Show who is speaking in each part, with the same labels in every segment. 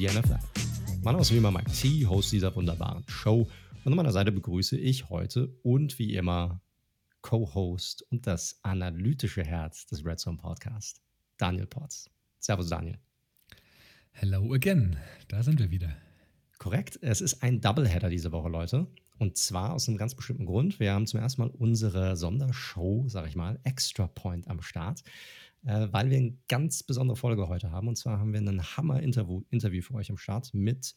Speaker 1: die NFL. Mein Name ist wie immer Mike T, Host dieser wunderbaren Show. Und an meiner Seite begrüße ich heute und wie immer Co-Host und das analytische Herz des Red Zone Podcast, Daniel Potts. Servus, Daniel.
Speaker 2: Hello again. Da sind wir wieder.
Speaker 1: Korrekt. Es ist ein Doubleheader diese Woche, Leute. Und zwar aus einem ganz bestimmten Grund. Wir haben zum ersten Mal unsere Sondershow, sag ich mal, Extra Point am Start, weil wir eine ganz besondere Folge heute haben. Und zwar haben wir einen Hammer-Interview Interview für euch am Start mit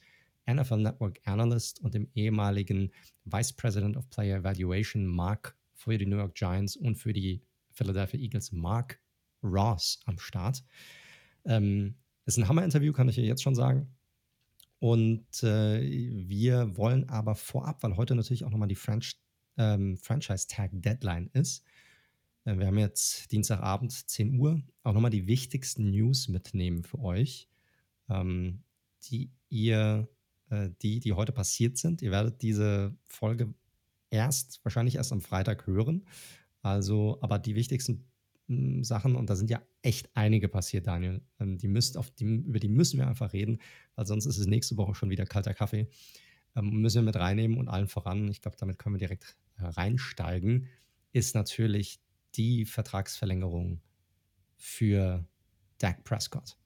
Speaker 1: NFL Network Analyst und dem ehemaligen Vice President of Player Evaluation, Mark, für die New York Giants und für die Philadelphia Eagles, Mark Ross am Start. Ähm, ist ein Hammer-Interview, kann ich dir jetzt schon sagen. Und äh, wir wollen aber vorab, weil heute natürlich auch nochmal die Franch ähm, Franchise-Tag-Deadline ist, äh, wir haben jetzt Dienstagabend 10 Uhr, auch nochmal die wichtigsten News mitnehmen für euch, ähm, die ihr, äh, die, die heute passiert sind. Ihr werdet diese Folge erst, wahrscheinlich erst am Freitag hören. Also, aber die wichtigsten Sachen und da sind ja echt einige passiert, Daniel. Ähm, die müsst auf die, über die müssen wir einfach reden, weil sonst ist es nächste Woche schon wieder kalter Kaffee. Ähm, müssen wir mit reinnehmen und allen voran, ich glaube, damit können wir direkt äh, reinsteigen, ist natürlich die Vertragsverlängerung für Dak Prescott.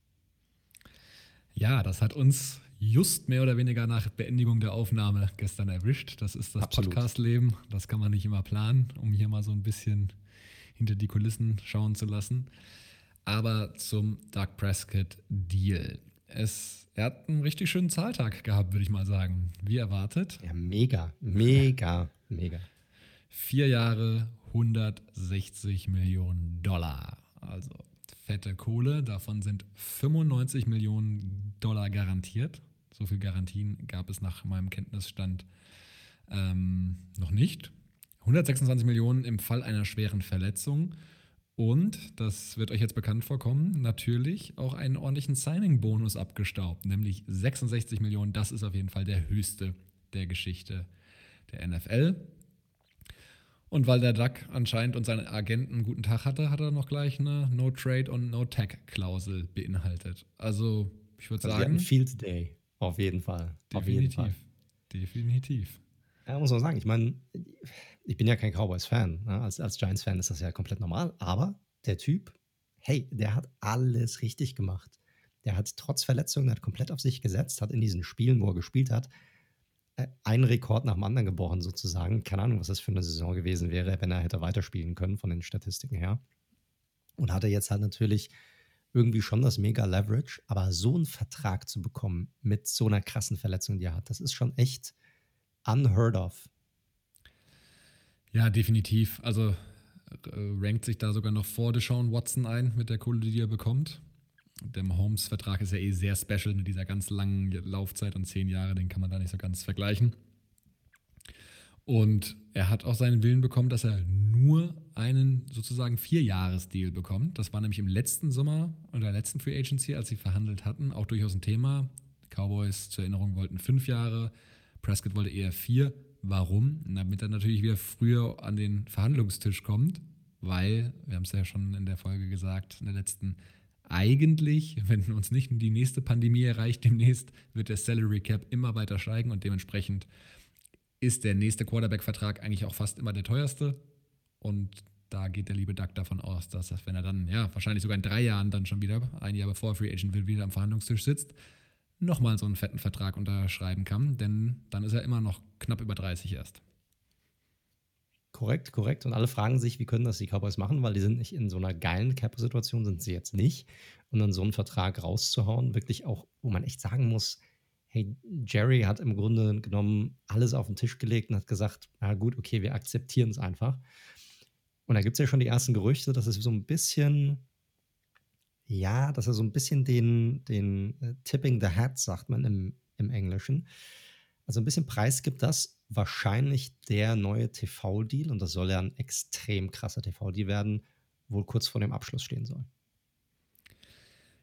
Speaker 2: Ja, das hat uns just mehr oder weniger nach Beendigung der Aufnahme gestern erwischt. Das ist das Podcast-Leben. Das kann man nicht immer planen, um hier mal so ein bisschen hinter die Kulissen schauen zu lassen. Aber zum Doug Prescott Deal. Es, er hat einen richtig schönen Zahltag gehabt, würde ich mal sagen. Wie erwartet.
Speaker 1: Ja, mega, mega, mega.
Speaker 2: Vier Jahre, 160 Millionen Dollar. Also fette Kohle. Davon sind 95 Millionen Dollar garantiert. So viel Garantien gab es nach meinem Kenntnisstand ähm, noch nicht. 126 Millionen im Fall einer schweren Verletzung. Und, das wird euch jetzt bekannt vorkommen, natürlich auch einen ordentlichen Signing-Bonus abgestaubt, nämlich 66 Millionen. Das ist auf jeden Fall der höchste der Geschichte der NFL. Und weil der Duck anscheinend und seine Agenten einen guten Tag hatte, hat er noch gleich eine No-Trade- und No-Tag-Klausel beinhaltet. Also, ich würde also sagen.
Speaker 1: Ein Field Day, auf jeden Fall.
Speaker 2: Definitiv.
Speaker 1: Jeden Fall.
Speaker 2: Definitiv.
Speaker 1: Ja, muss man sagen. Ich meine, ich bin ja kein Cowboys-Fan. Ne? Als, als Giants-Fan ist das ja komplett normal. Aber der Typ, hey, der hat alles richtig gemacht. Der hat trotz Verletzungen, hat komplett auf sich gesetzt, hat in diesen Spielen, wo er gespielt hat, einen Rekord nach dem anderen gebrochen, sozusagen. Keine Ahnung, was das für eine Saison gewesen wäre, wenn er hätte weiterspielen können, von den Statistiken her. Und hatte jetzt halt natürlich irgendwie schon das mega Leverage, aber so einen Vertrag zu bekommen mit so einer krassen Verletzung, die er hat, das ist schon echt unheard of.
Speaker 2: Ja, definitiv. Also äh, rankt sich da sogar noch vor Deshaun Watson ein mit der Kohle, die er bekommt. Der Mahomes-Vertrag ist ja eh sehr special mit dieser ganz langen Laufzeit und zehn Jahre, den kann man da nicht so ganz vergleichen. Und er hat auch seinen Willen bekommen, dass er nur einen sozusagen Vierjahres-Deal bekommt. Das war nämlich im letzten Sommer oder der letzten Free Agency, als sie verhandelt hatten, auch durchaus ein Thema. Cowboys zur Erinnerung wollten fünf Jahre, Prescott wollte eher vier. Warum? Damit er natürlich wieder früher an den Verhandlungstisch kommt, weil, wir haben es ja schon in der Folge gesagt, in der letzten, eigentlich, wenn uns nicht die nächste Pandemie erreicht, demnächst wird der Salary Cap immer weiter steigen und dementsprechend ist der nächste Quarterback-Vertrag eigentlich auch fast immer der teuerste. Und da geht der liebe Duck davon aus, dass, wenn er dann, ja, wahrscheinlich sogar in drei Jahren dann schon wieder, ein Jahr bevor Free Agent will, wieder am Verhandlungstisch sitzt, nochmal so einen fetten Vertrag unterschreiben kann, denn dann ist er immer noch knapp über 30 erst.
Speaker 1: Korrekt, korrekt. Und alle fragen sich, wie können das die Cowboys machen, weil die sind nicht in so einer geilen Cap-Situation, sind sie jetzt nicht. Und dann so einen Vertrag rauszuhauen, wirklich auch, wo man echt sagen muss, hey, Jerry hat im Grunde genommen alles auf den Tisch gelegt und hat gesagt, na gut, okay, wir akzeptieren es einfach. Und da gibt es ja schon die ersten Gerüchte, dass es so ein bisschen ja, dass er so ein bisschen den, den äh, Tipping the Hat, sagt man im, im Englischen. Also ein bisschen Preis gibt das wahrscheinlich der neue TV-Deal, und das soll ja ein extrem krasser TV-Deal werden, wohl kurz vor dem Abschluss stehen soll.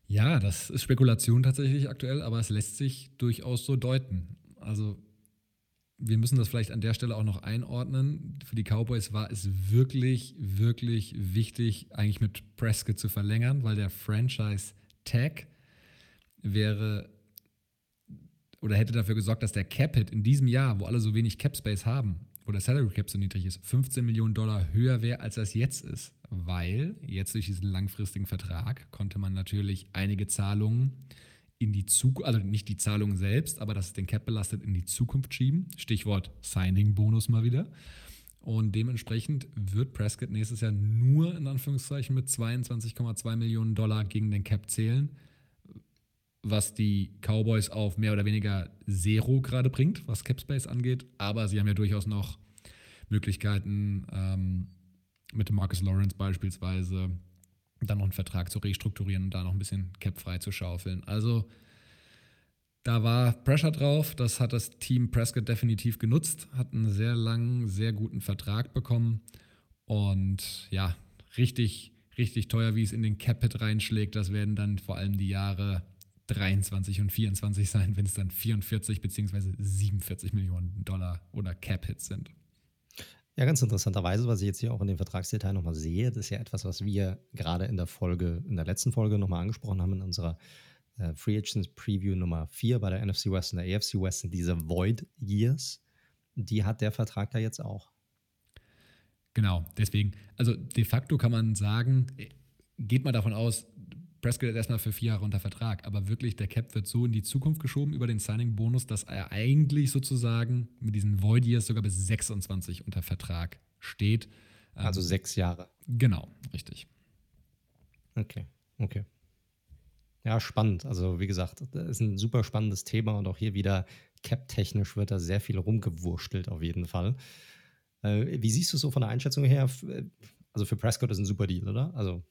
Speaker 2: Ja, das ist Spekulation tatsächlich aktuell, aber es lässt sich durchaus so deuten. Also wir müssen das vielleicht an der Stelle auch noch einordnen. Für die Cowboys war es wirklich, wirklich wichtig, eigentlich mit Prescott zu verlängern, weil der Franchise Tag wäre oder hätte dafür gesorgt, dass der Cap-Hit in diesem Jahr, wo alle so wenig Cap-Space haben, wo der Salary Cap so niedrig ist, 15 Millionen Dollar höher wäre, als das jetzt ist. Weil jetzt durch diesen langfristigen Vertrag konnte man natürlich einige Zahlungen in die Zukunft, also nicht die Zahlungen selbst, aber das den Cap belastet, in die Zukunft schieben. Stichwort Signing-Bonus mal wieder. Und dementsprechend wird Prescott nächstes Jahr nur in Anführungszeichen mit 22,2 Millionen Dollar gegen den Cap zählen, was die Cowboys auf mehr oder weniger Zero gerade bringt, was Cap Space angeht. Aber sie haben ja durchaus noch Möglichkeiten ähm, mit Marcus Lawrence beispielsweise dann noch einen Vertrag zu restrukturieren und da noch ein bisschen Cap frei zu schaufeln. Also da war Pressure drauf, das hat das Team Prescott definitiv genutzt, hat einen sehr langen, sehr guten Vertrag bekommen und ja, richtig, richtig teuer, wie es in den Cap-Hit reinschlägt. Das werden dann vor allem die Jahre 23 und 24 sein, wenn es dann 44 bzw. 47 Millionen Dollar oder Cap-Hits sind.
Speaker 1: Ja, ganz interessanterweise, was ich jetzt hier auch in dem Vertragsdetail nochmal sehe, das ist ja etwas, was wir gerade in der Folge, in der letzten Folge nochmal angesprochen haben, in unserer äh, Free Agents Preview Nummer 4 bei der NFC West und der AFC West sind diese Void Years. Die hat der Vertrag da jetzt auch.
Speaker 2: Genau, deswegen, also de facto kann man sagen, geht mal davon aus, Prescott ist erstmal für vier Jahre unter Vertrag, aber wirklich der Cap wird so in die Zukunft geschoben über den Signing-Bonus, dass er eigentlich sozusagen mit diesen Void Years sogar bis 26 unter Vertrag steht.
Speaker 1: Also ähm, sechs Jahre.
Speaker 2: Genau, richtig.
Speaker 1: Okay, okay. Ja, spannend. Also wie gesagt, das ist ein super spannendes Thema und auch hier wieder cap-technisch wird da sehr viel rumgewurstelt auf jeden Fall. Äh, wie siehst du es so von der Einschätzung her? Äh, also für Prescott ist ein super Deal, oder? Also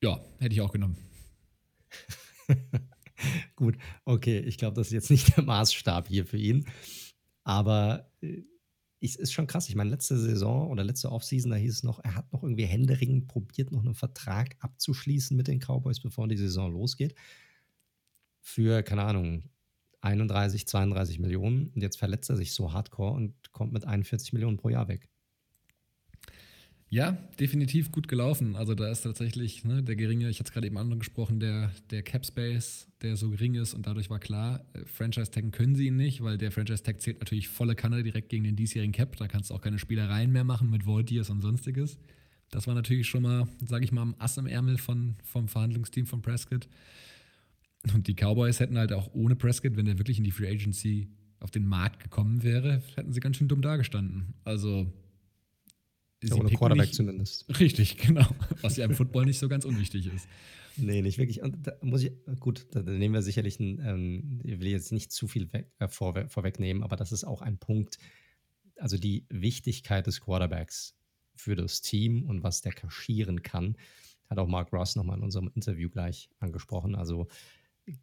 Speaker 2: ja, hätte ich auch genommen.
Speaker 1: Gut, okay, ich glaube, das ist jetzt nicht der Maßstab hier für ihn. Aber äh, es ist schon krass. Ich meine, letzte Saison oder letzte Offseason, da hieß es noch, er hat noch irgendwie händeringend probiert, noch einen Vertrag abzuschließen mit den Cowboys, bevor die Saison losgeht. Für, keine Ahnung, 31, 32 Millionen. Und jetzt verletzt er sich so hardcore und kommt mit 41 Millionen pro Jahr weg.
Speaker 2: Ja, definitiv gut gelaufen. Also da ist tatsächlich ne, der geringe, ich hatte es gerade eben angesprochen, der, der Cap Space, der so gering ist und dadurch war klar, äh, Franchise Taggen können sie ihn nicht, weil der Franchise Tag zählt natürlich volle Kanne direkt gegen den diesjährigen Cap. Da kannst du auch keine Spielereien mehr machen mit Voltiers und sonstiges. Das war natürlich schon mal, sage ich mal, am Ass im Ärmel von, vom Verhandlungsteam von Prescott. Und die Cowboys hätten halt auch ohne Prescott, wenn er wirklich in die Free Agency auf den Markt gekommen wäre, hätten sie ganz schön dumm dagestanden. Also
Speaker 1: ja, ohne Quarterback nicht, zumindest.
Speaker 2: Richtig, genau. Was ja im Football nicht so ganz unwichtig ist.
Speaker 1: Nee, nicht wirklich. Und da muss ich, gut, da nehmen wir sicherlich, ein, ähm, ich will jetzt nicht zu viel weg, äh, vor, vorwegnehmen, aber das ist auch ein Punkt, also die Wichtigkeit des Quarterbacks für das Team und was der kaschieren kann, hat auch Mark Ross nochmal in unserem Interview gleich angesprochen. Also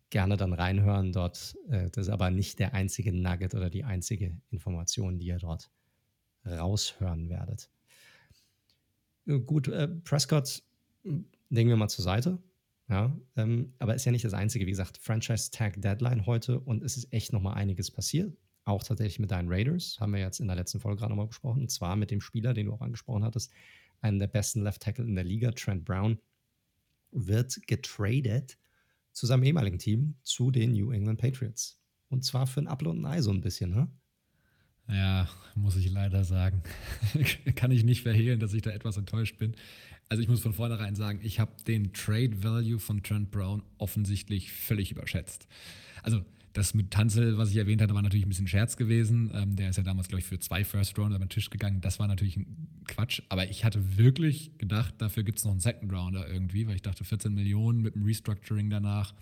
Speaker 1: gerne dann reinhören dort. Äh, das ist aber nicht der einzige Nugget oder die einzige Information, die ihr dort raushören werdet. Äh, gut, äh, Prescott hm, legen wir mal zur Seite. Ja, ähm, aber ist ja nicht das Einzige. Wie gesagt, Franchise Tag Deadline heute und es ist echt nochmal einiges passiert. Auch tatsächlich mit deinen Raiders, haben wir jetzt in der letzten Folge gerade nochmal besprochen. Und zwar mit dem Spieler, den du auch angesprochen hattest, einen der besten Left Tackle in der Liga, Trent Brown, wird getradet zu seinem ehemaligen Team, zu den New England Patriots. Und zwar für ein Upload und ein Ei so ein bisschen, ne?
Speaker 2: Ja, muss ich leider sagen. Kann ich nicht verhehlen, dass ich da etwas enttäuscht bin. Also ich muss von vornherein sagen, ich habe den Trade Value von Trent Brown offensichtlich völlig überschätzt. Also das mit Tanzel, was ich erwähnt hatte, war natürlich ein bisschen Scherz gewesen. Ähm, der ist ja damals, glaube ich, für zwei First Rounder über den Tisch gegangen. Das war natürlich ein Quatsch. Aber ich hatte wirklich gedacht, dafür gibt es noch einen Second Rounder irgendwie, weil ich dachte, 14 Millionen mit dem Restructuring danach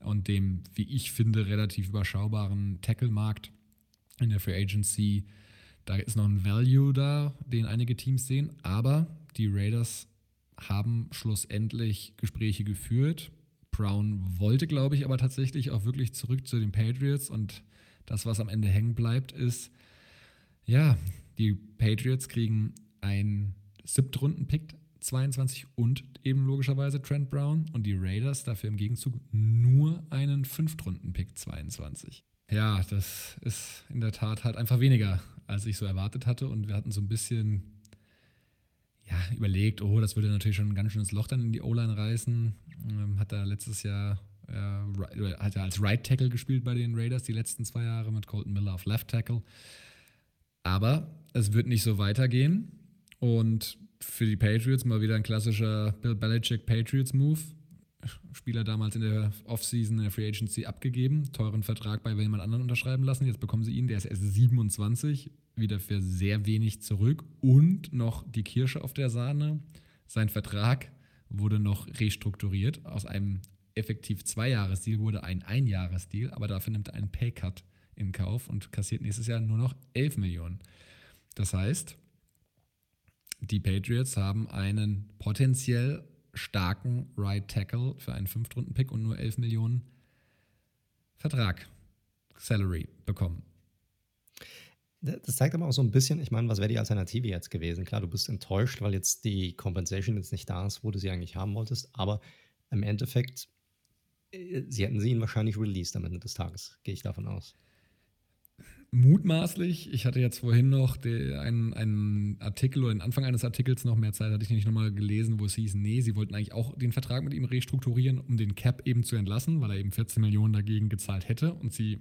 Speaker 2: und dem, wie ich finde, relativ überschaubaren Tackle-Markt in der Free Agency, da ist noch ein Value da, den einige Teams sehen, aber die Raiders haben schlussendlich Gespräche geführt. Brown wollte, glaube ich, aber tatsächlich auch wirklich zurück zu den Patriots und das, was am Ende hängen bleibt, ist, ja, die Patriots kriegen ein Siebtrunden-Pick 22 und eben logischerweise Trent Brown und die Raiders dafür im Gegenzug nur einen Fünftrunden-Pick 22. Ja, das ist in der Tat halt einfach weniger, als ich so erwartet hatte. Und wir hatten so ein bisschen, ja, überlegt, oh, das würde natürlich schon ein ganz schönes Loch dann in die O-Line reißen. Ähm, hat er letztes Jahr, äh, hat er als Right Tackle gespielt bei den Raiders die letzten zwei Jahre mit Colton Miller auf Left Tackle. Aber es wird nicht so weitergehen. Und für die Patriots mal wieder ein klassischer Bill Belichick Patriots Move. Spieler damals in der Offseason in der Free Agency abgegeben, teuren Vertrag bei jemand anderen unterschreiben lassen. Jetzt bekommen sie ihn, der ist erst 27, wieder für sehr wenig zurück und noch die Kirsche auf der Sahne. Sein Vertrag wurde noch restrukturiert. Aus einem effektiv Zwei-Jahres-Deal wurde ein Ein-Jahres-Deal, aber dafür nimmt er einen Pay-Cut in Kauf und kassiert nächstes Jahr nur noch 11 Millionen. Das heißt, die Patriots haben einen potenziell starken Right Tackle für einen Fünftrunden-Pick und nur 11 Millionen Vertrag, Salary bekommen.
Speaker 1: Das zeigt aber auch so ein bisschen, ich meine, was wäre die Alternative jetzt gewesen? Klar, du bist enttäuscht, weil jetzt die Compensation jetzt nicht da ist, wo du sie eigentlich haben wolltest, aber im Endeffekt, äh, sie hätten sie ihn wahrscheinlich released am Ende des Tages, gehe ich davon aus.
Speaker 2: Mutmaßlich, ich hatte jetzt vorhin noch einen, einen Artikel oder den Anfang eines Artikels noch mehr Zeit, hatte ich nicht nochmal gelesen, wo es hieß, nee, sie wollten eigentlich auch den Vertrag mit ihm restrukturieren, um den Cap eben zu entlassen, weil er eben 14 Millionen dagegen gezahlt hätte und sie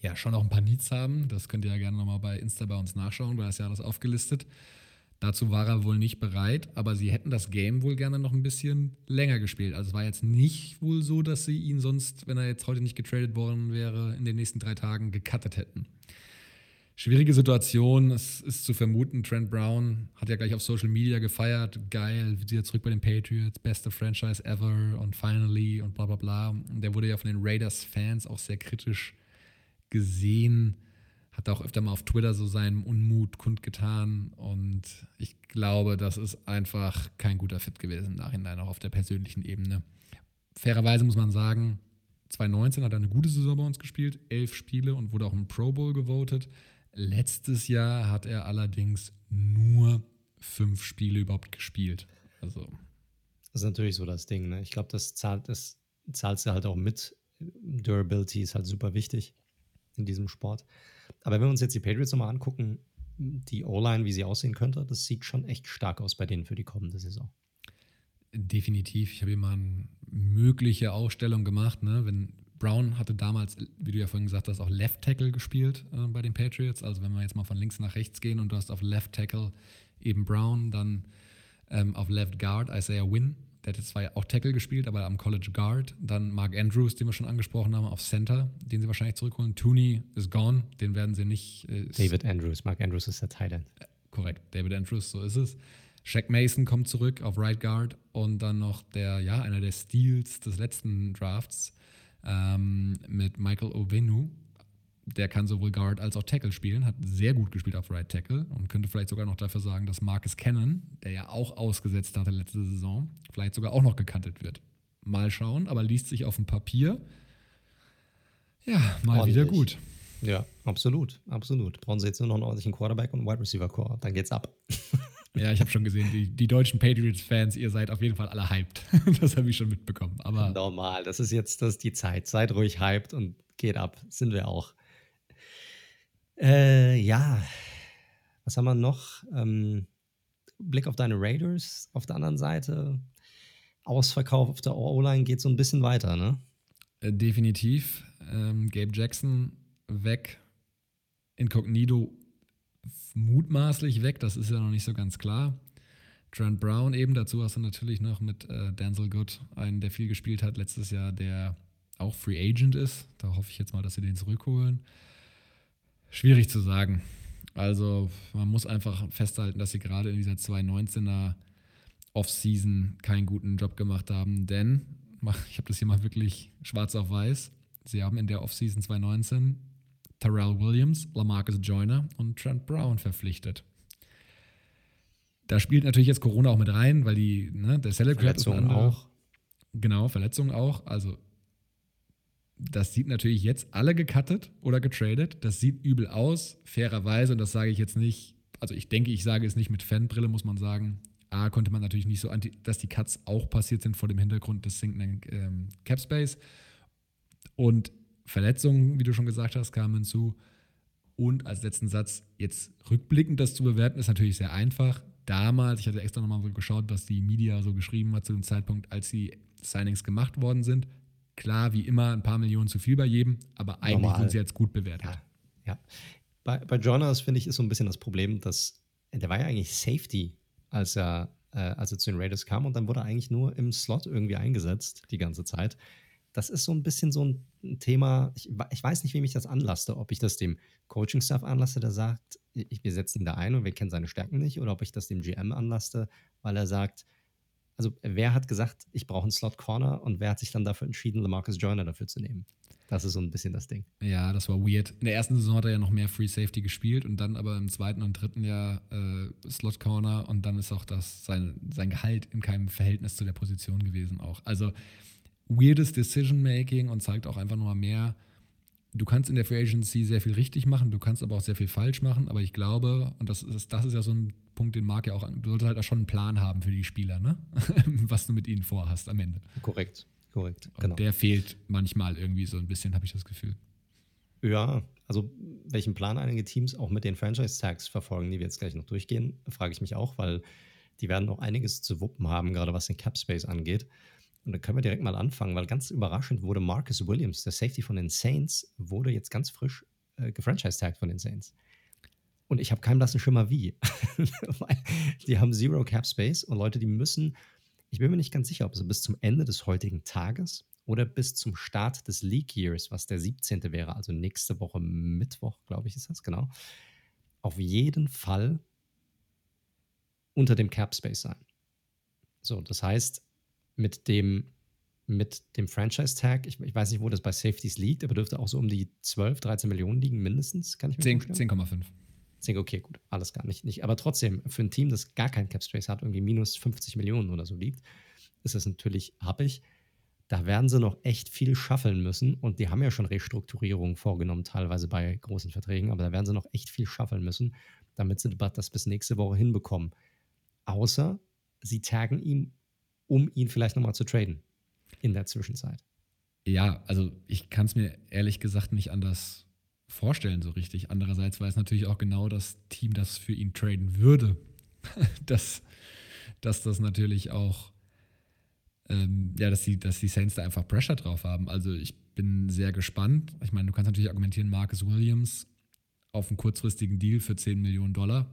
Speaker 2: ja schon auch ein paar Needs haben. Das könnt ihr ja gerne nochmal bei Insta bei uns nachschauen, weil das ja alles aufgelistet. Dazu war er wohl nicht bereit, aber sie hätten das Game wohl gerne noch ein bisschen länger gespielt. Also es war jetzt nicht wohl so, dass sie ihn sonst, wenn er jetzt heute nicht getradet worden wäre, in den nächsten drei Tagen gecuttet hätten. Schwierige Situation. Es ist zu vermuten, Trent Brown hat ja gleich auf Social Media gefeiert. Geil, wieder zurück bei den Patriots, beste Franchise ever und finally und bla bla bla. Und der wurde ja von den Raiders-Fans auch sehr kritisch gesehen, hat auch öfter mal auf Twitter so seinen Unmut kundgetan und ich glaube, das ist einfach kein guter Fit gewesen im Nachhinein, auch auf der persönlichen Ebene. Fairerweise muss man sagen, 2019 hat er eine gute Saison bei uns gespielt, elf Spiele und wurde auch im Pro Bowl gewotet. Letztes Jahr hat er allerdings nur fünf Spiele überhaupt gespielt. Also.
Speaker 1: Das ist natürlich so das Ding. Ne? Ich glaube, das zahlt, das zahlst du halt auch mit. Durability ist halt super wichtig in diesem Sport. Aber wenn wir uns jetzt die Patriots nochmal angucken, die O-Line, wie sie aussehen könnte, das sieht schon echt stark aus bei denen für die kommende Saison.
Speaker 2: Definitiv. Ich habe hier mal eine mögliche Ausstellung gemacht. Ne? Wenn Brown hatte damals, wie du ja vorhin gesagt hast, auch Left Tackle gespielt äh, bei den Patriots. Also wenn wir jetzt mal von links nach rechts gehen und du hast auf Left Tackle eben Brown, dann ähm, auf Left Guard Isaiah Wynn der hat zwar auch Tackle gespielt, aber am College Guard. Dann Mark Andrews, den wir schon angesprochen haben, auf Center, den sie wahrscheinlich zurückholen. Tooney ist gone, den werden sie nicht.
Speaker 1: Äh, David Andrews, Mark Andrews ist der Tight End.
Speaker 2: Äh, korrekt, David Andrews, so ist es. Shaq Mason kommt zurück auf Right Guard und dann noch der, ja, einer der Steals des letzten Drafts ähm, mit Michael Ovenu, der kann sowohl Guard als auch Tackle spielen, hat sehr gut gespielt auf Right Tackle und könnte vielleicht sogar noch dafür sagen, dass Marcus Cannon, der ja auch ausgesetzt hatte letzte Saison, vielleicht sogar auch noch gekantet wird. Mal schauen, aber liest sich auf dem Papier. Ja, mal Ordentlich. wieder gut.
Speaker 1: Ja, absolut, absolut. Brauchen sie jetzt nur noch einen ordentlichen Quarterback und einen Wide Receiver Core, dann geht's ab.
Speaker 2: ja, ich habe schon gesehen, die, die deutschen Patriots-Fans, ihr seid auf jeden Fall alle hyped. das habe ich schon mitbekommen. Aber
Speaker 1: Normal, das ist jetzt das ist die Zeit. Seid ruhig hyped und geht ab. Sind wir auch. Äh, ja, was haben wir noch? Ähm, Blick auf deine Raiders auf der anderen Seite. Ausverkauf auf der O-Line geht so ein bisschen weiter, ne?
Speaker 2: Äh, definitiv. Ähm, Gabe Jackson weg. Incognito mutmaßlich weg, das ist ja noch nicht so ganz klar. Trent Brown eben, dazu hast du natürlich noch mit äh, Denzel Good einen, der viel gespielt hat letztes Jahr, der auch Free Agent ist. Da hoffe ich jetzt mal, dass sie den zurückholen. Schwierig zu sagen. Also man muss einfach festhalten, dass sie gerade in dieser 2019er Offseason keinen guten Job gemacht haben, denn ich habe das hier mal wirklich schwarz auf weiß. Sie haben in der Offseason 2019 Terrell Williams, Lamarcus Joyner und Trent Brown verpflichtet. Da spielt natürlich jetzt Corona auch mit rein, weil die, ne, der Salary
Speaker 1: Verletzungen auch.
Speaker 2: Genau, Verletzungen auch. Also das sieht natürlich jetzt alle gecuttet oder getradet. Das sieht übel aus, fairerweise. Und das sage ich jetzt nicht, also ich denke, ich sage es nicht mit Fanbrille, muss man sagen. A, konnte man natürlich nicht so, anti dass die Cuts auch passiert sind vor dem Hintergrund des sinkenden ähm, Cap Space. Und Verletzungen, wie du schon gesagt hast, kamen hinzu. Und als letzten Satz, jetzt rückblickend das zu bewerten, ist natürlich sehr einfach. damals, ich hatte extra nochmal geschaut, was die Media so geschrieben hat zu dem Zeitpunkt, als die Signings gemacht worden sind. Klar, wie immer, ein paar Millionen zu viel bei jedem, aber eigentlich Normal. wurden sie jetzt gut bewertet.
Speaker 1: Ja, ja. Bei, bei Jonas, finde ich, ist so ein bisschen das Problem, dass der war ja eigentlich Safety, als er, äh, als er zu den Raiders kam und dann wurde er eigentlich nur im Slot irgendwie eingesetzt die ganze Zeit. Das ist so ein bisschen so ein Thema, ich, ich weiß nicht, wem ich das anlaste, ob ich das dem Coaching-Staff anlasse, der sagt, ich, wir setzen ihn da ein und wir kennen seine Stärken nicht, oder ob ich das dem GM anlaste, weil er sagt, also wer hat gesagt, ich brauche einen Slot Corner und wer hat sich dann dafür entschieden, Lamarcus Joyner dafür zu nehmen? Das ist so ein bisschen das Ding.
Speaker 2: Ja, das war weird. In der ersten Saison hat er ja noch mehr Free Safety gespielt und dann aber im zweiten und dritten Jahr äh, Slot Corner und dann ist auch das sein, sein Gehalt in keinem Verhältnis zu der Position gewesen auch. Also weirdes Decision Making und zeigt auch einfach nur mehr, du kannst in der Free Agency sehr viel richtig machen, du kannst aber auch sehr viel falsch machen, aber ich glaube, und das ist, das ist ja so ein Punkt, den Marc ja auch, du solltest halt auch schon einen Plan haben für die Spieler, ne? was du mit ihnen vorhast am Ende.
Speaker 1: Korrekt. Korrekt.
Speaker 2: Und genau. der fehlt manchmal irgendwie so ein bisschen, habe ich das Gefühl.
Speaker 1: Ja, also welchen Plan einige Teams auch mit den Franchise-Tags verfolgen, die wir jetzt gleich noch durchgehen, frage ich mich auch, weil die werden noch einiges zu wuppen haben, gerade was den Cap Space angeht. Und da können wir direkt mal anfangen, weil ganz überraschend wurde Marcus Williams, der Safety von den Saints, wurde jetzt ganz frisch äh, gefranchise-tagged von den Saints. Und ich habe keinen blassen Schimmer wie. die haben Zero Cap Space und Leute, die müssen ich bin mir nicht ganz sicher, ob es bis zum Ende des heutigen Tages oder bis zum Start des League Years, was der 17. wäre, also nächste Woche Mittwoch, glaube ich, ist das, genau, auf jeden Fall unter dem Cap Space sein. So, das heißt, mit dem, mit dem Franchise-Tag, ich, ich, weiß nicht, wo das bei Safeties liegt, aber dürfte auch so um die 12, 13 Millionen liegen, mindestens, kann ich mir 10,
Speaker 2: vorstellen. 10,5
Speaker 1: denke, okay, gut, alles gar nicht, nicht. Aber trotzdem, für ein Team, das gar kein Cap Space hat, irgendwie minus 50 Millionen oder so liegt, ist das natürlich happig. Da werden sie noch echt viel schaffeln müssen und die haben ja schon Restrukturierungen vorgenommen, teilweise bei großen Verträgen, aber da werden sie noch echt viel schaffeln müssen, damit sie das bis nächste Woche hinbekommen. Außer sie taggen ihn, um ihn vielleicht nochmal zu traden in der Zwischenzeit.
Speaker 2: Ja, also ich kann es mir ehrlich gesagt nicht anders vorstellen so richtig. Andererseits weiß natürlich auch genau das Team, das für ihn traden würde, dass, dass das natürlich auch, ähm, ja, dass die, dass die Saints da einfach Pressure drauf haben. Also ich bin sehr gespannt. Ich meine, du kannst natürlich argumentieren, Marcus Williams auf einen kurzfristigen Deal für 10 Millionen Dollar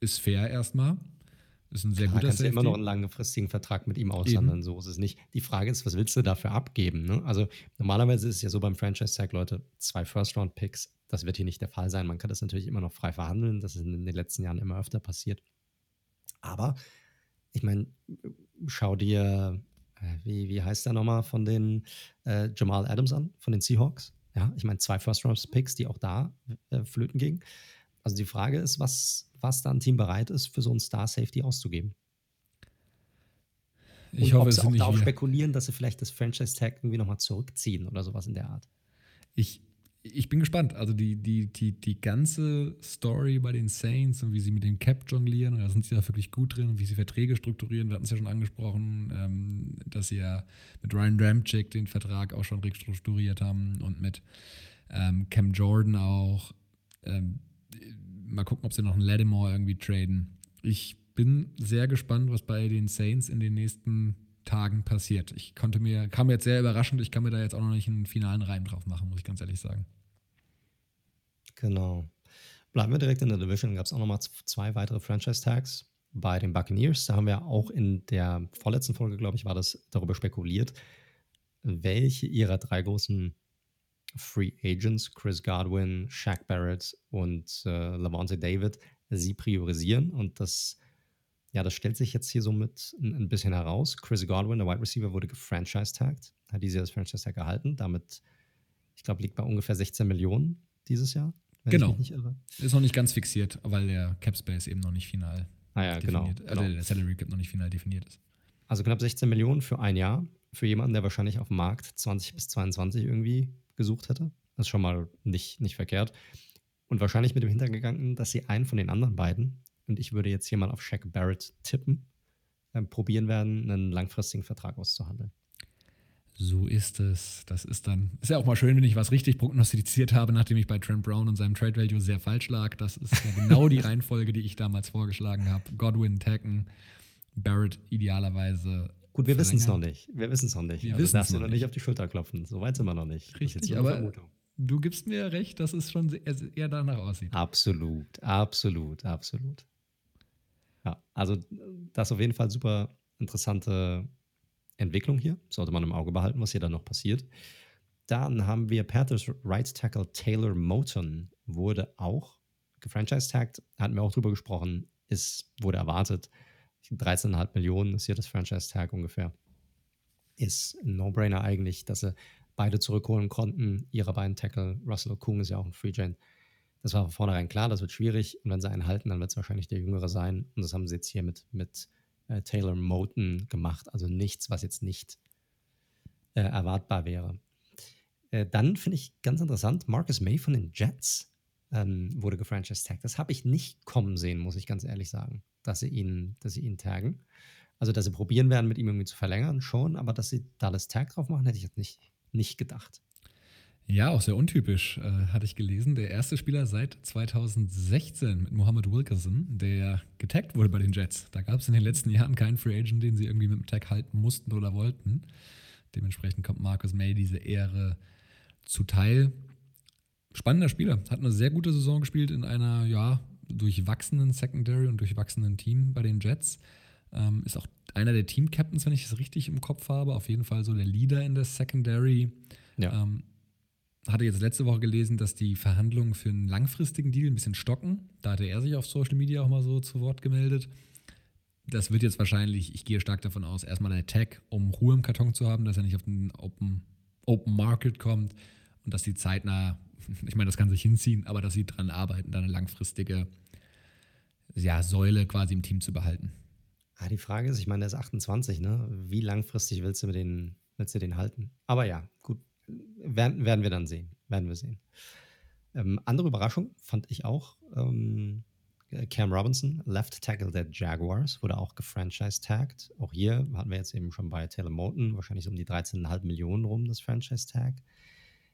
Speaker 2: ist fair erstmal. Ist ein sehr Klar, guter
Speaker 1: kannst Safety. du immer noch einen langfristigen Vertrag mit ihm aushandeln, Eben. so ist es nicht. Die Frage ist, was willst du dafür abgeben? Ne? Also normalerweise ist es ja so beim Franchise-Tag, Leute, zwei First-Round-Picks, das wird hier nicht der Fall sein. Man kann das natürlich immer noch frei verhandeln, das ist in den letzten Jahren immer öfter passiert. Aber ich meine, schau dir, äh, wie, wie heißt der nochmal von den äh, Jamal Adams an, von den Seahawks? Ja, ich meine, zwei First-Round-Picks, die auch da äh, flöten gingen. Also die Frage ist, was, was da ein Team bereit ist, für so einen Star-Safety auszugeben. Ich Und hoffe, ob sie auch darauf spekulieren, dass sie vielleicht das Franchise-Tag irgendwie nochmal zurückziehen oder sowas in der Art.
Speaker 2: Ich, ich bin gespannt. Also die, die, die, die ganze Story bei den Saints und wie sie mit dem Cap jonglieren, da sind sie ja wirklich gut drin, und wie sie Verträge strukturieren. Wir hatten es ja schon angesprochen, ähm, dass sie ja mit Ryan Ramchick den Vertrag auch schon restrukturiert haben und mit ähm, Cam Jordan auch. Ähm, mal gucken, ob sie noch einen Lattimore irgendwie traden. Ich bin sehr gespannt, was bei den Saints in den nächsten Tagen passiert. Ich konnte mir, kam jetzt sehr überraschend, ich kann mir da jetzt auch noch nicht einen finalen Reim drauf machen, muss ich ganz ehrlich sagen.
Speaker 1: Genau. Bleiben wir direkt in der Division. Gab es auch nochmal zwei weitere Franchise-Tags bei den Buccaneers. Da haben wir auch in der vorletzten Folge, glaube ich, war das darüber spekuliert, welche ihrer drei großen Free Agents, Chris Godwin, Shaq Barrett und äh, Lavonte David, sie priorisieren. Und das, ja, das stellt sich jetzt hier somit ein, ein bisschen heraus. Chris Godwin, der Wide Receiver, wurde gefranchise-tagged, hat dieses Jahr das Franchise-Tag erhalten. Damit, ich glaube, liegt bei ungefähr 16 Millionen dieses Jahr.
Speaker 2: Genau. Ist noch nicht ganz fixiert, weil der Cap Space eben noch nicht final
Speaker 1: ah, ja, genau,
Speaker 2: definiert, genau, also der Salary Cap noch nicht final definiert ist.
Speaker 1: Also knapp 16 Millionen für ein Jahr. Für jemanden, der wahrscheinlich auf dem Markt 20 bis 22 irgendwie gesucht hätte. Das ist schon mal nicht, nicht verkehrt. Und wahrscheinlich mit dem Hintergedanken, dass sie einen von den anderen beiden, und ich würde jetzt hier mal auf Shaq Barrett tippen, äh, probieren werden, einen langfristigen Vertrag auszuhandeln.
Speaker 2: So ist es. Das ist dann, ist ja auch mal schön, wenn ich was richtig prognostiziert habe, nachdem ich bei Trent Brown und seinem Trade Value sehr falsch lag. Das ist ja genau die Reihenfolge, die ich damals vorgeschlagen habe. Godwin, Tacken, Barrett idealerweise.
Speaker 1: Gut, wir wissen es noch nicht. Wir wissen es noch nicht.
Speaker 2: Wir
Speaker 1: also darfst du
Speaker 2: noch
Speaker 1: nicht auf die Schulter klopfen. So weit sind wir noch nicht.
Speaker 2: Richtig, aber du gibst mir recht, dass es schon eher danach aussieht.
Speaker 1: Absolut, absolut, absolut. Ja, also das ist auf jeden Fall super interessante Entwicklung hier. Sollte man im Auge behalten, was hier dann noch passiert. Dann haben wir Panthers Right Tackle Taylor Moton, wurde auch gefranchise-tagged, hatten wir auch drüber gesprochen, ist, wurde erwartet. 13,5 Millionen ist hier das Franchise-Tag ungefähr. Ist ein No-Brainer eigentlich, dass sie beide zurückholen konnten. Ihre beiden Tackle, Russell Okung ist ja auch ein Free Gen. Das war von vornherein klar, das wird schwierig. Und wenn sie einen halten, dann wird es wahrscheinlich der Jüngere sein. Und das haben sie jetzt hier mit, mit äh, Taylor Moten gemacht. Also nichts, was jetzt nicht äh, erwartbar wäre. Äh, dann finde ich ganz interessant, Marcus May von den Jets ähm, wurde gefranchise-tagged. Das habe ich nicht kommen sehen, muss ich ganz ehrlich sagen, dass sie ihn, dass sie ihn taggen. Also, dass sie probieren werden, mit ihm irgendwie zu verlängern, schon, aber dass sie da das Tag drauf machen, hätte ich jetzt nicht, nicht gedacht.
Speaker 2: Ja, auch sehr untypisch, äh, hatte ich gelesen. Der erste Spieler seit 2016 mit Mohammed Wilkerson, der getaggt wurde bei den Jets. Da gab es in den letzten Jahren keinen Free Agent, den sie irgendwie mit dem Tag halten mussten oder wollten. Dementsprechend kommt Marcus May diese Ehre zuteil. Spannender Spieler, hat eine sehr gute Saison gespielt in einer, ja, durchwachsenen Secondary und durchwachsenen Team bei den Jets. Ähm, ist auch einer der Team-Captains, wenn ich es richtig im Kopf habe. Auf jeden Fall so der Leader in der Secondary. Ja. Ähm, hatte jetzt letzte Woche gelesen, dass die Verhandlungen für einen langfristigen Deal ein bisschen stocken. Da hatte er sich auf Social Media auch mal so zu Wort gemeldet. Das wird jetzt wahrscheinlich, ich gehe stark davon aus, erstmal ein Attack, um Ruhe im Karton zu haben, dass er nicht auf den Open, Open Market kommt und dass die zeitnah, ich meine, das kann sich hinziehen, aber dass sie daran arbeiten, da eine langfristige ja, Säule quasi im Team zu behalten.
Speaker 1: Ja, die Frage ist, ich meine, der ist 28, ne? Wie langfristig willst du, mit den, willst du den halten? Aber ja, gut, werden, werden wir dann sehen. Werden wir sehen. Ähm, andere Überraschung fand ich auch. Ähm, Cam Robinson, Left Tackle der Jaguars, wurde auch gefranchise-tagged. Auch hier hatten wir jetzt eben schon bei Taylor Moten wahrscheinlich so um die 13,5 Millionen rum, das Franchise-Tag.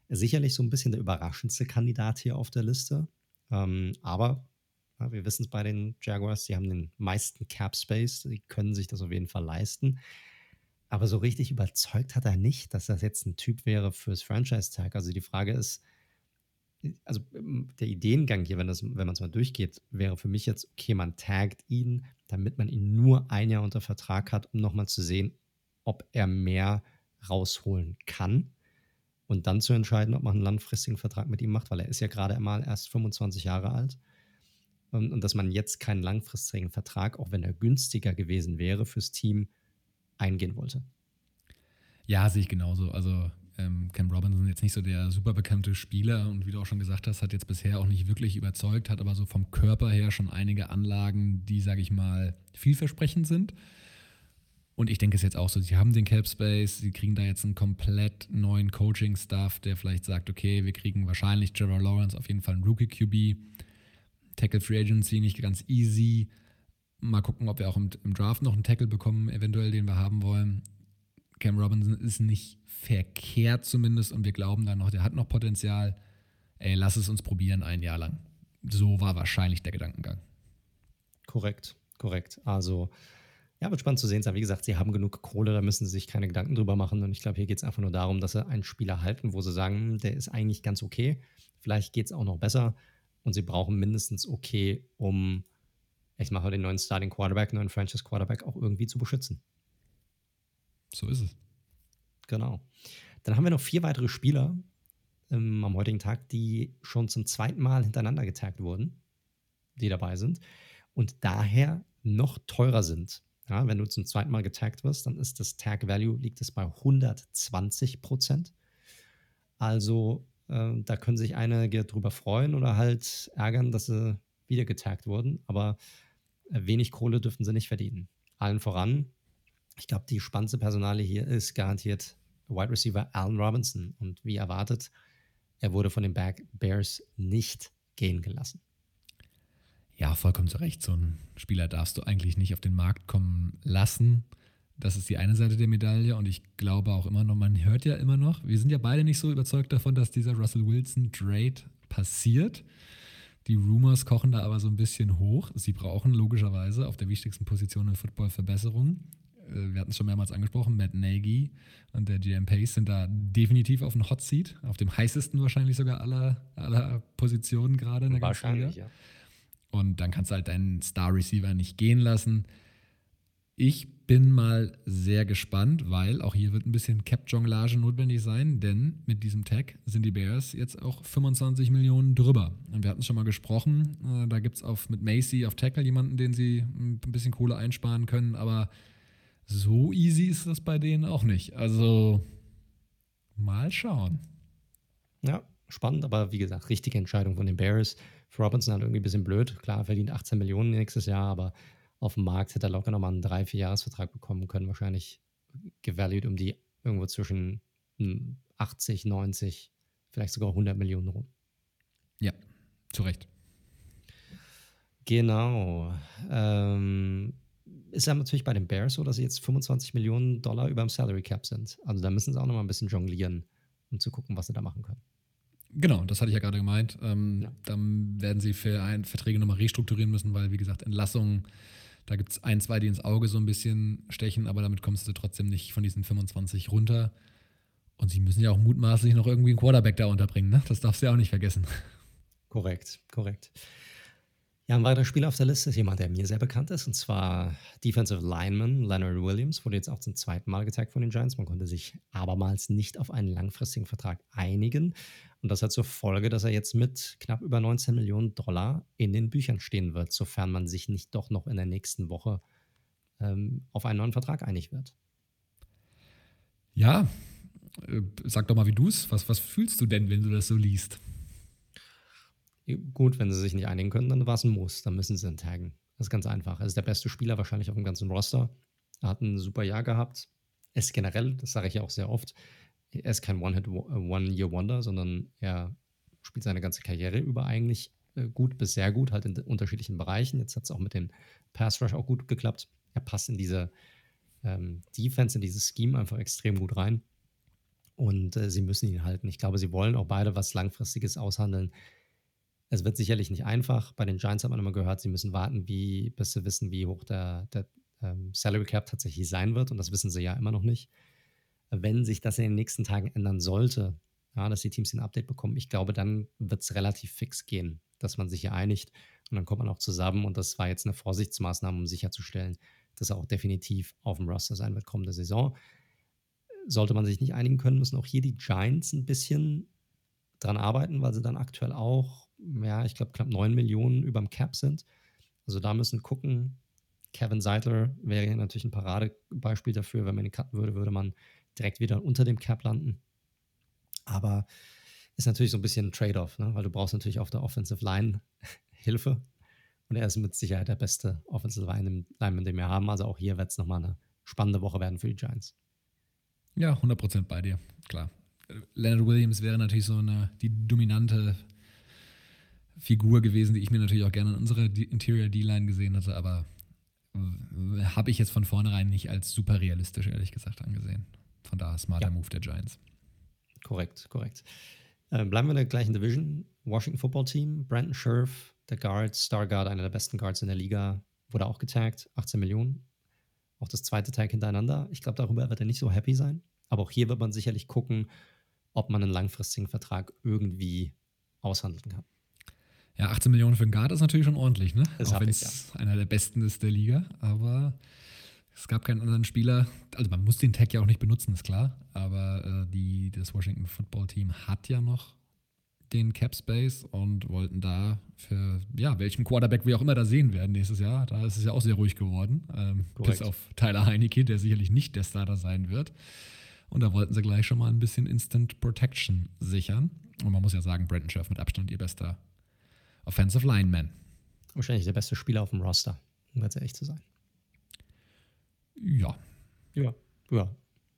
Speaker 1: Sicherlich so ein bisschen der überraschendste Kandidat hier auf der Liste. Ähm, aber ja, wir wissen es bei den Jaguars, die haben den meisten Cap Space, die können sich das auf jeden Fall leisten. Aber so richtig überzeugt hat er nicht, dass das jetzt ein Typ wäre fürs Franchise-Tag. Also die Frage ist, also ähm, der Ideengang hier, wenn, wenn man es mal durchgeht, wäre für mich jetzt, okay, man taggt ihn, damit man ihn nur ein Jahr unter Vertrag hat, um nochmal zu sehen, ob er mehr rausholen kann und dann zu entscheiden, ob man einen langfristigen Vertrag mit ihm macht, weil er ist ja gerade einmal erst 25 Jahre alt. Und, und dass man jetzt keinen langfristigen Vertrag, auch wenn er günstiger gewesen wäre fürs Team, eingehen wollte.
Speaker 2: Ja, sehe ich genauso. Also ähm, Cam Robinson ist jetzt nicht so der super bekannte Spieler und wie du auch schon gesagt hast, hat jetzt bisher auch nicht wirklich überzeugt, hat aber so vom Körper her schon einige Anlagen, die, sage ich mal, vielversprechend sind. Und ich denke es jetzt auch so, sie haben den Cap Space, sie kriegen da jetzt einen komplett neuen Coaching-Staff, der vielleicht sagt, okay, wir kriegen wahrscheinlich Trevor Lawrence auf jeden Fall einen Rookie-QB. Tackle Free Agency nicht ganz easy. Mal gucken, ob wir auch im, im, Draft noch einen Tackle bekommen, eventuell, den wir haben wollen. Cam Robinson ist nicht verkehrt zumindest und wir glauben dann noch, der hat noch Potenzial. Ey, lass es uns probieren ein Jahr lang. So war wahrscheinlich der Gedankengang.
Speaker 1: Korrekt, korrekt. Also, ja, wird spannend zu sehen sein. Wie gesagt, sie haben genug Kohle, da müssen sie sich keine Gedanken drüber machen. Und ich glaube, hier geht es einfach nur darum, dass sie einen Spieler halten, wo sie sagen, hm, der ist eigentlich ganz okay. Vielleicht geht es auch noch besser. Und sie brauchen mindestens okay, um ich mache den neuen Starting Quarterback, neuen Franchise Quarterback auch irgendwie zu beschützen.
Speaker 2: So ist es.
Speaker 1: Genau. Dann haben wir noch vier weitere Spieler ähm, am heutigen Tag, die schon zum zweiten Mal hintereinander getaggt wurden, die dabei sind und daher noch teurer sind. Ja, wenn du zum zweiten Mal getaggt wirst, dann ist das Tag Value liegt es bei 120 Prozent. Also äh, da können sich einige drüber freuen oder halt ärgern, dass sie wieder getaggt wurden. Aber wenig Kohle dürften sie nicht verdienen. Allen voran, ich glaube, die spannendste Personale hier ist garantiert Wide Receiver Allen Robinson. Und wie erwartet, er wurde von den Bears nicht gehen gelassen.
Speaker 2: Ja, vollkommen zu Recht. So einen Spieler darfst du eigentlich nicht auf den Markt kommen lassen. Das ist die eine Seite der Medaille und ich glaube auch immer noch, man hört ja immer noch, wir sind ja beide nicht so überzeugt davon, dass dieser Russell Wilson Trade passiert. Die Rumors kochen da aber so ein bisschen hoch. Sie brauchen logischerweise auf der wichtigsten Position im Football Verbesserungen. Äh, wir hatten es schon mehrmals angesprochen, Matt Nagy und der GM Pace sind da definitiv auf dem Hot Seat, auf dem heißesten wahrscheinlich sogar aller, aller Positionen gerade in der
Speaker 1: Wahrscheinlich, ja.
Speaker 2: Und dann kannst du halt deinen Star Receiver nicht gehen lassen. Ich bin mal sehr gespannt, weil auch hier wird ein bisschen Cap-Jonglage notwendig sein, denn mit diesem Tag sind die Bears jetzt auch 25 Millionen drüber. Und wir hatten es schon mal gesprochen, äh, da gibt es mit Macy auf Tackle jemanden, den sie ein bisschen Kohle einsparen können, aber so easy ist das bei denen auch nicht. Also mal schauen.
Speaker 1: Ja, spannend, aber wie gesagt, richtige Entscheidung von den Bears. Für Robinson halt irgendwie ein bisschen blöd. Klar, verdient 18 Millionen nächstes Jahr, aber auf dem Markt hätte er locker nochmal einen 3-4-Jahres-Vertrag bekommen können. Wahrscheinlich gevalued um die irgendwo zwischen 80, hm, 90, vielleicht sogar 100 Millionen rum.
Speaker 2: Ja, zu Recht.
Speaker 1: Genau. Ähm, ist ja natürlich bei den Bears so, dass sie jetzt 25 Millionen Dollar über dem Salary Cap sind. Also da müssen sie auch nochmal ein bisschen jonglieren, um zu gucken, was sie da machen können.
Speaker 2: Genau, das hatte ich ja gerade gemeint. Ähm, ja. Dann werden sie für ein, Verträge nochmal restrukturieren müssen, weil, wie gesagt, Entlassungen, da gibt es ein, zwei, die ins Auge so ein bisschen stechen, aber damit kommst du trotzdem nicht von diesen 25 runter. Und sie müssen ja auch mutmaßlich noch irgendwie einen Quarterback da unterbringen, ne? Das darfst du ja auch nicht vergessen.
Speaker 1: Korrekt, korrekt. Ja, ein weiterer Spieler auf der Liste ist jemand, der mir sehr bekannt ist, und zwar Defensive Lineman Leonard Williams, wurde jetzt auch zum zweiten Mal gezeigt von den Giants. Man konnte sich abermals nicht auf einen langfristigen Vertrag einigen. Und das hat zur Folge, dass er jetzt mit knapp über 19 Millionen Dollar in den Büchern stehen wird, sofern man sich nicht doch noch in der nächsten Woche ähm, auf einen neuen Vertrag einig wird.
Speaker 2: Ja, äh, sag doch mal, wie du es. Was, was fühlst du denn, wenn du das so liest?
Speaker 1: Gut, wenn sie sich nicht einigen können, dann war es ein Muss. Dann müssen sie ihn taggen. Das ist ganz einfach. Er ist der beste Spieler wahrscheinlich auf dem ganzen Roster. Er hat ein super Jahr gehabt. Er ist generell, das sage ich ja auch sehr oft, er ist kein One-Hit-One-Year-Wonder, sondern er spielt seine ganze Karriere über eigentlich äh, gut bis sehr gut, halt in unterschiedlichen Bereichen. Jetzt hat es auch mit dem Pass Rush auch gut geklappt. Er passt in diese ähm, Defense, in dieses Scheme einfach extrem gut rein. Und äh, sie müssen ihn halten. Ich glaube, sie wollen auch beide was Langfristiges aushandeln. Es wird sicherlich nicht einfach. Bei den Giants hat man immer gehört, sie müssen warten, wie, bis sie wissen, wie hoch der, der ähm, Salary Cap tatsächlich sein wird. Und das wissen sie ja immer noch nicht. Wenn sich das in den nächsten Tagen ändern sollte, ja, dass die Teams ein Update bekommen, ich glaube, dann wird es relativ fix gehen, dass man sich hier einigt. Und dann kommt man auch zusammen. Und das war jetzt eine Vorsichtsmaßnahme, um sicherzustellen, dass er auch definitiv auf dem Roster sein wird kommende Saison. Sollte man sich nicht einigen können, müssen auch hier die Giants ein bisschen dran arbeiten, weil sie dann aktuell auch ja, ich glaube, knapp 9 Millionen über dem Cap sind. Also da müssen gucken. Kevin Seidler wäre natürlich ein Paradebeispiel dafür. Wenn man ihn cutten würde, würde man direkt wieder unter dem Cap landen. Aber ist natürlich so ein bisschen ein Trade-off, ne? weil du brauchst natürlich auf der Offensive Line Hilfe. Und er ist mit Sicherheit der beste Offensive Lineman, den wir haben. Also auch hier wird es nochmal eine spannende Woche werden für die Giants.
Speaker 2: Ja, 100% bei dir, klar. Leonard Williams wäre natürlich so eine, die dominante Figur gewesen, die ich mir natürlich auch gerne in unserer Interior D-Line gesehen hatte, aber habe ich jetzt von vornherein nicht als super realistisch, ehrlich gesagt, angesehen. Von daher smarter ja. Move der Giants.
Speaker 1: Korrekt, korrekt. Äh, bleiben wir in der gleichen Division. Washington Football Team, Brandon Scherf, der Guard, Star Guard, einer der besten Guards in der Liga, wurde auch getaggt, 18 Millionen. Auch das zweite Tag hintereinander. Ich glaube, darüber wird er nicht so happy sein. Aber auch hier wird man sicherlich gucken, ob man einen langfristigen Vertrag irgendwie aushandeln kann.
Speaker 2: Ja, 18 Millionen für einen Guard ist natürlich schon ordentlich, ne? Das Auch wenn es ja. einer der besten ist der Liga. Aber es gab keinen anderen Spieler. Also man muss den Tag ja auch nicht benutzen, ist klar. Aber äh, die, das Washington Football Team hat ja noch den Cap Space und wollten da für ja, welchen Quarterback wir auch immer da sehen werden nächstes Jahr. Da ist es ja auch sehr ruhig geworden. Ähm, bis auf Tyler Heinecke, der sicherlich nicht der Starter sein wird. Und da wollten sie gleich schon mal ein bisschen Instant Protection sichern. Und man muss ja sagen, Brandon Scherf mit Abstand ihr bester Offensive Lineman.
Speaker 1: Wahrscheinlich der beste Spieler auf dem Roster, um ganz ehrlich zu sein.
Speaker 2: Ja.
Speaker 1: Ja, ja.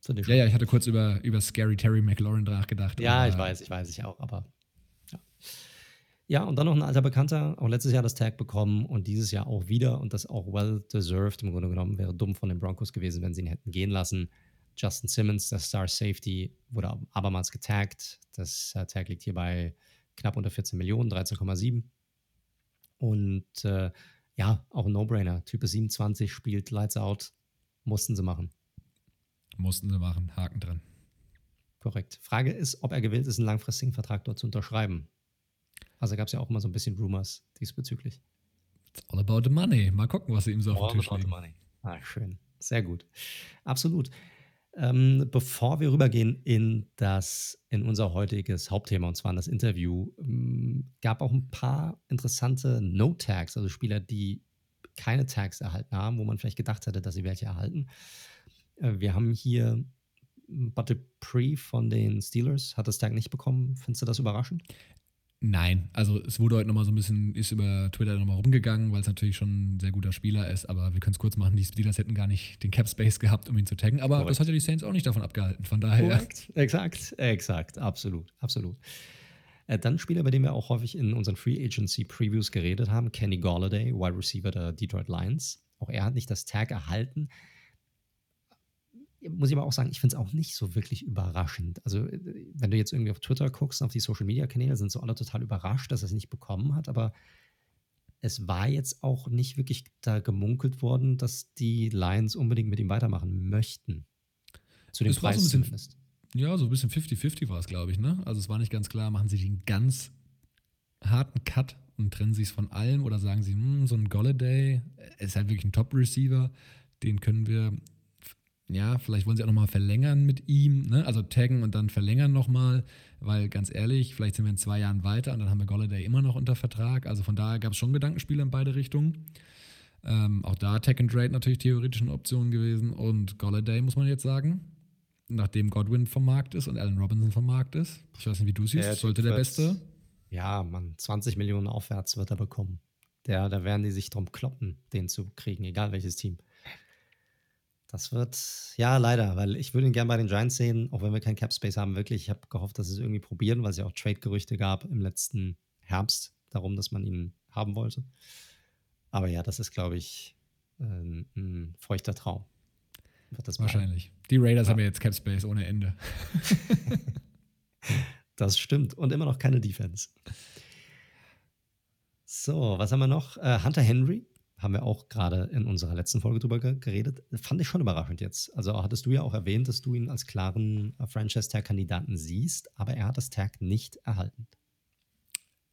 Speaker 2: Ja, ja, ich hatte kurz über, über Scary Terry McLaurin nachgedacht.
Speaker 1: Ja, ich weiß, ich weiß, ich auch, aber ja. Ja, und dann noch ein alter Bekannter, auch letztes Jahr das Tag bekommen und dieses Jahr auch wieder und das auch well deserved im Grunde genommen. Wäre dumm von den Broncos gewesen, wenn sie ihn hätten gehen lassen. Justin Simmons, der Star Safety, wurde abermals getaggt. Das äh, Tag liegt hier bei knapp unter 14 Millionen, 13,7. Und äh, ja, auch ein No-Brainer. Typ 27 spielt Lights Out. Mussten sie machen.
Speaker 2: Mussten sie machen. Haken dran.
Speaker 1: Korrekt. Frage ist, ob er gewillt ist, einen langfristigen Vertrag dort zu unterschreiben. Also gab es ja auch immer so ein bisschen Rumors diesbezüglich.
Speaker 2: It's all about the money. Mal gucken, was sie ihm so all auf den Tisch legen.
Speaker 1: Money. Ah, schön. Sehr gut. Absolut. Ähm, bevor wir rübergehen in das, in unser heutiges Hauptthema, und zwar in das Interview, ähm, gab auch ein paar interessante No-Tags, also Spieler, die keine Tags erhalten haben, wo man vielleicht gedacht hätte, dass sie welche erhalten. Äh, wir haben hier Bud Pre von den Steelers, hat das Tag nicht bekommen. Findest du das überraschend?
Speaker 2: Nein, also es wurde heute nochmal so ein bisschen, ist über Twitter nochmal rumgegangen, weil es natürlich schon ein sehr guter Spieler ist, aber wir können es kurz machen, die Steelers hätten gar nicht den Cap Space gehabt, um ihn zu taggen, aber Korrekt. das hat ja die Saints auch nicht davon abgehalten, von daher.
Speaker 1: Korrekt, exakt, exakt, absolut, absolut. Äh, dann Spieler, bei dem wir auch häufig in unseren Free Agency Previews geredet haben, Kenny Galladay, Wide Receiver der Detroit Lions. Auch er hat nicht das Tag erhalten muss ich aber auch sagen, ich finde es auch nicht so wirklich überraschend. Also, äh, wenn du jetzt irgendwie auf Twitter guckst, auf die Social Media Kanäle, sind so alle total überrascht, dass er es nicht bekommen hat. Aber es war jetzt auch nicht wirklich da gemunkelt worden, dass die Lions unbedingt mit ihm weitermachen möchten.
Speaker 2: Zu dem Preis so bisschen, zumindest. Ja, so ein bisschen 50-50 war es, glaube ich. Ne? Also, es war nicht ganz klar, machen sie den ganz harten Cut und trennen sich von allem oder sagen sie, hm, so ein Golladay ist halt wirklich ein Top-Receiver, den können wir ja, vielleicht wollen sie auch nochmal verlängern mit ihm, ne? also taggen und dann verlängern nochmal, weil ganz ehrlich, vielleicht sind wir in zwei Jahren weiter und dann haben wir Golladay immer noch unter Vertrag. Also von daher gab es schon Gedankenspiele in beide Richtungen. Ähm, auch da Tag and Trade natürlich theoretisch eine Option gewesen und Golladay muss man jetzt sagen, nachdem Godwin vom Markt ist und Allen Robinson vom Markt ist. Ich weiß nicht, wie du siehst, der sollte der Beste.
Speaker 1: Ja, man, 20 Millionen aufwärts wird er bekommen. Der, da werden die sich drum kloppen, den zu kriegen, egal welches Team. Das wird, ja, leider, weil ich würde ihn gerne bei den Giants sehen, auch wenn wir keinen Cap Space haben, wirklich. Ich habe gehofft, dass sie es irgendwie probieren, weil es ja auch Trade-Gerüchte gab im letzten Herbst darum, dass man ihn haben wollte. Aber ja, das ist, glaube ich, ein, ein feuchter Traum.
Speaker 2: Wahrscheinlich. Die Raiders ja. haben ja jetzt Cap Space ohne Ende.
Speaker 1: das stimmt. Und immer noch keine Defense. So, was haben wir noch? Äh, Hunter Henry haben wir auch gerade in unserer letzten Folge drüber geredet. Fand ich schon überraschend jetzt. Also hattest du ja auch erwähnt, dass du ihn als klaren äh, Franchise-Tag-Kandidaten siehst, aber er hat das Tag nicht erhalten.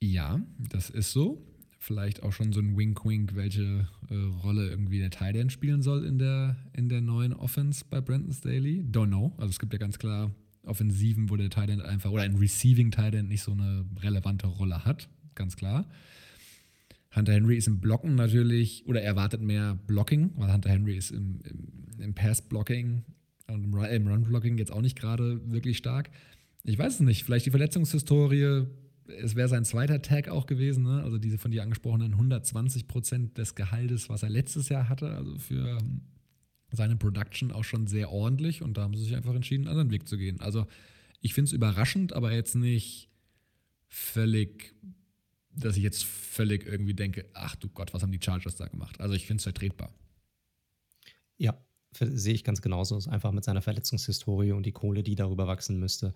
Speaker 2: Ja, das ist so. Vielleicht auch schon so ein Wink-Wink, welche äh, Rolle irgendwie der Tight spielen soll in der, in der neuen Offense bei Brandon Staley. Don't know. Also es gibt ja ganz klar Offensiven, wo der Tight einfach oder ein Receiving Tight nicht so eine relevante Rolle hat. Ganz klar. Hunter Henry ist im Blocken natürlich, oder erwartet mehr Blocking, weil Hunter Henry ist im, im, im Pass-Blocking und im, im Run-Blocking jetzt auch nicht gerade wirklich stark. Ich weiß es nicht, vielleicht die Verletzungshistorie, es wäre sein zweiter Tag auch gewesen, ne? also diese von dir angesprochenen 120 Prozent des Gehaltes, was er letztes Jahr hatte, also für seine Production auch schon sehr ordentlich und da haben sie sich einfach entschieden, einen anderen Weg zu gehen. Also ich finde es überraschend, aber jetzt nicht völlig dass ich jetzt völlig irgendwie denke, ach du Gott, was haben die Chargers da gemacht? Also ich finde es vertretbar.
Speaker 1: Ja, sehe ich ganz genauso. Einfach mit seiner Verletzungshistorie und die Kohle, die darüber wachsen müsste.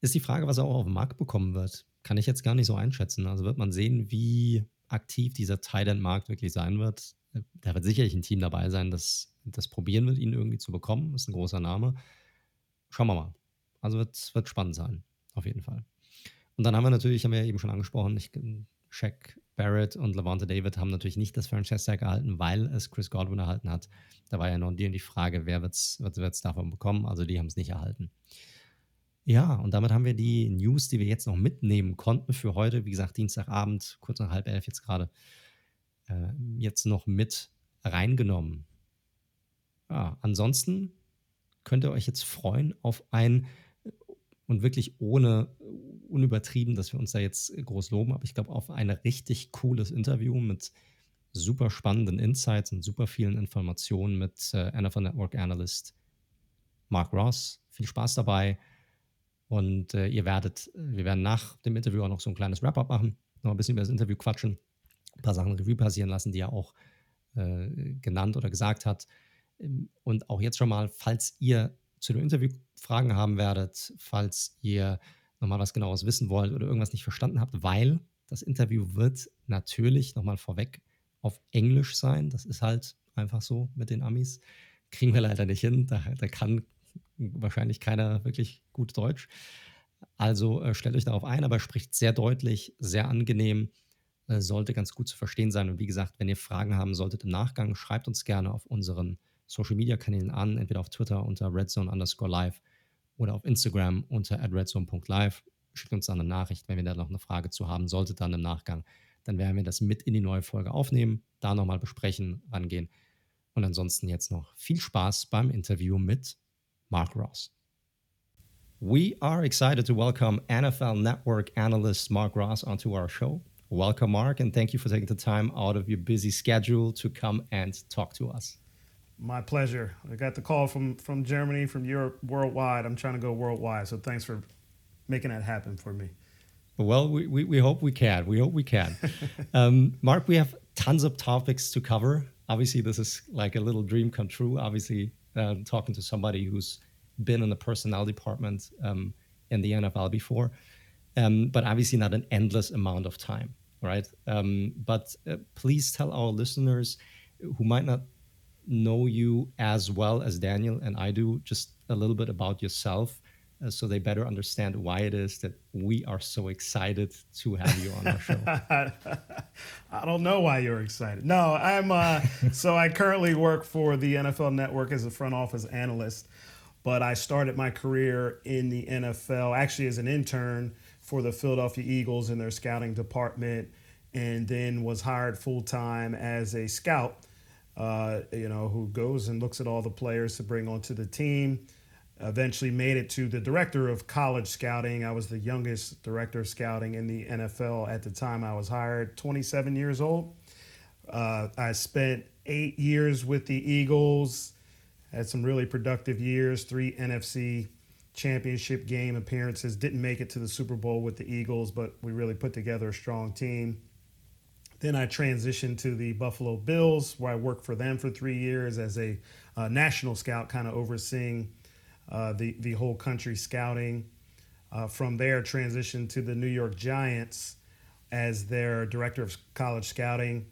Speaker 1: Ist die Frage, was er auch auf dem Markt bekommen wird. Kann ich jetzt gar nicht so einschätzen. Also wird man sehen, wie aktiv dieser Tight-End-Markt wirklich sein wird. Da wird sicherlich ein Team dabei sein, das das probieren wird, ihn irgendwie zu bekommen. Ist ein großer Name. Schauen wir mal. Also wird, wird spannend sein, auf jeden Fall. Und dann haben wir natürlich, haben wir eben schon angesprochen, ich, Shaq Barrett und Levante David haben natürlich nicht das Franchise Tag erhalten, weil es Chris Godwin erhalten hat. Da war ja noch die, die Frage, wer wird es wird's davon bekommen? Also die haben es nicht erhalten. Ja, und damit haben wir die News, die wir jetzt noch mitnehmen konnten für heute. Wie gesagt, Dienstagabend, kurz nach halb elf jetzt gerade, äh, jetzt noch mit reingenommen. Ja, ansonsten könnt ihr euch jetzt freuen auf ein und wirklich ohne unübertrieben, dass wir uns da jetzt groß loben, aber ich glaube auf ein richtig cooles Interview mit super spannenden Insights und super vielen Informationen mit äh, NFL Network Analyst Mark Ross. Viel Spaß dabei und äh, ihr werdet, wir werden nach dem Interview auch noch so ein kleines Wrap-up machen, noch ein bisschen über das Interview quatschen, ein paar Sachen Revue passieren lassen, die er auch äh, genannt oder gesagt hat. Und auch jetzt schon mal, falls ihr zu dem Interview Fragen haben werdet, falls ihr nochmal was genaues wissen wollt oder irgendwas nicht verstanden habt, weil das Interview wird natürlich nochmal vorweg auf Englisch sein. Das ist halt einfach so mit den Amis. Kriegen wir leider nicht hin. Da, da kann wahrscheinlich keiner wirklich gut Deutsch. Also äh, stellt euch darauf ein, aber spricht sehr deutlich, sehr angenehm, äh, sollte ganz gut zu verstehen sein. Und wie gesagt, wenn ihr Fragen haben solltet im Nachgang, schreibt uns gerne auf unseren Social Media Kanälen an, entweder auf Twitter unter redzone underscore live oder auf Instagram unter redzone.live. Schickt uns dann eine Nachricht, wenn wir da noch eine Frage zu haben solltet, dann im Nachgang. Dann werden wir das mit in die neue Folge aufnehmen, da nochmal besprechen, rangehen. Und ansonsten jetzt noch viel Spaß beim Interview mit Mark Ross. We are excited to welcome NFL Network analyst Mark Ross onto our show. Welcome, Mark, and thank you for taking the time out of your busy schedule to come and talk to us.
Speaker 3: My pleasure. I got the call from from Germany, from Europe, worldwide. I'm trying to go worldwide, so thanks for making that happen for me.
Speaker 1: Well, we, we, we hope we can. We hope we can. um, Marc, we have tons of topics to cover. Obviously, this is like a little dream come true. Obviously, uh, talking to somebody who's been in the personnel department um, in the NFL before, um, but obviously not an endless amount of time, right? Um, but uh, please tell our listeners who might not know you as well as Daniel and I do just a little bit about yourself. Uh, so they better understand why it is that we are so excited to have you on our show.
Speaker 3: I don't know why you're excited. No, I'm uh, so I currently work for the NFL Network as a front office analyst but I started my career in the NFL actually as an intern for the Philadelphia Eagles in their scouting department, and then was hired full time as a scout. Uh, you know, who goes and looks at all the players to bring onto the team. Eventually made it to the director of college scouting. I was the youngest director of scouting in the NFL at the time I was hired, 27 years old. Uh, I spent eight years with the Eagles had some really productive years, three NFC championship game appearances. Didn't make it to the Super Bowl with the Eagles, but we really put together a strong team. Then I transitioned to the Buffalo Bills, where I worked for them for three years as a uh, national scout, kind of overseeing uh, the the whole country scouting. Uh, from there, transitioned to the New York Giants as their director of college scouting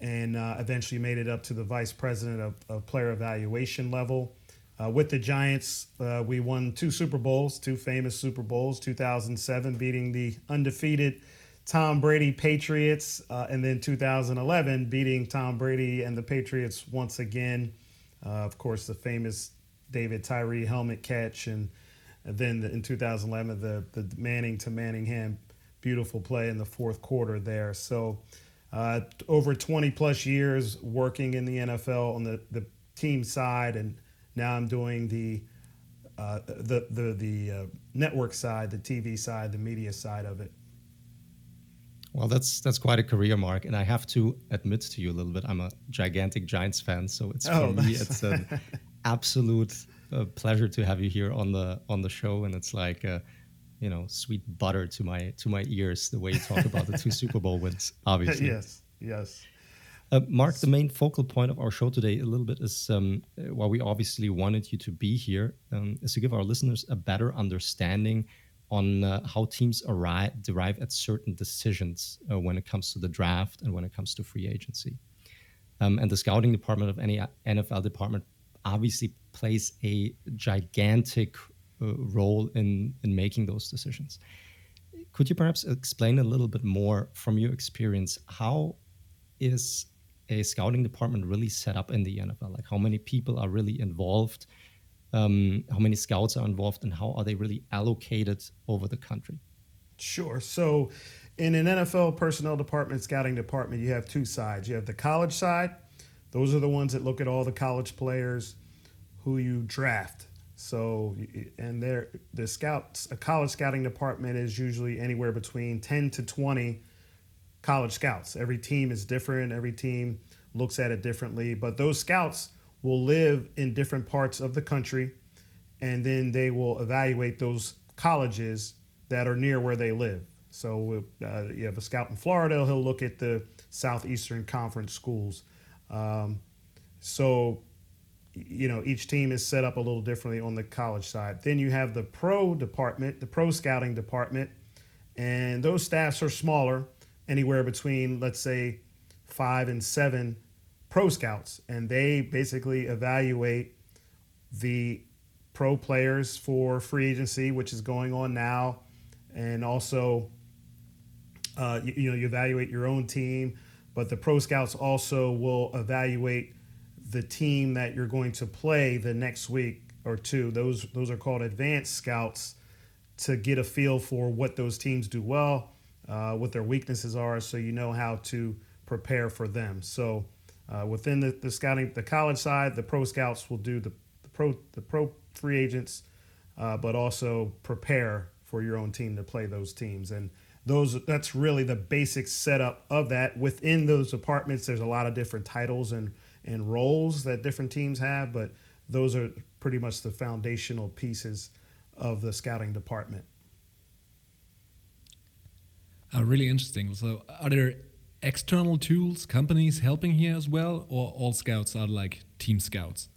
Speaker 3: and uh, eventually made it up to the vice president of, of player evaluation level. Uh, with the Giants, uh, we won two Super Bowls, two famous Super Bowls, 2007 beating the undefeated Tom Brady Patriots, uh, and then 2011 beating Tom Brady and the Patriots once again. Uh, of course, the famous David Tyree helmet catch, and then in 2011 the the Manning to Manningham beautiful play in the fourth quarter there. So uh, over 20 plus years working in the NFL on the, the team side, and now I'm doing the uh, the the the uh, network side, the TV side, the media side of it.
Speaker 1: Well, that's that's quite a career Marc, and I have to admit to you a little bit. I'm a gigantic Giants fan, so it's oh, for me it's an absolute uh, pleasure to have you here on the on the show, and it's like uh, you know sweet butter to my to my ears the way you talk about the two Super Bowl wins. Obviously,
Speaker 3: yes, yes.
Speaker 1: Uh, Marc, the main focal point of our show today, a little bit, is um, why we obviously wanted you to be here, um, is to give our listeners a better understanding on uh, how teams arrive, derive at certain decisions uh, when it comes to the draft and when it comes to free agency. Um, and the scouting department of any NFL department obviously plays a gigantic uh, role in in making those decisions. Could you perhaps explain a little bit more from your experience how is a scouting department really set up in the NFL? Like how many people are really involved? Um, how many scouts are involved, and how are they really allocated over the country?
Speaker 3: Sure. So, in an NFL personnel department, scouting department, you have two sides. You have the college side; those are the ones that look at all the college players who you draft so, and there, the scouts, a college scouting department is usually anywhere between 10 to 20 college scouts. Every team is different, every team looks at it differently, but those scouts will live in different parts of the country and then they will evaluate those colleges that are near where they live. So uh, you have a scout in Florida, he'll look at the Southeastern Conference schools. Um, so, you know, each team is set up a little differently on the college side. Then you have the pro department, the pro scouting department, and those staffs are smaller, anywhere between, let's say, five and seven pro scouts. And they basically evaluate the pro players for free agency, which is going on now, and also uh, you, you, know you evaluate your own team, but the pro scouts also will evaluate the team that you're going to play the next week or two. Those those are called advanced scouts to get a feel for what those teams do well, uh, what their weaknesses are, so you know how to prepare for them. So uh, within the, the scouting, the college side, the pro scouts will do the, the pro the pro free agents, uh, but also prepare for your own team to play those teams. And those that's really the basic setup of that. Within those departments, there's a lot of different titles and and roles that different teams have, but those are pretty much the foundational pieces of the scouting department.
Speaker 2: Uh, really interesting. So, are there external tools, companies helping here as well, or all scouts are like team scouts?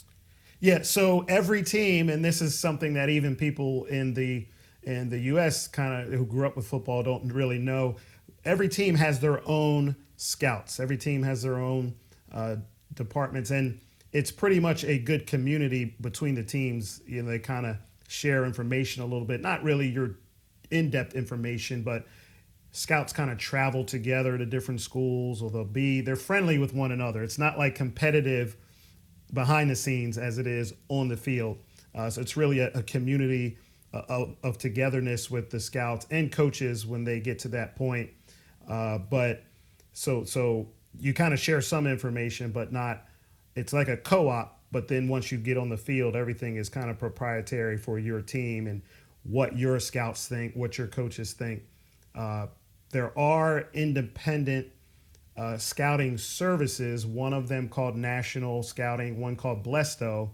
Speaker 3: Yeah, so every team, and this is something that even people in the in the U.S. kind of who grew up with football don't really know. Every team has their own scouts. Every team has their own uh, departments, and it's pretty much a good community between the teams. You know, they kind of share information a little bit, not really your in-depth information, but scouts kind of travel together to different schools, or they'll be they're friendly with one another. It's not like competitive behind the scenes as it is on the field. Uh, so it's really a, a community uh, of, togetherness with the scouts and coaches when they get to that point. Uh, but so so you kind of share some information, but not. It's like a co-op, but then once you get on the field, everything is kind of proprietary for your team and what your scouts think, what your coaches think. Uh, there are independent uh, scouting services, one of them called National Scouting, one called Blesto,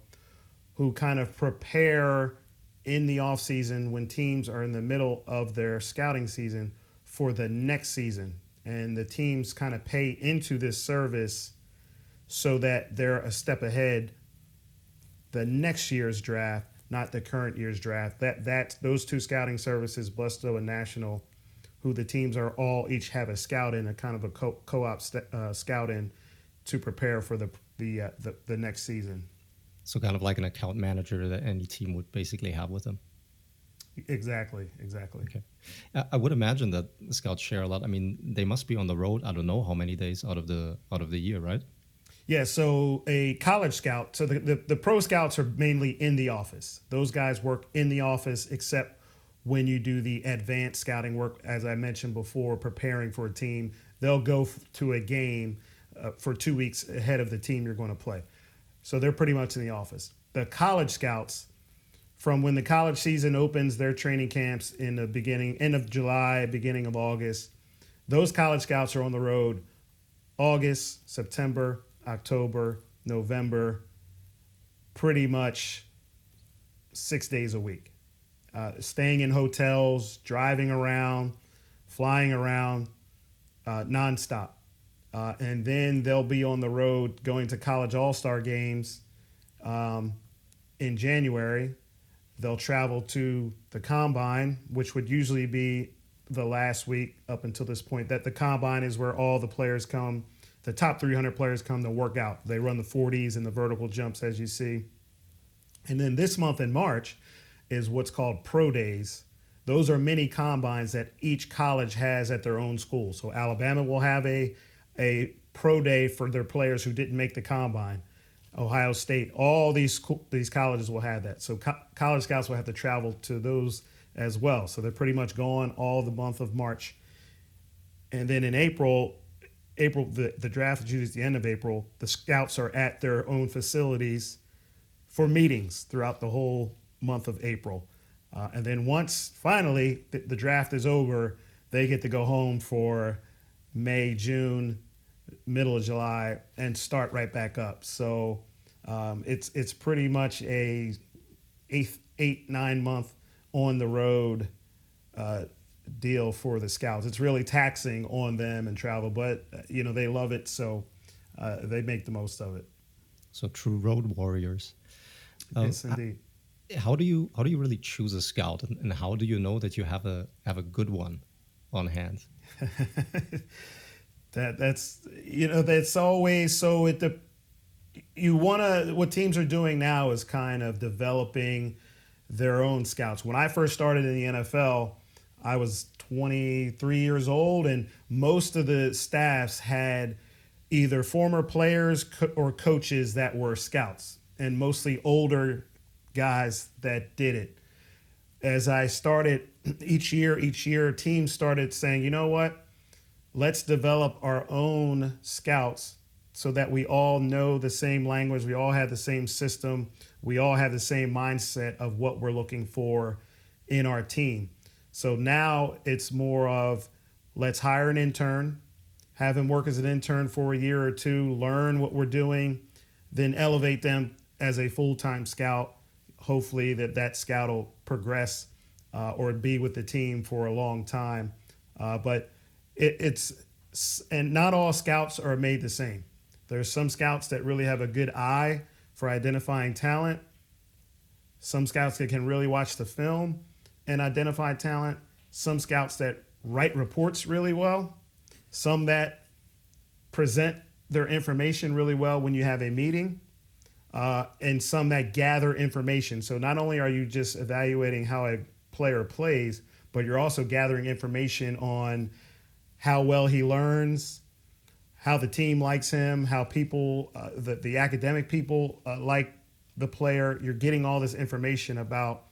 Speaker 3: who kind of prepare in the off season when teams are in the middle of their scouting season for the next season. And the teams kind of pay into this service so that they're a step ahead the next year's draft, not the current year's draft. That that those two scouting services, Blesto and National, who the teams are all each have a scout in a kind of a co- co-op st- uh, scout in to prepare for the the, uh, the the next season.
Speaker 1: So kind of like an account manager that any team would basically have with them.
Speaker 3: Exactly, exactly.
Speaker 1: Okay. I would imagine that scouts share a lot. I mean, they must be on the road. I don't know how many days out of the out of the year, right?
Speaker 3: Yeah. So a college scout. So the, the, the pro scouts are mainly in the office. Those guys work in the office, except when you do the advanced scouting work, as I mentioned before, preparing for a team, they'll go to a game uh, for two weeks ahead of the team you're going to play. So they're pretty much in the office. The college scouts, from when the college season opens, their training camps in the beginning, end of July, beginning of August, those college scouts are on the road August, September, October, November, pretty much six days a week uh, staying in hotels, driving around, flying around uh, nonstop. Uh, and then they'll be on the road going to college all star games um, in January. They'll travel to the combine, which would usually be the last week up until this point. That the combine is where all the players come, the top 300 players come to work out. They run the 40s and the vertical jumps, as you see. And then this month in March, is what's called pro days. Those are mini combines that each college has at their own school. So Alabama will have a a pro day for their players who didn't make the combine. Ohio State, all these these colleges will have that. So co- college scouts will have to travel to those as well. So they're pretty much gone all the month of March. And then in April, April the, the draft is usually the end of April. The scouts are at their own facilities for meetings throughout the whole month of April. Uh, and then once finally the, the, draft is over, they get to go home for May, June, middle of July, and start right back up. So um, it's it's pretty much a eight eight nine month on the road uh, deal for the scouts. It's really taxing on them and travel, but uh, you know they love it, so uh, they make the most of it.
Speaker 1: So true road warriors.
Speaker 3: yes, indeed.
Speaker 1: How do you how do you really choose a scout, and, and how do you know that you have a have a good one on hand?
Speaker 3: that that's you know that's always so it the you want to what teams are doing now is kind of developing their own scouts. When I first started in the NFL, I was 23 years old, and most of the staffs had either former players co- or coaches that were scouts, and mostly older guys that did it. As I started each year, each year, teams started saying, you know what? Let's develop our own scouts so that we all know the same language, we all have the same system, we all have the same mindset of what we're looking for in our team. So now it's more of let's hire an intern, have him work as an intern for a year or two, learn what we're doing, then elevate them as a full time scout. Hopefully, that that scout will progress uh, or be with the team for a long time. Uh, but it, it's and not all scouts are made the same. There's some scouts that really have a good eye for identifying talent. Some scouts that can really watch the film and identify talent. Some scouts that write reports really well. Some that present their information really well when you have a meeting. Uh, and some that gather information. So not only are you just evaluating how a player plays, but you're also gathering information on how well he learns, how the team likes him, how people, uh, the, the academic people uh, like the player. You're getting all this information about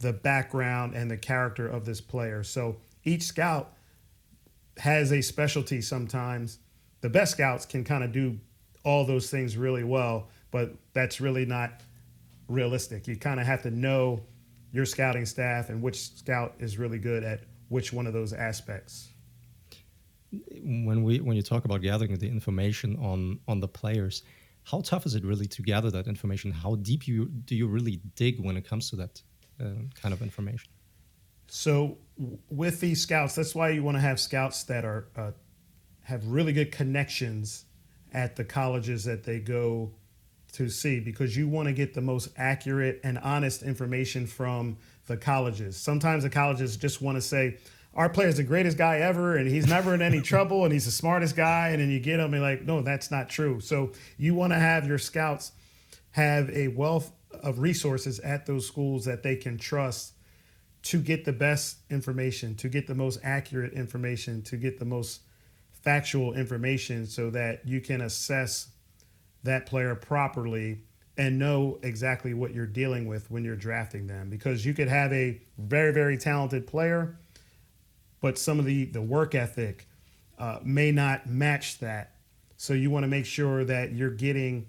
Speaker 3: the background and the character of this player. So each scout has a specialty sometimes. The best scouts can kind of do all those things really well, but that's really not realistic. You kind of have to know your scouting staff and which scout is really good at which one of those aspects.
Speaker 1: When we when you talk about gathering the information on on the players how tough is it really to gather that information? How deep you do you really dig when it comes to that uh, kind of information?
Speaker 3: So with these scouts that's why you want to have scouts that are uh, have really good connections at the colleges that they go to see because you want to get the most accurate and honest information from the colleges. Sometimes the colleges just want to say our player's the greatest guy ever and he's never in any trouble and he's the smartest guy and then you get him and like no that's not true. So you want to have your scouts have a wealth of resources at those schools that they can trust to get the best information to get the most accurate information to get the most factual information so that you can assess that player properly and know exactly what you're dealing with when you're drafting them because you could have a very very talented player but some of the, the work ethic uh, may not match that. So you want to make sure that you're getting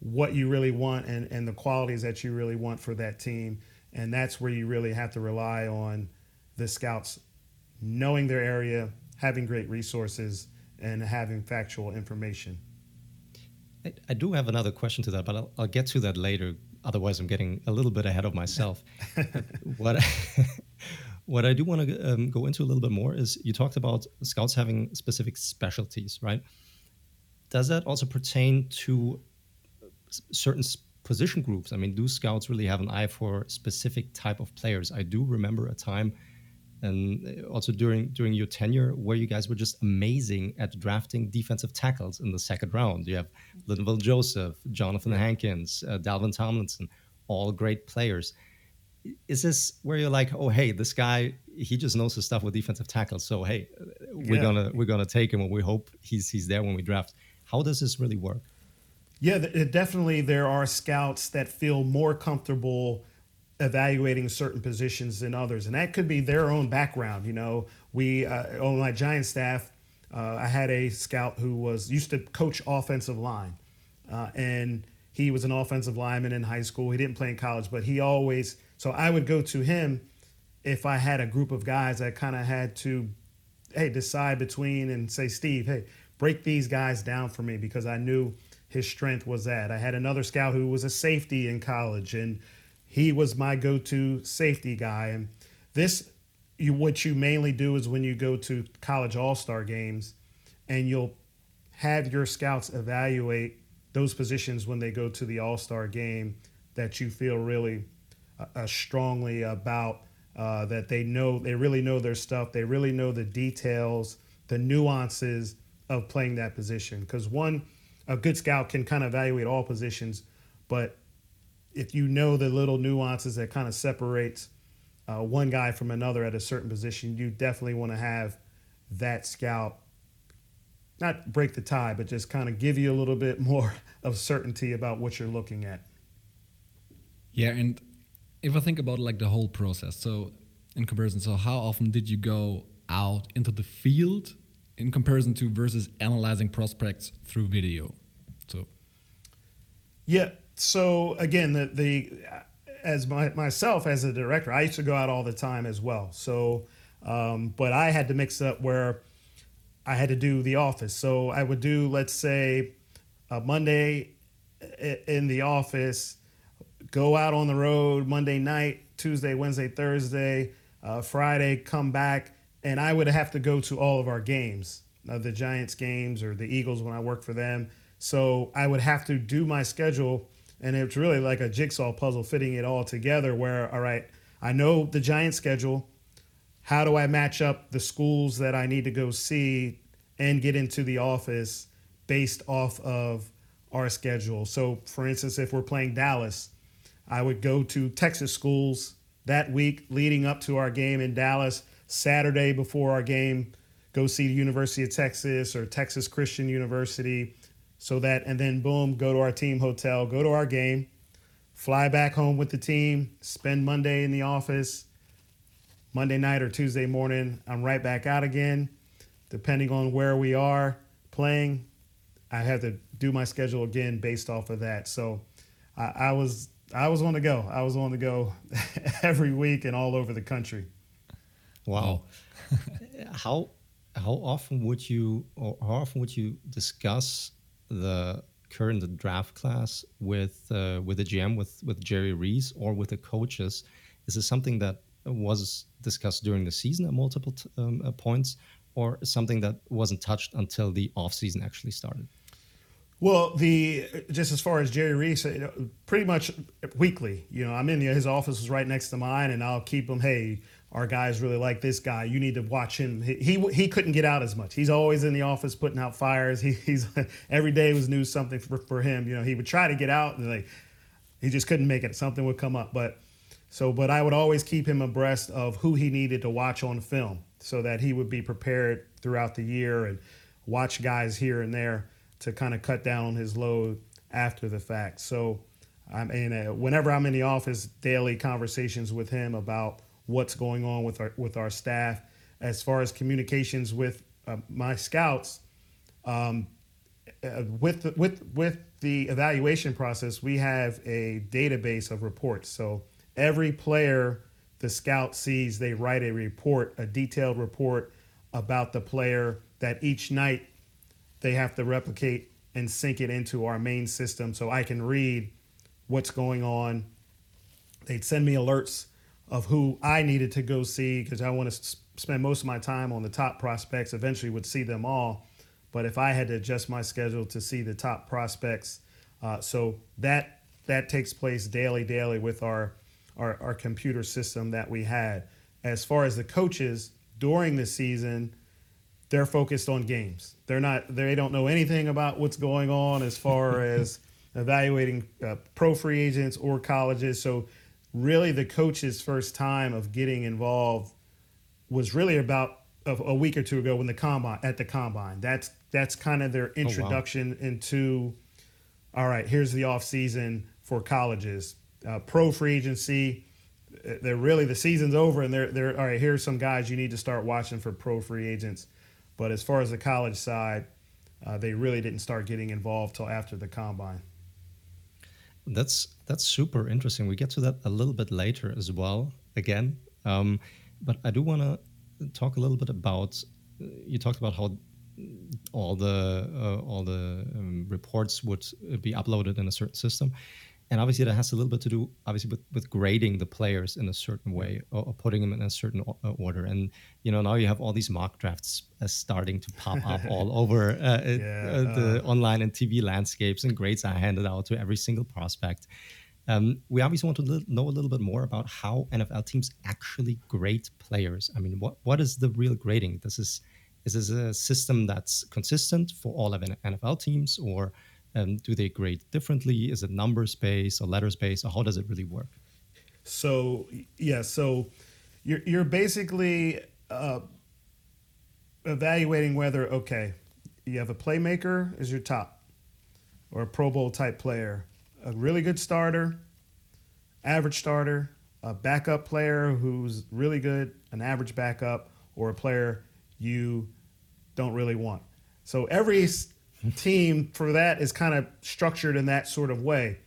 Speaker 3: what you really want and, and the qualities that you really want for that team. And that's where you really have to rely on the scouts knowing their area, having great resources, and having factual information.
Speaker 1: I, I do have another question to that, but I'll, I'll, get to that later. Otherwise, I'm getting a little bit ahead of myself. what what I do want to um, go into a little bit more is you talked about scouts having specific specialties, right? Does that also pertain to certain position groups? I mean, do scouts really have an eye for specific type of players? I do remember a time, and also during during your tenure, where you guys were just amazing at drafting defensive tackles in the second round. You have Linval Joseph, Johnathan Hankins, uh, Dalvin Tomlinson, all great players is this where you're like, oh hey, this guy he just knows his stuff with defensive tackles, so hey, we're yeah. gonna we're gonna take him, and we hope he's he's there when we draft. How does this really work?
Speaker 3: Yeah, definitely there are scouts that feel more comfortable evaluating certain positions than others, and that could be their own background. You know, we uh, on my Giant staff, uh, I had a scout who was used to coach offensive line, uh, and he was an offensive lineman in high school. He didn't play in college, but he always so I would go to him if I had a group of guys that kind of had to, hey, decide between and say, Steve, hey, break these guys down for me because I knew his strength was that. I had another scout who was a safety in college and he was my go to safety guy. And this you what you mainly do is when you go to college all-star games and you'll have your scouts evaluate those positions when they go to the all-star game that you feel really uh, uh, strongly about uh, that they know they really know their stuff they really know the details the nuances of playing that position because one a good scout can kind of evaluate all positions but if you know the little nuances that kind of separates uh, one guy from another at a certain position, you definitely want to have that scout not break the tie, but just kind of give you a little bit more of certainty about what you're looking at.
Speaker 2: Yeah, and if I think about like the whole process, so in comparison, so how often did you go out into the field in comparison to versus analyzing prospects through video? So,
Speaker 3: yeah. So again, the the as my, myself as a director, I used to go out all the time as well. So, um, but I had to mix up where I had to do the office. So I would do, let's say, a Monday in the office, go out on the road Monday night, Tuesday, Wednesday, Thursday, uh, Friday, come back, and I would have to go to all of our games, uh, the Giants games or the Eagles when I worked for them. So I would have to do my schedule and it's really like a jigsaw puzzle fitting it all together where all right i know the giant schedule. How do i match up the schools that i need to go see and get into the office based off of our schedule? So for instance if we're playing dallas i would go to texas schools that week leading up to our game in dallas saturday before our game go see the university of texas or texas christian university so that and then boom go to our team hotel go to our game fly back home with the team spend monday in the office monday night or tuesday morning i'm right back out again. Depending on where we are playing i have to do my schedule again based off of that. So i, I was i was on the go. I was on the go every week and all over the country.
Speaker 1: Wow. How how often would you or how often would you discuss the current draft class with uh, with the GM with with Jerry Reese or with the coaches? Is this something that was discussed during the season at multiple um, uh, points, or something that wasn't touched until the off season actually started?
Speaker 3: Well, the just as far as Jerry Reese, pretty much weekly. You know, I'm in his office is right next to mine, and I'll keep him. Hey, our guys really like this guy. You need to watch him. He, he, he couldn't get out as much. He's always in the office putting out fires. He, he's every day was new something for, for him. You know, he would try to get out and like he just couldn't make it. Something would come up. But so, but I would always keep him abreast of who he needed to watch on film so that he would be prepared throughout the year and watch guys here and there to kind of cut down on his load after the fact. So, I mean, uh, whenever I'm in the office, daily conversations with him about what's going on with our with our staff. As far as communications with uh, my scouts, um, uh, with the, with with the evaluation process, we have a database of reports. So every player the scout sees, they write a report, a detailed report about the player that each night they have to replicate and sync it into our main system so I can read what's going on. They'd send me alerts of who I needed to go see because I want to spend most of my time on the top prospects. Eventually, would see them all, but if I had to adjust my schedule to see the top prospects, uh, so that that takes place daily, daily with our, our our computer system that we had. As far as the coaches during the season, they're focused on games. They're not. They don't know anything about what's going on as far as evaluating uh, pro free agents or colleges. So really the coach's first time of getting involved was really about a, a week or two ago when the combine at the combine. That's that's kind of their introduction oh, wow. into all right, here's the off season for colleges. Uh, pro free agency, they're really the season's over and they're they're all right, here's some guys you need to start watching for pro free agents. But as far as the college side, uh, they really didn't start getting involved till after the combine.
Speaker 1: That's that's super interesting. We get to that a little bit later as well. Again, um, but I do want to talk a little bit about. You talked about how all the uh, all the um, reports would be uploaded in a certain system. And obviously that has a little bit to do obviously with, with grading the players in a certain way or, or putting them in a certain uh, order. And you know now you have all these mock drafts uh, starting to pop up all over uh, uh yeah, uh, the online and tv landscapes and grades are handed out to every single prospect. Um, we obviously want to know a little bit more about how nfl teams actually grade players. I mean what, what is the real grading? This is is this a system that's consistent for all of nfl teams or do they grade differently? Is it number space or letter space, or how does it really work?
Speaker 3: So yeah, so you're you're basically uh, evaluating whether okay, you have a playmaker as your top, or a Pro Bowl type player, a really good starter, average starter, a backup player who's really good, an average backup, or a player you don't really want. So every team for that is kind of structured in that sort of way.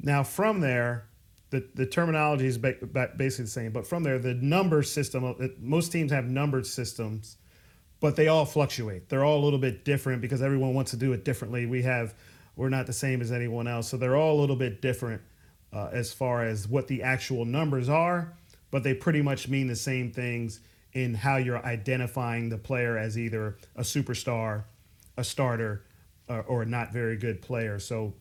Speaker 3: Now, from there, the, the terminology is ba- basically the same, but from there, the number system, uh, most teams have numbered systems, but they all fluctuate. They're all a little bit different because everyone wants to do it differently. We have, we're not the same as anyone else. So they're all a little bit different uh, as far as what the actual numbers are, but they pretty much mean the same things in how you're identifying the player as either a superstar, a starter, or, or not very good player. So,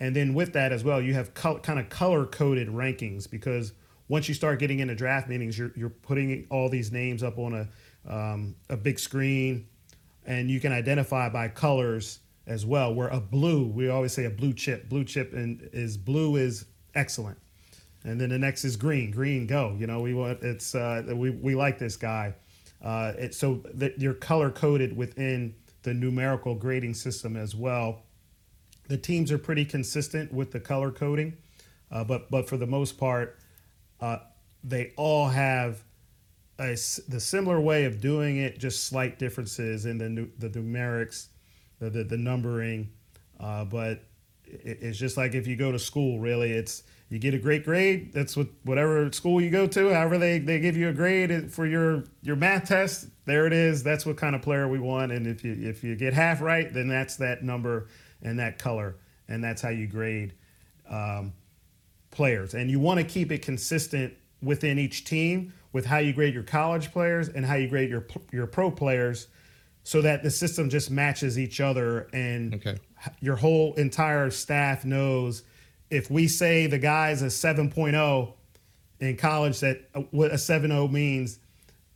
Speaker 3: and then with that as well, you have kind of color coded rankings because once you start getting into draft meetings, you're, you're putting all these names up on a, um, a big screen and you can identify by colors as well. Where a blue, we always say a blue chip. Blue chip and is blue is excellent, and then the next is green. Green, go. You know, we want it's uh, we we like this guy. Uh, it, so that you're color coded within the numerical grading system as well. The teams are pretty consistent with the color coding, uh, but but for the most part, uh, they all have a, the similar way of doing it, just slight differences in the the numerics, the the, the numbering. Uh, but it, it's just like if you go to school, really, it's you get a great grade. That's what whatever school you go to, however they, they give you a grade for your your math test. There it is. That's what kind of player we want. And if you if you get half right, then that's that number and that color, and that's how you grade um, players. And you want to keep it consistent within each team with how you grade your college players and how you grade your your pro players, so that the system just matches each other and okay. your whole entire staff knows if we say the guy's a 7.0 in college, that uh, what a 7.0 means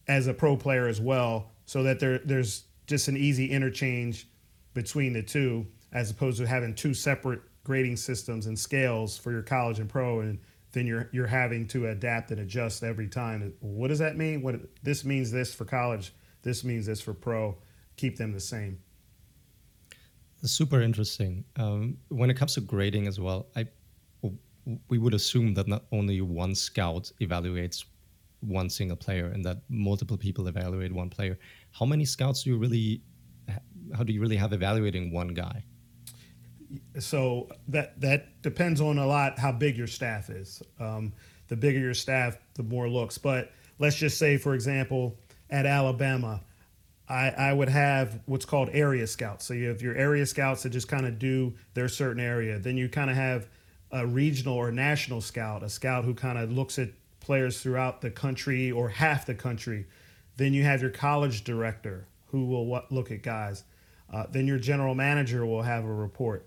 Speaker 3: as a pro player as well, so that there there's just an easy interchange between the two, as opposed to having two separate grading systems and scales for your college and pro, and then you're you're having to adapt and adjust every time. What does that mean? What this means this for college, this means this for pro. Keep them the same.
Speaker 1: Super interesting. Um, when it comes to grading as well, I we would assume that not only one scout evaluates one single player and that multiple people evaluate one player. How many scouts do you really, how do you really have evaluating one guy?
Speaker 3: So that that depends on a lot how big your staff is. Um, the bigger your staff, the more looks. But let's just say, for example, at Alabama, I, I would have what's called area scouts. So you have your area scouts that just kind of do their certain area. Then you kind of have a regional or national scout, a scout who kind of looks at players throughout the country or half the country. Then you have your college director who will look at guys. Uh, then your general manager will have a report.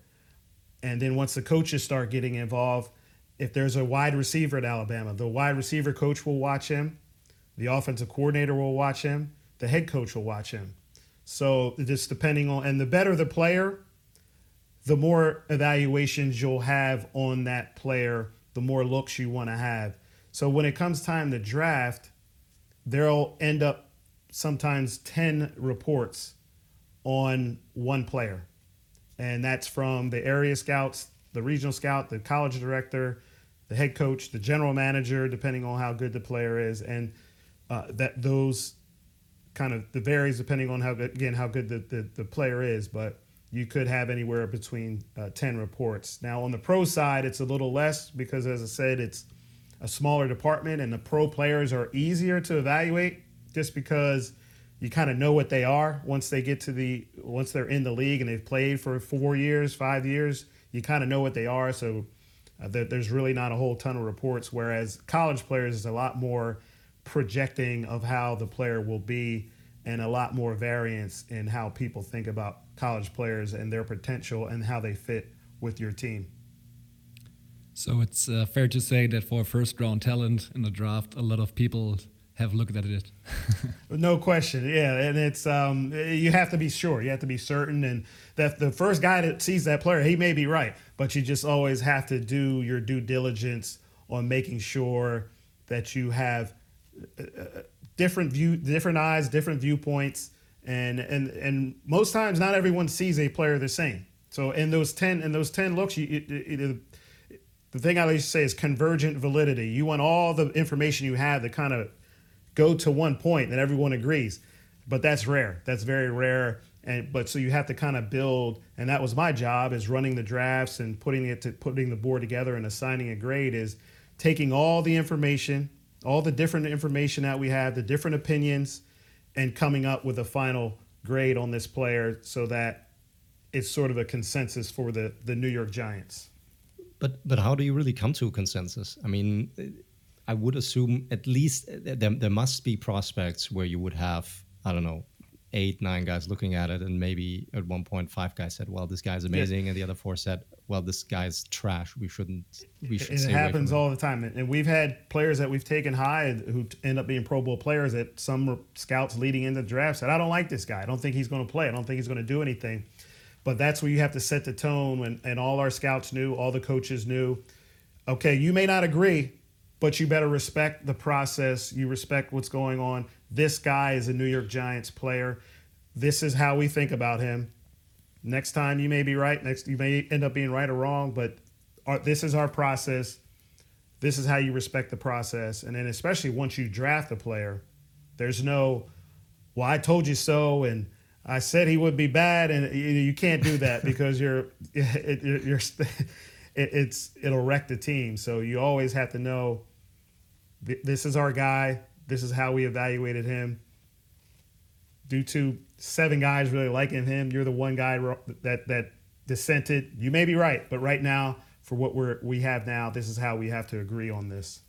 Speaker 3: And then once the coaches start getting involved, if there's a wide receiver at Alabama, the wide receiver coach will watch him, the offensive coordinator will watch him, the head coach will watch him. So just depending on, and the better the player, the more evaluations you'll have on that player, the more looks you want to have. So when it comes time to draft, there'll end up sometimes 10 reports on one player. And that's from the area scouts, the regional scout, the college director, the head coach, the general manager, depending on how good the player is. And uh, that those kind of the varies depending on how again, how good the, the, the player is. But you could have anywhere between uh, 10 reports. Now, on the pro side, it's a little less because, as I said, it's a smaller department and the pro players are easier to evaluate just because you kind of know what they are once they get to the once they're in the league and they've played for four years five years you kind of know what they are so Uh, there, there's really not a whole ton of reports, whereas college players is a lot more projecting of how the player will be and a lot more variance in how people think about college players and their potential and how they fit with your team.
Speaker 2: So it's uh, fair to say that for first round talent in the draft, a lot of people have looked at it.
Speaker 3: no question, yeah, and it's um, you have to be sure, you have to be certain, and that the first guy that sees that player, he may be right, but you just always have to do your due diligence on making sure that you have uh, uh, different view, different eyes, different viewpoints, and and and most times not everyone sees a player the same. So in those ten in those ten looks, you, it, it, the thing I like to say is convergent validity. You want all the information you have to kind of go to one point that everyone agrees, but that's rare. That's very rare. And but so you have to kind of build, and that was my job is running the drafts and putting it to putting the board together and assigning a grade is taking all the information, all the different information that we have, the different opinions, and coming up with a final grade on this player so that it's sort of a consensus for the the New York Giants.
Speaker 1: But but how do you really come to a consensus? I mean, I would assume at least there, there must be prospects where you would have I don't know eight nine guys looking at it, and maybe at one point five guys said, "Well, this guy's amazing," and the other four said, "Well, this guy's trash. We shouldn't. We should."
Speaker 3: It happens all the time, and we've had players that we've taken high who end up being Pro Bowl players. That some scouts leading into the draft said, "I don't like this guy. I don't think he's going to play. I don't think he's going to do anything." But that's where you have to set the tone when and all our scouts knew, all the coaches knew. Okay, you may not agree, but you better respect the process. You respect what's going on. This guy is a New York Giants player. This is how we think about him. Next time you may be right. Next you may end up being right or wrong, but our, this is our process. This is how you respect the process. And then especially once you draft a player, there's no, well, I told you so, and I said he would be bad, and you, you can't do that because you're it, you're it, it's it'll wreck the team. So you always have to know this is our guy. This is how we evaluated him. Due to seven guys really liking him, you're the one guy that that dissented. You may be right, but right now, for what we're we have now, this is how we have to agree on this.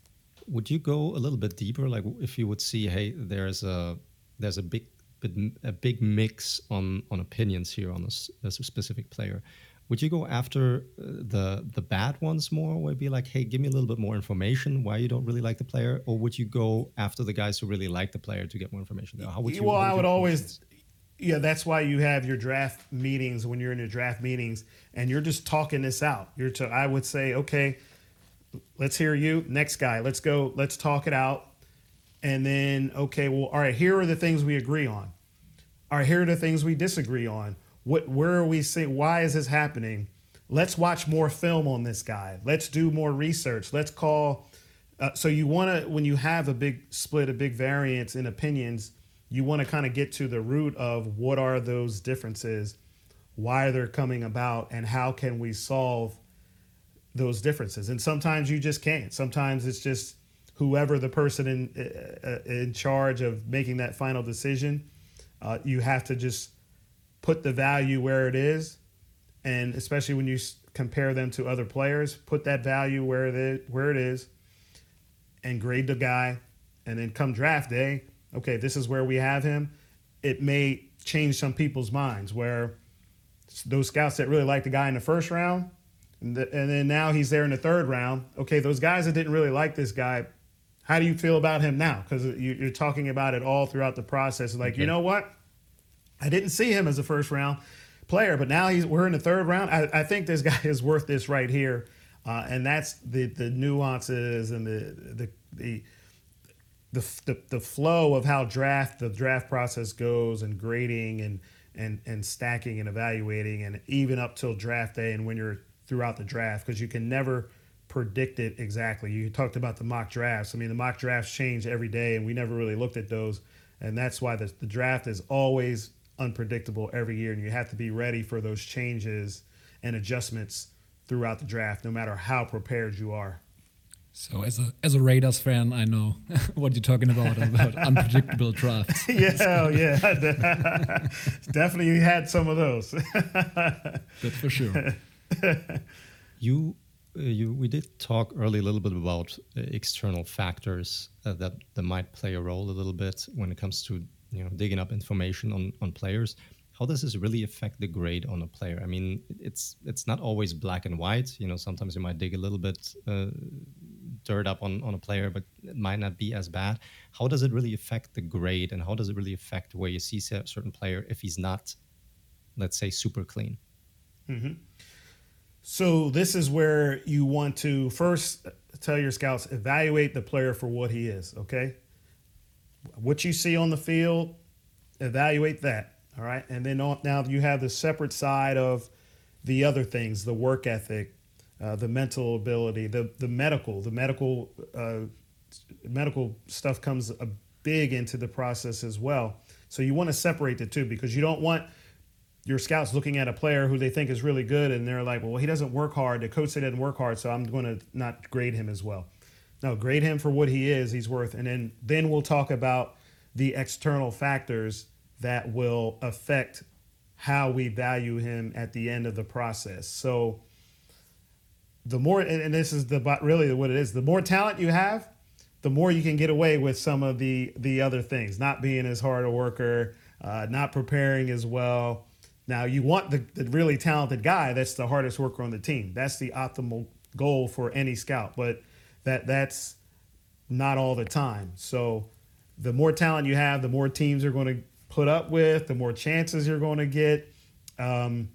Speaker 1: Would you go a little bit deeper? Like if you would see, hey, there's a there's a big a big mix on on opinions here on a, a specific player. Would you go after uh, the the bad ones more? Would be like, hey, give me a little bit more information why you don't really like the player, or would you go after the guys who really like the player to get more information?
Speaker 3: How would you? Well, would I would always. Yeah, that's why you have your draft meetings when you're in your draft meetings and you're just talking this out. You're to, I would say, okay, let's hear you. Next guy, let's go. Let's talk it out and then okay well all right here are the things we agree on all right here are the things we disagree on what where are we saying why is this happening? Let's watch more film on this guy. Let's do more research. Let's call uh, so you want to when you have a big split a big variance in opinions you want to kind of get to the root of what are those differences why they're coming about and how can we solve those differences? And sometimes you just can't. Sometimes it's just whoever the person in uh, uh, in charge of making that final decision, uh, you have to just put the value where it is, and especially when you compare them to other players, put that value where it is, where it is, and grade the guy, and then come draft day, okay, this is where we have him. It may change some people's minds where those scouts that really like the guy in the first round. And, the, and then now he's there in the third round. Okay, those guys that didn't really like this guy how do you feel about him now? Because you're talking about it all throughout the process. Like, okay. you know what? I didn't see him as a first round player, but now he's we're in the third round. I, I think this guy is worth this right here, uh, and that's the the nuances and the the the. The, the, flow of how draft the draft process goes and grading and and and stacking and evaluating and even up till draft day and when you're throughout the draft because you can never predict it exactly. You talked about the mock drafts. I mean, the mock drafts change every day, and we never really looked at those. And that's why the, the draft is always unpredictable every year, and you have to be ready for those changes and adjustments throughout the draft, no matter how prepared you are.
Speaker 2: So, as a as a Raiders fan, I know what you're talking about about unpredictable drafts.
Speaker 3: yeah, oh, yeah, definitely had some of those.
Speaker 2: That's for sure.
Speaker 1: You uh, you we did talk earlier a little bit about uh, external factors uh, that that might play a role a little bit when it comes to you know digging up information on on players. How does this really affect the grade on a player? I mean, it's it's not always black and white. You know, sometimes you might dig a little bit uh, dirt up on on a player, but it might not be as bad. How does it really affect the grade, and how does it really affect where you see a certain player if he's not, let's say, super clean?
Speaker 3: Mm-hmm. So this is where you want to first tell your scouts evaluate the player for what he is. Okay, what you see on the field, evaluate that. All right. And then now you have the separate side of the other things the work ethic, uh, the mental ability, the, the medical. The medical, uh, medical stuff comes a big into the process as well. So you want to separate the two because you don't want your scouts looking at a player who they think is really good and they're like, well, he doesn't work hard. The coach said he doesn't work hard, so I'm going to not grade him as well. No, grade him for what he is, he's worth. And then, then we'll talk about the external factors that will affect how we value him at the end of the process. So the more, and this is the really what it is, the more talent you have, the more you can get away with some of the the other things, not being as hard a worker, uh, not preparing as well. Now you want the, the really talented guy that's the hardest worker on the team. That's the optimal goal for any scout, but that that's not all the time. So the more talent you have, the more teams are going to put up with, the more chances you're going to get. Um,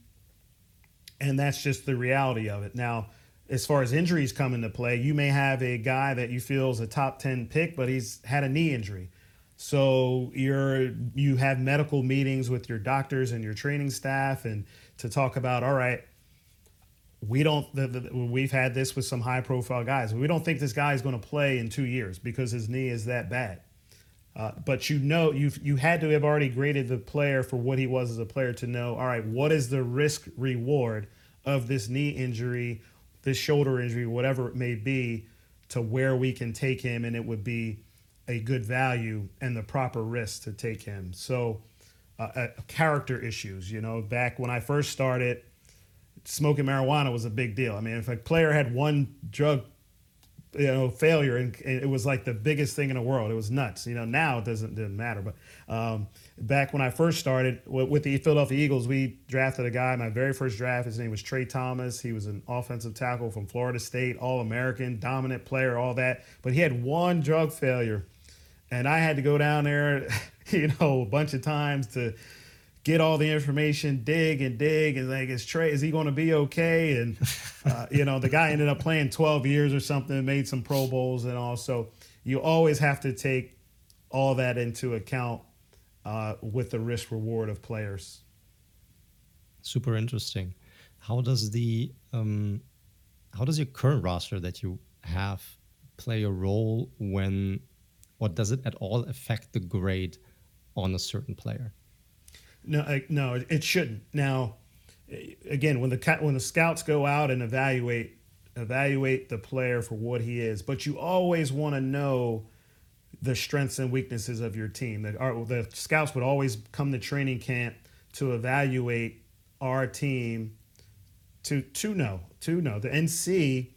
Speaker 3: and that's just the reality of it. Now, as far as injuries come into play, you may have a guy that you feel is a top 10 pick, but he's had a knee injury. So you're you have medical meetings with your doctors and your training staff and to talk about all right, we don't the, the, we've had this with some high profile guys. We don't think this guy is going to play in 2 years because his knee is that bad. Uh, but you know, you you had to have already graded the player for what he was as a player to know. All right, what is the risk reward of this knee injury, this shoulder injury, whatever it may be, to where we can take him, and it would be a good value and the proper risk to take him. So, uh, uh, character issues. You know, back when I first started, smoking marijuana was a big deal. I mean, if a player had one drug you know failure and, it was like the biggest thing in the world it was nuts you know now it doesn't didn't matter but um, back when i first started with, with, the philadelphia eagles we drafted a guy my very first draft his name was Tra Thomas he was an offensive tackle from florida state all american dominant player all that but he had one drug failure and i had to go down there you know a bunch of times to get all the information, dig and dig, and like, is Tra, is he going to be okay? And uh, you know, the guy ended up playing 12 years or something, made some Pro Bowls and all. So you always have to take all that into account uh, with the risk reward of players.
Speaker 1: Super interesting. How does the um, how does your current roster that you have play a role when, or does it at all affect the grade on a certain player?
Speaker 3: No, no, it shouldn't. Now, again, when the when the scouts go out and evaluate evaluate the player for what he is, but you always want to know the strengths and weaknesses of your team. The, our, the scouts would always come to training camp to evaluate our team to to know to know the NC.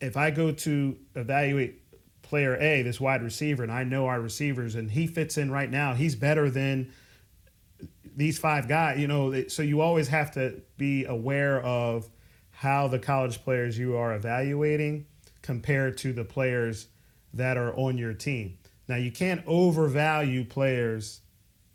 Speaker 3: If I go to evaluate player A, this wide receiver, and I know our receivers, and he fits in right now, he's better than these five guys, you know, so you always have to be aware of how the college players you are evaluating compared to the players that are on your team. Now, you can't overvalue players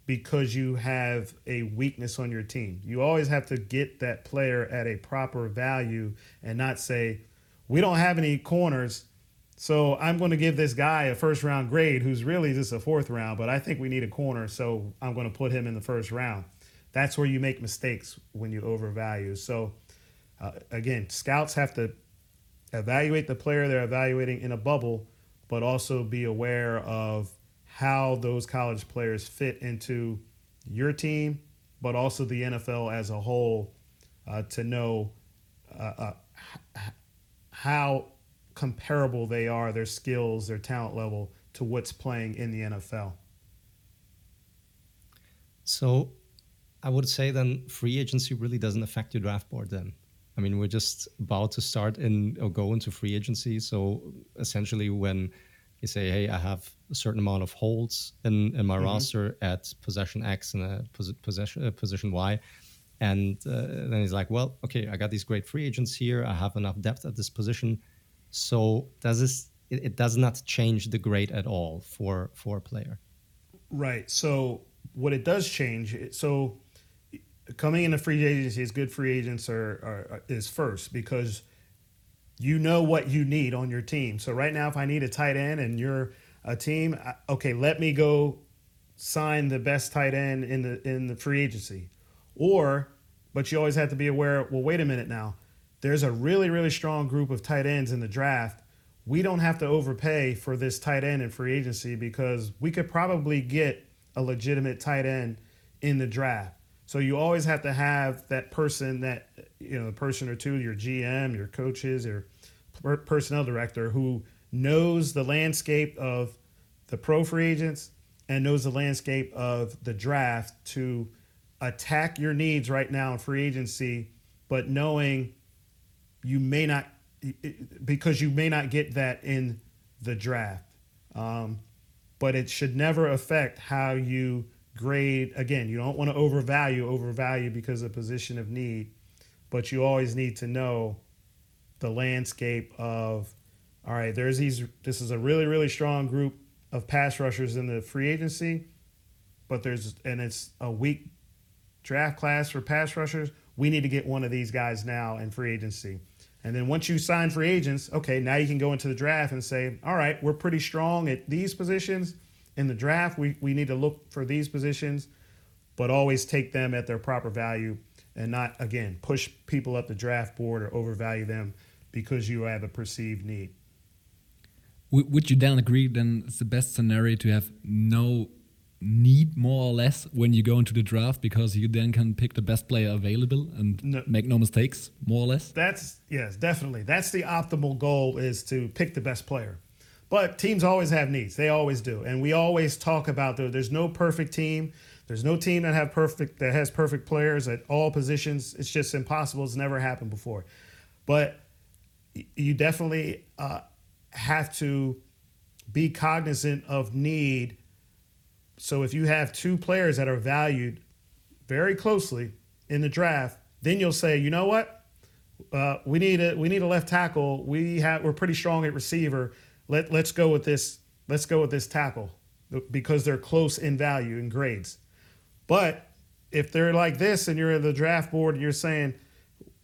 Speaker 3: because you have a weakness on your team. You always have to get that player at a proper value and not say, we don't have any corners. So I'm going to give this guy a first round grade who's really just a fourth round, but I think we need a corner, so I'm going to put him in the first round. That's where you make mistakes when you overvalue. So uh, again, scouts have to evaluate the player they're evaluating in a bubble, but also be aware of how those college players fit into your team, but also the NFL as a whole uh, to know uh, uh how comparable they are, their skills, their talent level to what's playing in the NFL.
Speaker 1: So I would say then free agency really doesn't affect your draft board then. I mean, we're just about to start in or go into free agency. So essentially, when you say, "Hey, I have a certain amount of holds in, in my mm-hmm. roster at possession X and a pos- possession uh, position Y," and uh, then he's like, "Well, okay, I got these great free agents here. I have enough depth at this position. So does this? It, it does not change the grade at all for for a player."
Speaker 3: Right. So what it does change. So coming into free agency is good free agents are, are, is first because you know what you need on your team. So right now, if I need a tight end and you're a team, okay, let me go sign the best tight end in the in the free agency, or but you always have to be aware. Well, wait a minute now. There's a really really strong group of tight ends in the draft. We don't have to overpay for this tight end in free agency because we could probably get a legitimate tight end in the draft. So you always have to have that person that you know, the person or two, your GM, your coaches, your personnel director who knows the landscape of the pro free agents and knows the landscape of the draft to attack your needs right now in free agency, but knowing you may not because you may not get that in the draft. Um, but it should never affect how you grade. Again you don't want to overvalue overvalue because of position of need but you always need to know the landscape of all right there's these this is a really really strong group of pass rushers in the free agency but there's and it's a weak draft class for pass rushers. We need to get one of these guys now in free agency and then once you sign free agents okay now you can go into the draft and say all right we're pretty strong at these positions in the draft, we, we need to look for these positions, but always take them at their proper value and not, again, push people up the draft board or overvalue them because you have a perceived need.
Speaker 2: Would you then agree then it's the best scenario to have no need more or less when you go into the draft because you then can pick the best player available and no, make no mistakes more or less
Speaker 3: that's yes definitely that's the optimal goal is to pick the best player but teams always have needs. They always do. And we always talk about the, there's no perfect team. There's no team that have perfect that has perfect players at all positions. It's just impossible. It's never happened before. But you definitely uh, have to be cognizant of need. So if you have two players that are valued very closely in the draft, then you'll say, you know what, uh, we need a we need a left tackle. We have we're pretty strong at receiver let let's go with this. Let's go with this tackle because they're close in value and grades. But if they're like this and you're in the draft board and you're saying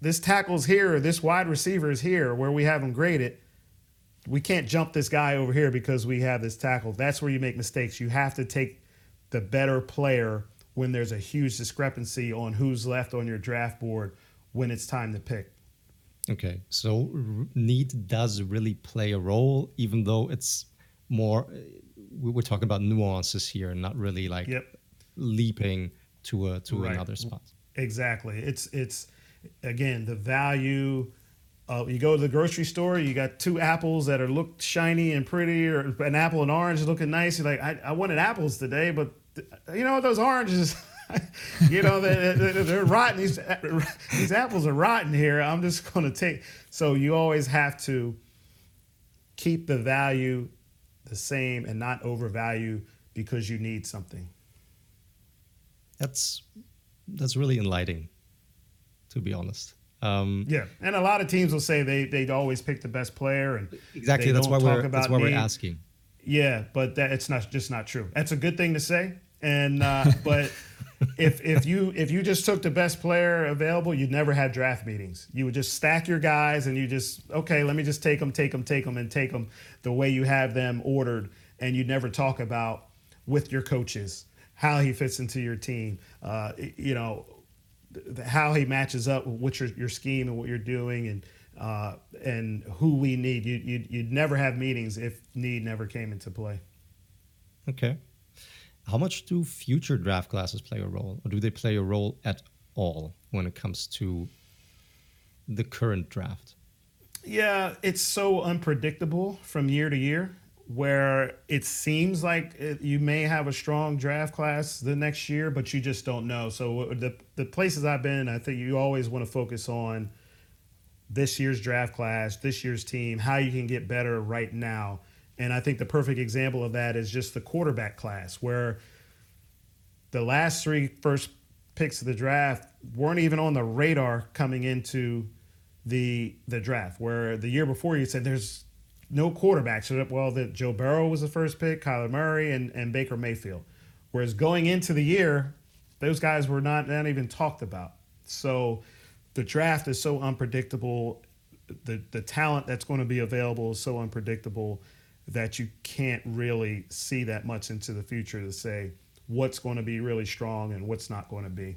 Speaker 3: this tackle's here or this wide receiver is here where we have them graded, we can't jump this guy over here because we have this tackle. That's where you make mistakes. You have to take the better player when there's a huge discrepancy on who's left on your draft board when it's time to pick.
Speaker 1: Okay, so need does really play a role, even though it's more. We were talking about nuances here, and not really like yep. leaping to a to right. another spot.
Speaker 3: Exactly. It's it's again the value. Uh, you go to the grocery store, you got two apples that are look shiny and pretty, or an apple and orange looking nice. You're like, I, I wanted apples today, but you know those oranges. you know, they're, they're, rotten. These, these apples are rotten here. I'm just going to take. So you always have to keep the value the same and not overvalue because you need something.
Speaker 1: That's that's really enlightening, to be honest.
Speaker 3: Um, yeah, and a lot of teams will say they they always pick the best player, and
Speaker 1: exactly that's why we're that's why we're asking.
Speaker 3: Yeah, but that it's not just not true. That's a good thing to say, and uh, but if if you if you just took the best player available, you'd never have draft meetings. You would just stack your guys, and you just okay, let me just take them, take them, take them, and take them the way you have them ordered, and you'd never talk about with your coaches how he fits into your team. Uh, you know how he matches up with your, your scheme and what you're doing, and uh, and who we need. You, you'd, you'd never have meetings if need never came into play.
Speaker 1: Okay. How much do future draft classes play a role, or do they play a role at all when it comes to the current draft?
Speaker 3: Yeah, it's so unpredictable from year to year where it seems like you may have a strong draft class the next year, but you just don't know. So uh, the the places I've been, I think you always want to focus on this year's draft class, this year's team, how you can get better right now. And I think the perfect example of that is just the quarterback class, where the last three first picks of the draft weren't even on the radar coming into the the draft. Where the year before you said there's no quarterbacks. Well, that Joe Burrow was the first pick, Kyler Murray, and, and Baker Mayfield. Whereas going into the year, those guys were not, not even talked about. So the draft is so unpredictable. The the talent that's going to be available is so unpredictable that you can't really see that much into the future to say what's going to be really strong and what's not going to be.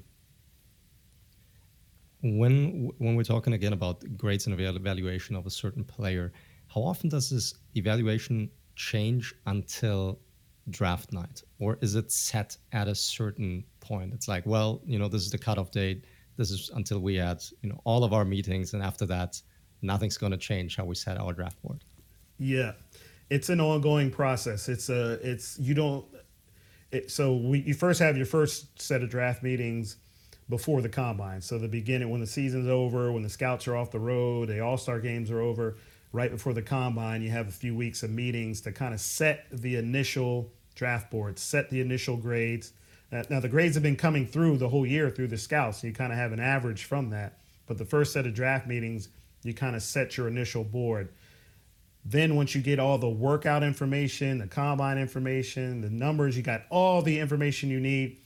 Speaker 1: When when we're talking again about grades and evaluation of a certain player, how often does this evaluation change until draft night, or is it set at a certain point? It's like, well, you know, this is the cutoff date. This is until we had you know all of our meetings, and after that, nothing's going to change how we set our draft board.
Speaker 3: Yeah, it's an ongoing process. It's a it's you don't. It, so we you first have your first set of draft meetings before the combine. So the beginning when the season's over, when the scouts are off the road, the All Star games are over. Right before the combine, you have a few weeks of meetings to kind of set the initial draft board, set the initial grades. Now, the grades have been coming through the whole year through the scouts. So you kind of have an average from that. But the first set of draft meetings, you kind of set your initial board. Then once you get all the workout information, the combine information, the numbers, you got all the information you need.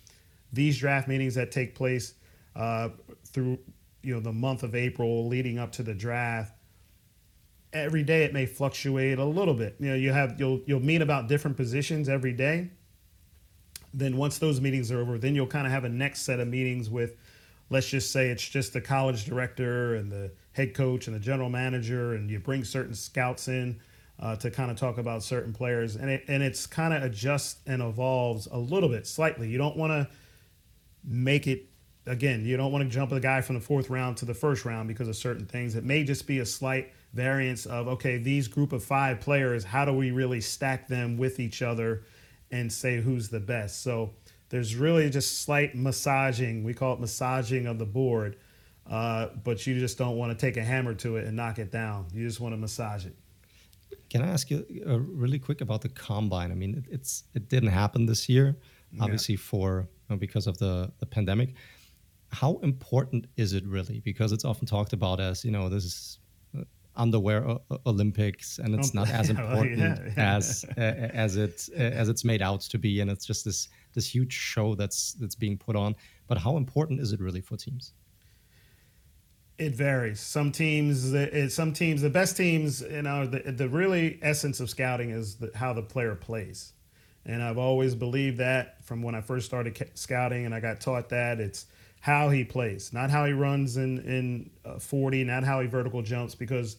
Speaker 3: These draft meetings that take place uh, through you know the month of April leading up to the draft. Every day it may fluctuate a little bit. You know, you have you'll you'll meet about different positions every day. Then once those meetings are over, then you'll kind of have a next set of meetings with let's just say it's just the college director and the head coach and the general manager, and you bring certain scouts in uh, to kind of talk about certain players, and it and it's kind of adjusts and evolves a little bit, slightly. You don't want to make it again. You don't want to jump the guy from the fourth round to the first round because of certain things. It may just be a slight variance of okay, these group of five players. How do we really stack them with each other and say who's the best? So there's really just slight massaging. We call it massaging of the board uh, but you just don't want to take a hammer to it and knock it down. You just want to massage it.
Speaker 1: Can I ask you uh, really quick about the combine? I mean, it, it's it didn't happen this year, obviously yeah. for you know, because of the the pandemic. How important is it really? Because it's often talked about as you know this is uh, underwear o- Olympics, and it's not as important yeah, yeah. as uh, as it uh, as it's made out to be, and it's just this this huge show that's that's being put on. But how important is it really for teams?
Speaker 3: It varies. Some teams, some teams, the best teams, you know, the, the really essence of scouting is the, how the player plays. And I've always believed that from when I first started scouting, and I got taught that it's how he plays, not how he runs in in uh, 40, not how he vertical jumps, because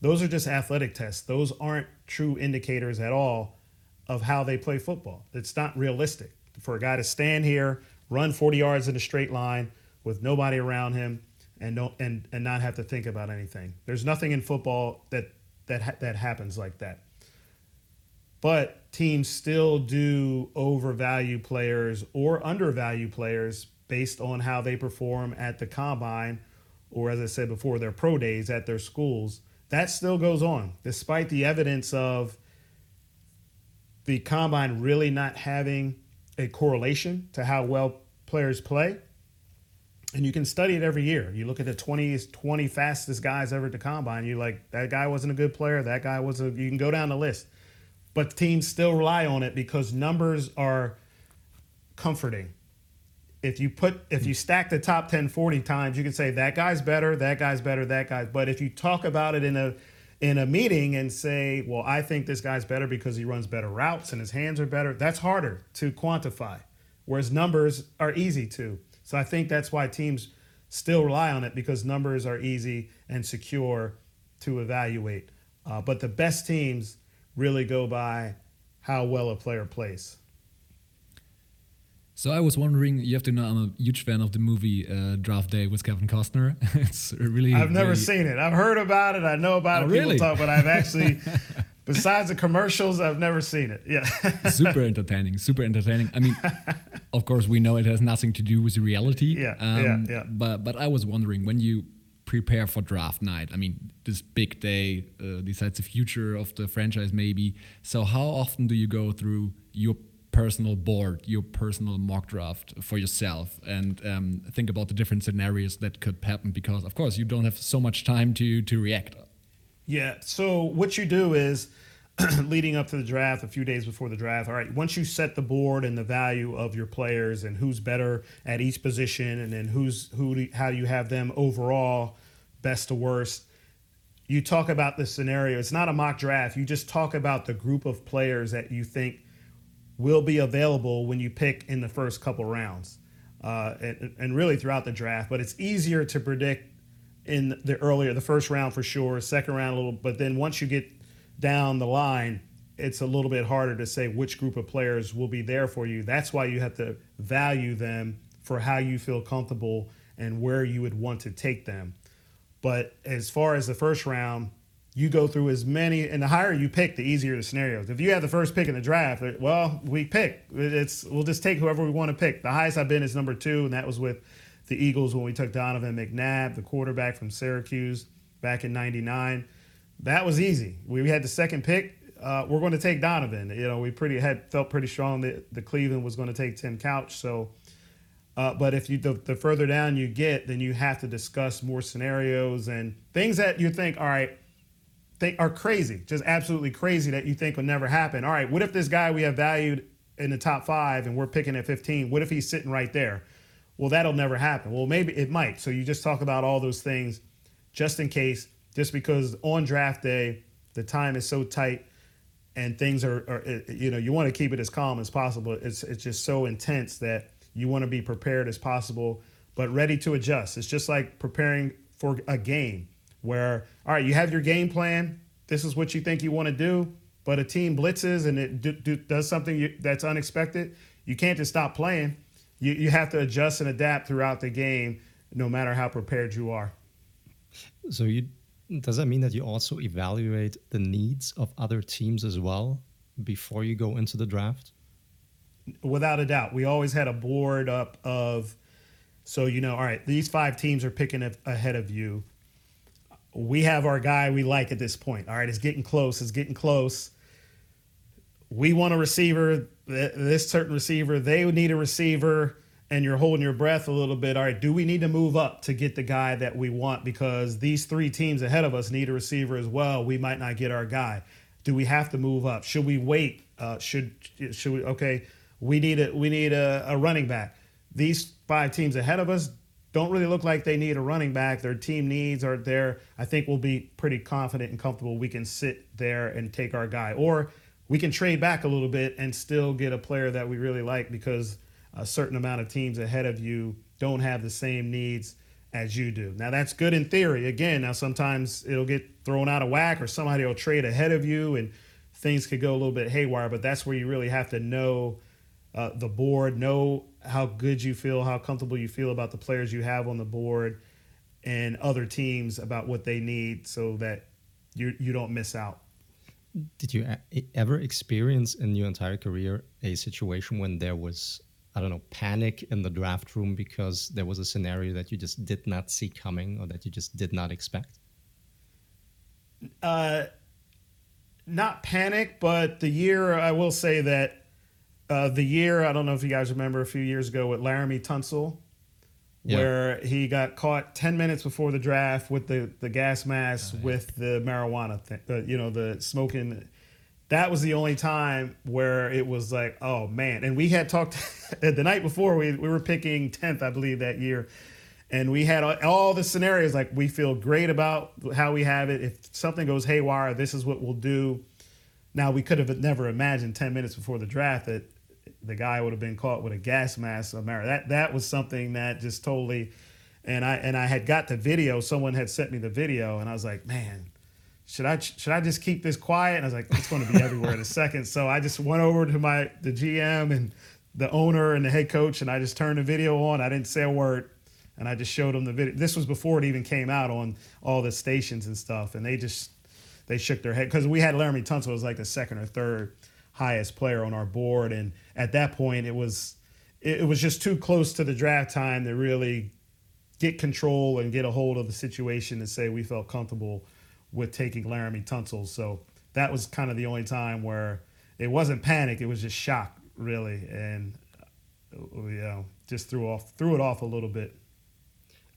Speaker 3: those are just athletic tests. Those aren't true indicators at all of how they play football. It's not realistic for a guy to stand here, run 40 yards in a straight line with nobody around him and don't and and not have to think about anything. There's nothing in football that that ha- that happens like that. But teams still do overvalue players or undervalue players based on how they perform at the combine or as I said before their pro days at their schools. That still goes on despite the evidence of the combine really not having a correlation to how well players play and you can study it every year. You look at the 20, 20 fastest guys ever to combine. You're like that guy wasn't a good player. That guy was a. You can go down the list, but teams still rely on it because numbers are comforting. If you put if you stack the top 10 40 times, you can say that guy's better, that guy's better, that guy. But if you talk about it in a in a meeting and say, well, I think this guy's better because he runs better routes and his hands are better, that's harder to quantify. Whereas numbers are easy to. So I think that's why teams still rely on it because numbers are easy and secure to evaluate. Uh, but the best teams really go by how well a player plays.
Speaker 2: So I was wondering, you have to know I'm a huge fan of the movie uh, Draft Day with Kevin Costner. it's really
Speaker 3: I've never seen it. I've heard about it. I know about oh, it. People talk, but I've actually Besides the commercials, I've never seen it. Yeah.
Speaker 2: super entertaining. Super entertaining. I mean, of course, we know it has nothing to do with reality.
Speaker 3: Yeah. Um, yeah. Yeah.
Speaker 2: But but I was wondering when you prepare for draft night? I mean, this big day uh, decides the future of the franchise, maybe. So, how often do you go through your personal board, your personal mock draft for yourself, and um, think about the different scenarios that could happen? Because, of course, you don't have so much time to to react.
Speaker 3: Yeah. So, what you do is leading up to the draft, a few days before the draft. All right, once you set the board and the value of your players and who's better at each position, and then who's who, do, how you have them overall, best to worst. You talk about the scenario. It's not a mock draft. You just talk about the group of players that you think will be available when you pick in the first couple rounds, uh, and, and really throughout the draft. But it's easier to predict in the earlier, the first round for sure, second round a little. But then once you get down the line, it's a little bit harder to say which group of players will be there for you. That's why you have to value them for how you feel comfortable and where you would want to take them. But as far as the first round, you go through as many, and the higher you pick, the easier the scenarios. If you have the first pick in the draft, well, we pick. It's we'll just take whoever we want to pick. The highest I've been is number two, and that was with the Eagles when we took Donovan McNabb, the quarterback from Syracuse, back in '99 that was easy. We had the second pick. Uh, we're going to take Donovan. You know, we pretty had felt pretty strong that the Cleveland was going to take Tim Couch. So, uh, but if you the, the, further down you get, then you have to discuss more scenarios and things that you think, all right, think are crazy, just absolutely crazy that you think will never happen. All right, what if this guy we have valued in the top five and we're picking at 15? What if he's sitting right there? Well, that'll never happen. Well, maybe it might. So you just talk about all those things just in case just because on draft day the time is so tight and things are, are eh, eh, you know you want to keep it as calm as possible. It's it's just so intense that you want to be prepared as possible but ready to adjust. It's just like preparing for a game where all right you have your game plan. This is what you think you want to do but a team blitzes and it do, do, does something you, that's unexpected. You can't just stop playing. You, you have to adjust and adapt throughout the game no matter how prepared you are.
Speaker 1: So you does that mean that you also evaluate the needs of other teams as well before you go into the draft?
Speaker 3: Without a doubt. We always had a board up of, so, you know, all right, these five teams are picking ahead of you. We have our guy we like at this point. All right, it's getting close. It's getting close. We want a receiver, this certain receiver. They would need a receiver and you're holding your breath a little bit. All right, do we need to move up to get the guy that we want? Because these three teams ahead of us need a receiver as well. We might not get our guy. Do we have to move up? Should we wait? Uh, should should we? Okay, we need a we need a, a running back. These five teams ahead of us don't really look like they need a running back. Their team needs are there. I think we'll be pretty confident and comfortable. We can sit there and take our guy, or we can trade back a little bit and still get a player that we really like because a certain amount of teams ahead of you don't have the same needs as you do. Now that's good in theory. Again, now sometimes it'll get thrown out of whack or somebody will trade ahead of you and things could go a little bit haywire, but that's where you really have to know uh, the board, know how good you feel, how comfortable you feel about the players you have on the board and other teams about what they need so that you you don't miss out.
Speaker 1: Did you ever experience in your entire career a situation when there was I don't know, panic in the draft room because there was a scenario that you just did not see coming or that you just did not expect?
Speaker 3: Uh, not panic, but the year I will say that uh, the year I don't know if you guys remember a few years ago with Laremy Tunsil, yeah. where he got caught ten minutes before the draft with the the gas mask with the marijuana, thing, uh, you know, the smoking that was the only time where it was like, oh man. And we had talked the night before, we, we were picking 10th, I believe, that year. And we had all the scenarios like, we feel great about how we have it. If something goes haywire, this is what we'll do. Now, we could have never imagined 10 minutes before the draft that the guy would have been caught with a gas mask. That, that was something that just totally. And I and I had got the video. Someone had sent me the video, and I was like, "Man, should I should I just keep this quiet? And I was like, it's going to be everywhere in a second. So I just went over to my the GM and the owner and the head coach, and I just turned the video on. I didn't say a word, and I just showed them the video. This was before it even came out on all the stations and stuff, and they just they shook their head because we had Laremy Tunsil was like the second or third highest player on our board, and at that point it was it, was just too close to the draft time to really get control and get a hold of the situation and say we felt comfortable with taking Laremy Tunsil. So that was kind of the only time where it wasn't panic; it was just shock, really, and uh, you know, just threw off threw it off a little bit.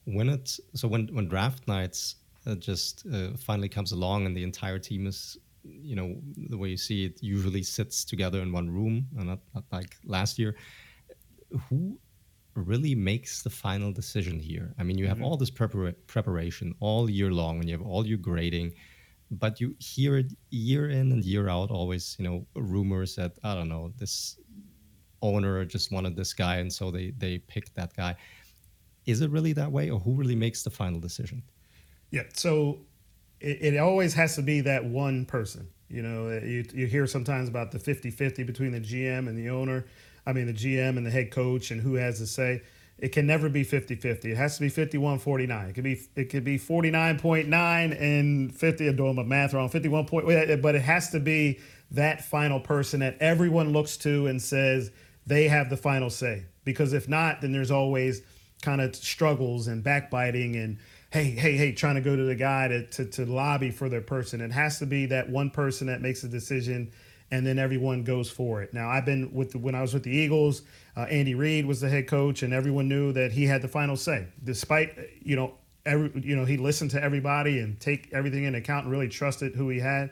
Speaker 1: When it's so when when draft nights uh, just uh, finally comes along and the entire team is you know the way you see it usually sits together in one room and not, not like last year who really makes the final decision here. I mean you have mm-hmm. all this prepar- preparation all year long and you have all your grading but you hear it year in and year out always you know rumors that i don't know this owner just wanted this guy and so they they picked that guy. Is it really that way or who really makes the final decision?
Speaker 3: Yeah so it, it always has to be that one person. You know you, you hear sometimes about the 50-50 between the gm and the owner i mean the gm and the head coach and who has to say it can never be 50-50. It has to be 51-49. It could be it could be 49.9 and 50 I'm doing my math wrong. 51 point but it has to be that final person that everyone looks to and says they have the final say. Because if not, then there's always kind of struggles and backbiting and hey, hey, hey, trying to go to the guy to, to, to lobby for their person. It has to be that one person that makes a decision and then everyone goes for it. Now, I've been with the, when I was with the Eagles, uh, Andy Reid was the head coach, and everyone knew that he had the final say. Despite you know every you know he listened to everybody and take everything into account and really trusted who he had.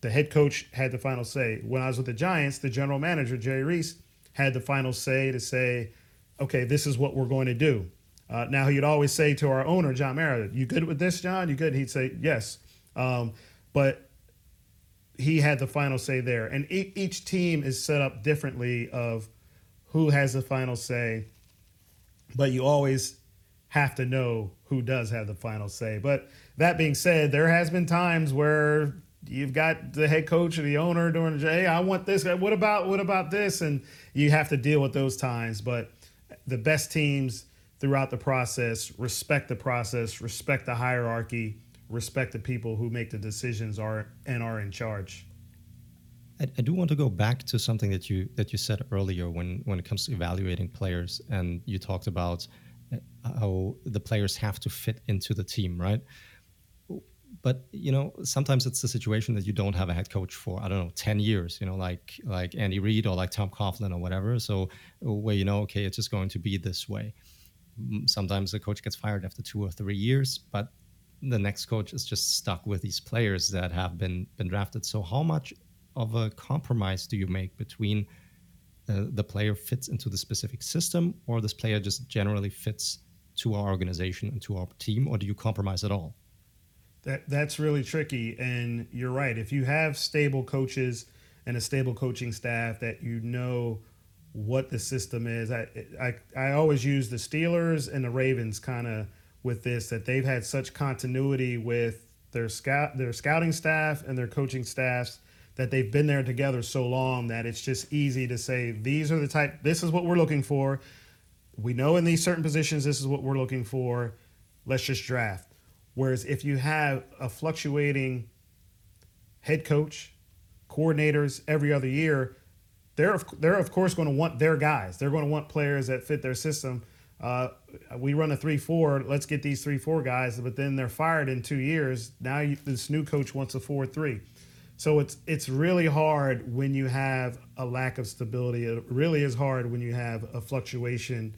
Speaker 3: The head coach had the final say. When I was with the Giants, the general manager Jerry Reese had the final say to say, "Okay, this is what we're going to do." Uh, now he'd always say to our owner John Mara, "You good with this, John? You good?" He'd say, "Yes," um, but he had the final say there. And e- each team is set up differently of who has the final say, but you always have to know who does have the final say. But that being said, there has been times where you've got the head coach or the owner doing, "Hey, I want this. What about what about this?" And you have to deal with those times. But the best teams throughout the process respect the process, respect the hierarchy, respect the people who make the decisions are and are in charge.
Speaker 1: I, I, do want to go back to something that you that you said earlier when when it comes to evaluating players, and you talked about uh, how the players have to fit into the team, right? But you know, sometimes it's the situation that you don't have a head coach for I don't know ten years, you know, like like Andy Reid or like Tom Coughlin or whatever. So where you know, okay, it's just going to be this way. Sometimes the coach gets fired after two or three years, but the next coach is just stuck with these players that have been been drafted. So how much of a compromise do you make between uh, the player fits into the specific system or this player just generally fits to our organization and to our team or do you compromise at all
Speaker 3: that that's really tricky and you're right if you have stable coaches and a stable coaching staff that you know what the system is i i, I always use the steelers and the ravens kind of with this that they've had such continuity with their scout their scouting staff and their coaching staffs that they've been there together so long that it's just easy to say these are the type this is what we're looking for. We know in these certain positions this is what we're looking for. Let's just draft. Whereas if you have a fluctuating head coach coordinators every other year they're they're of course going to want their guys. They're going to want players that fit their system uh, we run a three four. Let's get these three four guys, but then they're fired in two years. Now you, this new coach wants a four three. So it's it's really hard when you have a lack of stability. It really is hard when you have a fluctuation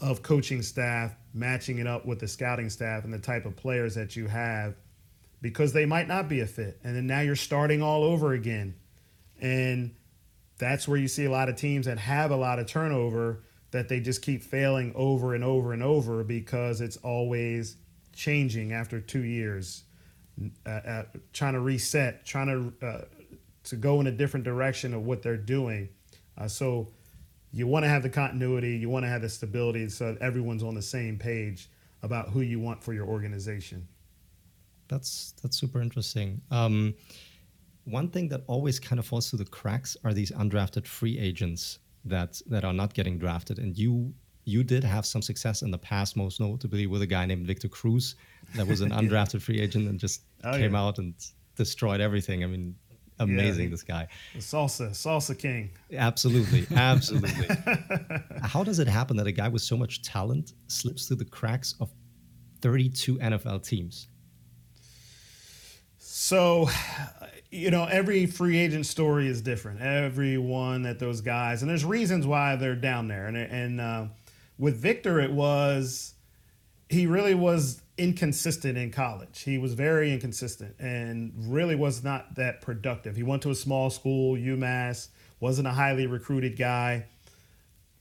Speaker 3: of coaching staff matching it up with the scouting staff and the type of players that you have because they might not be a fit. And then now you're starting all over again. And that's where you see a lot of teams that have a lot of turnover that they just keep failing over and over and over because it's always changing after two years uh, uh, trying to reset, trying to uh, to go in a different direction of what they're doing. Uh, so you want to have the continuity, you want to have the stability, so everyone's on the same page about who you want for your organization.
Speaker 1: That's that's super interesting. Um, one thing that always kind of falls through the cracks are these undrafted free agents that that are not getting drafted, and you you did have some success in the past, most notably with a guy named Victor Cruz, that was an undrafted free agent and just oh, came yeah. out and destroyed everything. I mean, amazing. This guy,
Speaker 3: the salsa, salsa king.
Speaker 1: Absolutely, absolutely. How does it happen that a guy with so much talent slips through the cracks of 32 NFL teams?
Speaker 3: So, you know, every free agent story is different. Every one that those guys, and there's reasons why they're down there. And and uh, with Victor, it was he really was inconsistent in college. He was very inconsistent and really was not that productive. He went to a small school, UMass, wasn't a highly recruited guy,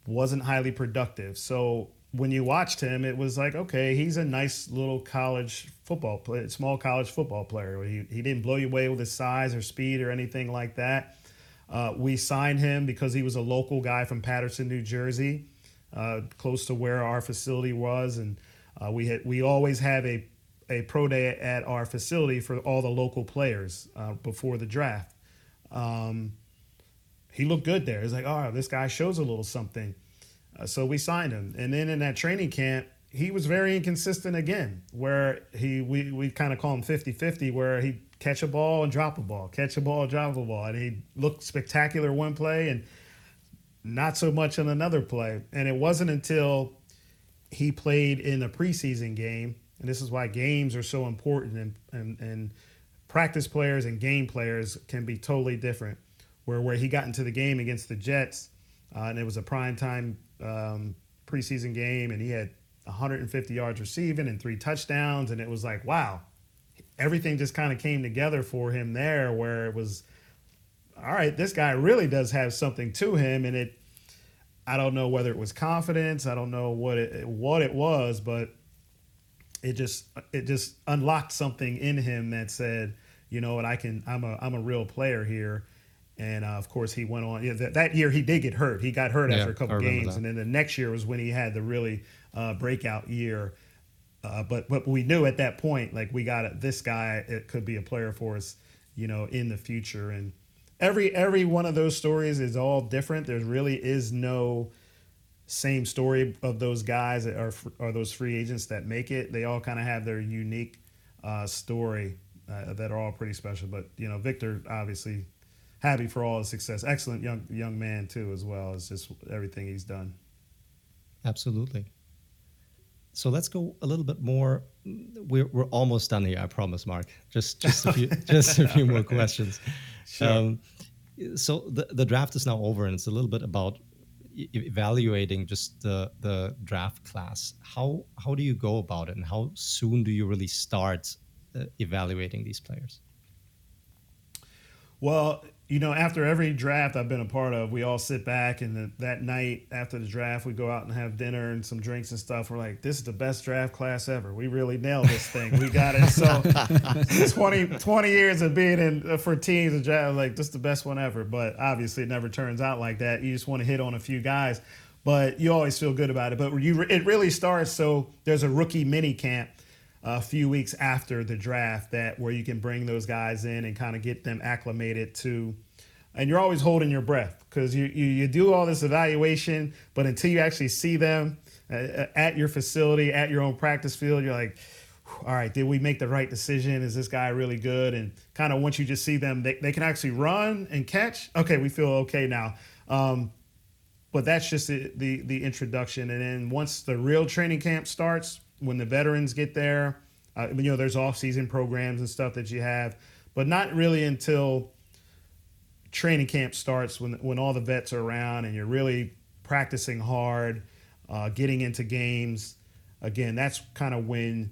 Speaker 3: wasn't highly productive. So when you watched him, it was like, okay, he's a nice little college football player, small college football player. He, he didn't blow you away with his size or speed or anything like that. Uh, we signed him because he was a local guy from Paterson, New Jersey, uh, close to where our facility was, and uh, we had we always have a a pro day at our facility for all the local players uh, before the draft. Um, he looked good there. It's like, oh, this guy shows a little something. Uh, so we signed him, and then in that training camp, he was very inconsistent again. Where he we we kind of call him 50-50, where he'd catch a ball and drop a ball, catch a ball, and drop a ball, and he looked spectacular one play and not so much in another play. And it wasn't until he played in a preseason game, and this is why games are so important, and and, and practice players and game players can be totally different. Where where he got into the game against the Jets, uh, and it was a prime time um, preseason game, and he had 150 yards receiving and three touchdowns, and it was like, wow, everything just kind of came together for him there, where it was, all right, this guy really does have something to him, and it. I don't know whether it was confidence. I don't know what it what it was, but it just it just unlocked something in him that said, you know what, I can. I'm a I'm a real player here and uh, of course, he went on. Yeah, that, that, year he did get hurt. He got hurt yeah, after a couple games, and then the next year was when he had the really uh, breakout year. Uh, but but we knew at that point, like we got it, this guy. It could be a player for us, you know, in the future. And every every one of those stories is all different. There really is no same story of those guys that are are those free agents that make it. They all kind of have their unique uh, story uh, that are all pretty special. But you know, Victor obviously happy for all his success. Excellent young young man too, as well as just everything he's done.
Speaker 1: Absolutely. So let's go a little bit more. We're, we're almost done here, I promise, Marc. Just just a few just a few more questions. Sure. Um, so the the draft is now over, and it's a little bit about evaluating just the the draft class. How how do you go about it, and how soon do you really start uh, evaluating these players?
Speaker 3: Well, you know, after every draft I've been a part of, we all sit back and the, that night after the draft, we go out and have dinner and some drinks and stuff. We're like, this is the best draft class ever. We really nailed this thing. We got it. So 20, 20 years of being in uh, for teams and draft, like, this is the best one ever. But obviously, it never turns out like that. You just want to hit on a few guys, but you always feel good about it. But you, it really starts. So there's a rookie mini camp a few weeks after the draft that where you can bring those guys in and kind of get them acclimated to and you're always holding your breath because you, you, you do all this evaluation but until you actually see them uh, uh, at your facility at your own practice field you're like all right did we make the right decision? Is this guy really good? And kind of once you just see them they, they can actually run and catch. Okay we feel okay now. Um, but that's just the, the, the introduction. And then once the real training camp starts when the veterans get there. Uh, you know, there's off-season programs and stuff that you have, but not really until training camp starts when when all the vets are around and you're really practicing hard, uh, getting into games. Again, that's kind of when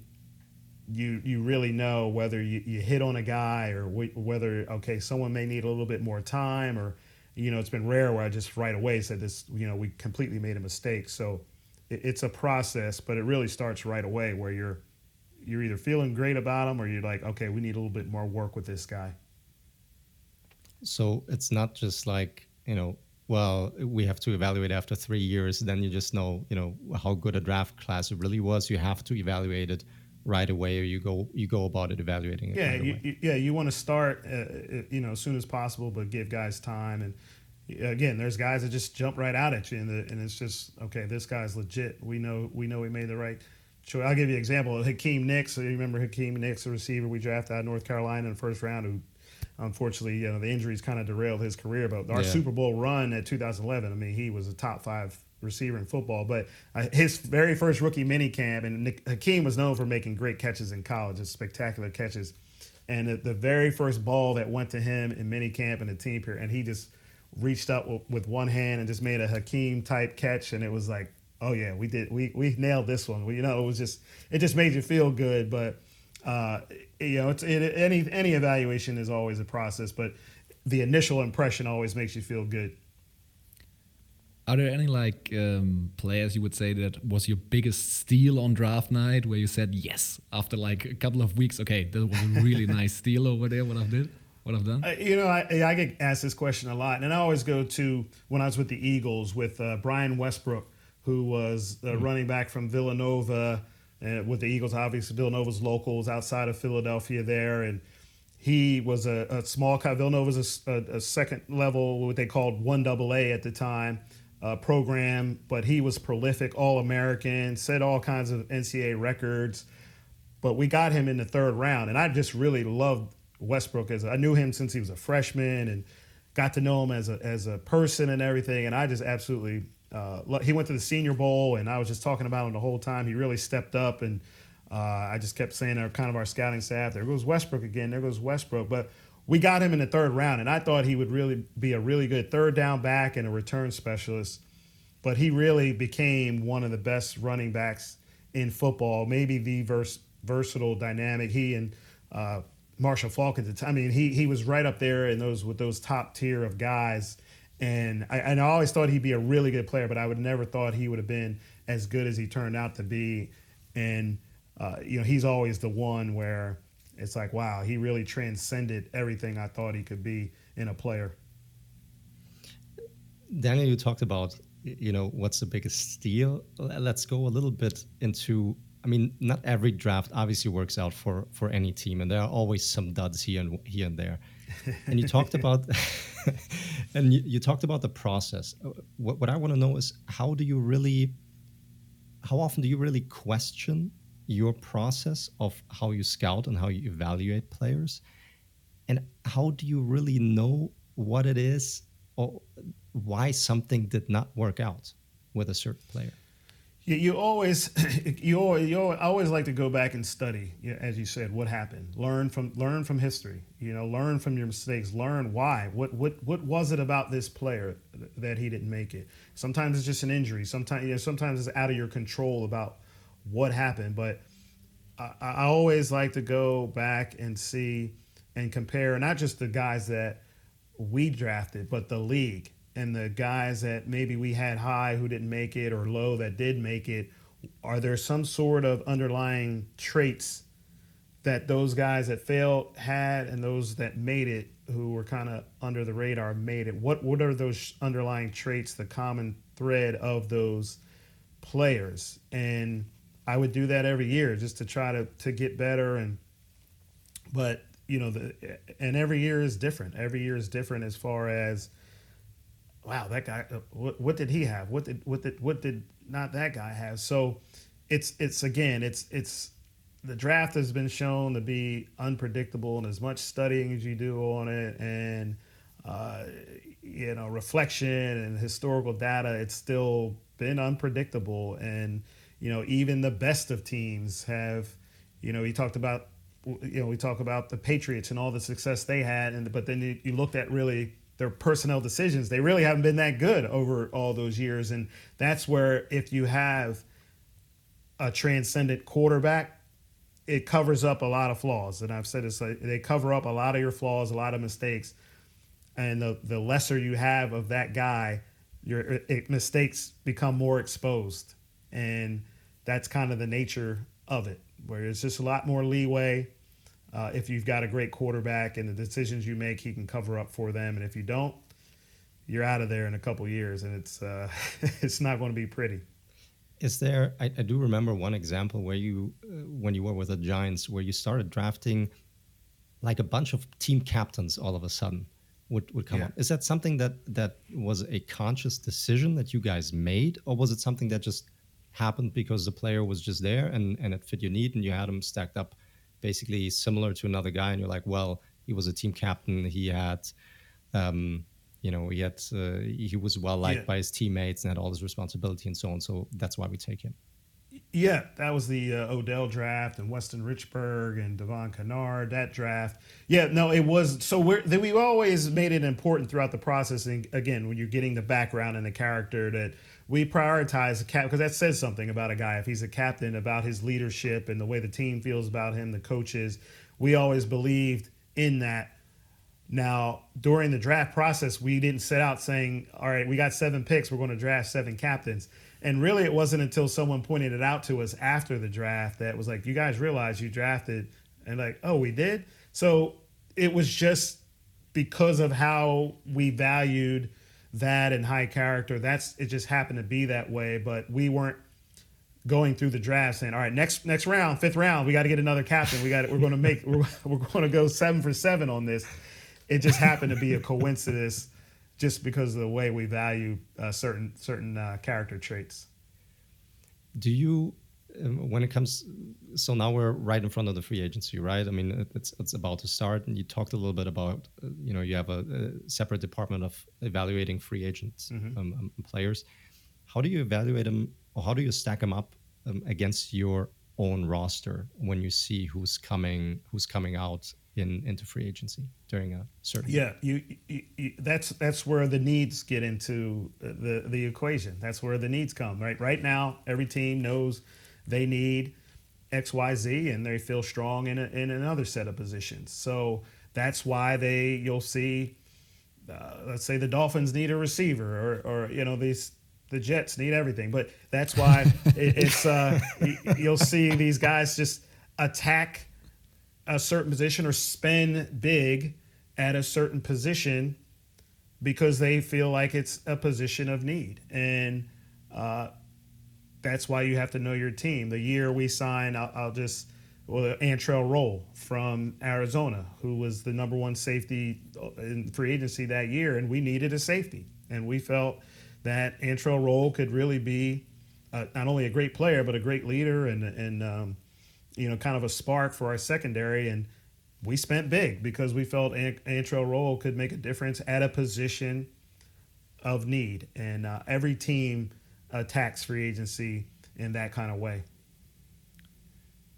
Speaker 3: you you really know whether you, you hit on a guy or whether okay someone may need a little bit more time or you know it's been rare where I just right away said this you know we completely made a mistake. So it's a process, but it really starts right away where you're you're either feeling great about them or you're like, okay, we need a little bit more work with this guy.
Speaker 1: So it's not just like you know, well, we have to evaluate after three years. Then you just know, you know, how good a draft class it really was. You have to evaluate it right away, or you go you go about it evaluating it.
Speaker 3: Yeah,
Speaker 1: right
Speaker 3: you, yeah, you want to start, uh, uh, you know, as soon as possible, but give guys time and again, there's guys that just jump right out at you, and, the, and it's just okay. This guy's legit. We know we know we made the right choice. I'll give you an example. Hakeem Nicks. You remember Hakeem Nicks, a receiver we drafted out of North Carolina in the first round, who unfortunately, you know, the injuries kind of derailed his career. But our
Speaker 1: Yeah.
Speaker 3: Super Bowl run at 2011, I mean, he was a top five receiver in football. But uh, his very first rookie mini camp, and Nick, Hakeem was known for making great catches in college, just spectacular catches. And the, the very first ball that went to him in mini camp in the team period, and he just reached up with, with one hand and just made a Hakeem type catch, and it was like, oh yeah, we did, we we nailed this one. We, you know, it was just, it just made you feel good, but uh, you know, it's it, any any evaluation is always a process, but the initial impression always makes you feel good.
Speaker 2: Are there any like um, players you would say that was your biggest steal on draft night, where you said yes after like a couple of weeks? Okay, that was a really nice steal over there. What I've did, what I've done.
Speaker 3: Uh, you know, I, I get asked this question a lot, and I always go to when I was with the Eagles with uh, Brian Westbrook, who was the running back from Villanova, uh, with the Eagles. Obviously, Villanova's locals outside of Philadelphia there, and he was a, a small. co- Villanova's a, a, a second level, what they called one double A at the time. Uh, program, but he was prolific, all American, set all kinds of NCAA records but we got him in the third round, and I just really loved Westbrook as I knew him since he was a freshman and got to know him as a as a person and everything, and I just absolutely. Uh, he went to the Senior Bowl, and I was just talking about him the whole time. He really stepped up, and uh, I just kept saying, our kind of our scouting staff, there goes Westbrook again, there goes Westbrook. But we got him in the third round, and I thought he would really be a really good third down back and a return specialist. But he really became one of the best running backs in football, maybe the vers- versatile, dynamic. He and uh, Marshall Faulk at the time. I mean, he he was right up there in those with those top tier of guys. And I, and I always thought he'd be a really good player, but I would never thought he would have been as good as he turned out to be. And uh, you know, he's always the one where it's like, wow, he really transcended everything I thought he could be in a player.
Speaker 1: Daniel, you talked about you know what's the biggest steal. Let's go a little bit into. I mean, not every draft obviously works out for for any team, and there are always some duds here and here and there. And you talked about, and you, you talked about the process. What what I want to know is how do you really, how often do you really question your process of how you scout and how you evaluate players, and how do you really know what it is or why something did not work out with a certain player.
Speaker 3: You, you always, you always, you always, like to go back and study, you know, as you said, what happened. Learn from, learn from history. You know, learn from your mistakes. Learn why. What, what, what was it about this player that he didn't make it? Sometimes it's just an injury. Sometimes, you know, sometimes it's out of your control about what happened. But I, I always like to go back and see and compare not just the guys that we drafted, but the league and the guys that maybe we had high who didn't make it or low that did make it. Are there some sort of underlying traits that those guys that failed had and those that made it who were kind of under the radar made it? What what are those underlying traits, the common thread of those players? And I would do that every year just to try to to get better and but you know the and every year is different every year is different as far as wow that guy uh, what, what did he have? What did what did what did not that guy have? So it's it's again it's it's the draft has been shown to be unpredictable and as much studying as you do on it and uh, you know reflection and historical data it's still been unpredictable. And you know even the best of teams have you know he talked about you know we talk about the patriots and all the success they had and but then you, you looked at really their personnel decisions. They really haven't been that good over all those years and that's where if you have a transcendent quarterback it covers up a lot of flaws and i've said this like, they cover up a lot of your flaws a lot of mistakes and the, the lesser you have of that guy your it, mistakes become more exposed and that's kind of the nature of it where it's just a lot more leeway uh, if you've got a great quarterback and the decisions you make he can cover up for them and if you don't you're out of there in a couple years and it's uh, it's not going to be pretty
Speaker 1: Is there? I, I do remember one example where you, uh, when you were with the Giants, where you started drafting like a bunch of team captains all of a sudden would, would come
Speaker 3: Yeah.
Speaker 1: up. Is that something that that was a conscious decision that you guys made, or was it something that just happened because the player was just there and and it fit your need and you had him stacked up, basically similar to another guy, and you're like, well, he was a team captain. He had, um, you know, he had uh, he was well liked
Speaker 3: Yeah.
Speaker 1: by his teammates and had all this responsibility and so on. So that's why we take him.
Speaker 3: Yeah, that was the uh, Odell draft and Weston Richburg and Devon Kennard that draft. Yeah, no, it was so we're we always made it important throughout the process. And again, when you're getting the background and the character, that we prioritize the cap because that says something about a guy. If he's a captain, about his leadership and the way the team feels about him, the coaches, we always believed in that. Now, during the draft process, we didn't set out saying, all right, we got seven picks, we're going to draft seven captains. And really, it wasn't until someone pointed it out to us after the draft that was like, you guys realize you drafted, and like, oh, we did? So it was just because of how we valued that and high character. That's it just happened to be that way, but we weren't going through the draft saying, "All right, next next round, fifth round, we got to get another captain. We got we're going to make we're, we're going to go seven for seven on this." It just happened to be a coincidence, just because of the way we value uh, certain certain uh, character traits.
Speaker 1: Do you, um, when it comes, so now we're right in front of the free agency, right? I mean, it's it's about to start, and you talked a little bit about, uh, you know, you have a, a separate department of evaluating free agents um, um, players. How do you evaluate them, or how do you stack them up um, against your own roster when you see who's coming, who's coming out in into free agency during a certain
Speaker 3: Yeah, you, you, you that's that's where the needs get into the the equation. That's where the needs come. Right, right now, every team knows they need X, Y, Z, and they feel strong in a, in another set of positions. So that's why they you'll see, uh, let's say the Dolphins need a receiver, or or you know these the Jets need everything. But that's why it, it's uh, you'll see these guys just attack a certain position or spend big at a certain position because they feel like it's a position of need. And uh, that's why you have to know your team. The year we signed, I'll, I'll just, well, Antrel Rolle from Arizona, who was the number one safety in free agency that year, and we needed a safety. And we felt that Antrel Rolle could really be uh, not only a great player, but a great leader and, and um, you know, kind of a spark for our secondary. And we spent big because we felt Ant- Antrel Rolle could make a difference at a position of need. And uh, every team attacks free agency in that kind of way.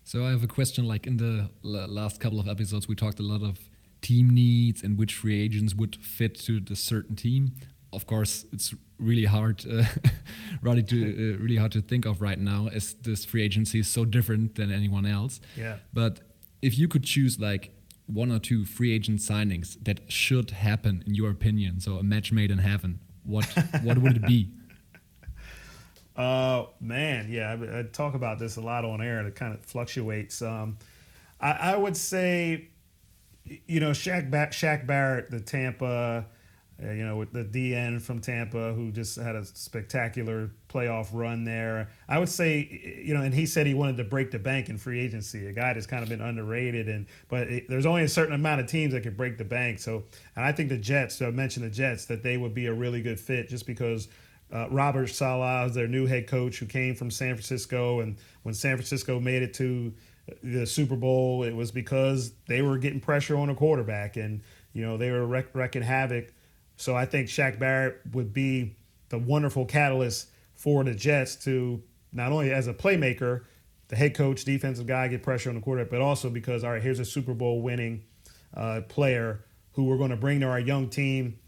Speaker 2: So I have a question. Like in the l- last couple of episodes, we talked a lot of team needs and which free agents would fit to the certain team. Of course, it's really hard, uh, really to uh, really hard to think of right now, as this free agency is so different than anyone else.
Speaker 3: Yeah.
Speaker 2: But if you could choose like one or two free agent signings that should happen in your opinion, so a match made in heaven, what what would it be?
Speaker 3: Uh, man, yeah, I, I talk about this a lot on air. and It kind of fluctuates. Um, I, I would say, you know, Shaq, ba- Shaq Barrett, the Tampa, uh, you know, with the DN from Tampa, who just had a spectacular playoff run there. I would say, you know, and he said he wanted to break the bank in free agency. A guy that's kind of been underrated, and but it, there's only a certain amount of teams that can break the bank. So, and I think the Jets. So I mentioned the Jets that they would be a really good fit just because uh, Robert Saleh is their new head coach who came from San Francisco. And when San Francisco made it to the Super Bowl, it was because they were getting pressure on a quarterback and, you know, they were wreck- wrecking havoc. So I think Shaq Barrett would be the wonderful catalyst for the Jets to not only as a playmaker, the head coach, defensive guy, get pressure on the quarterback, but also because, all right, here's a Super Bowl winning uh, player who we're going to bring to our young team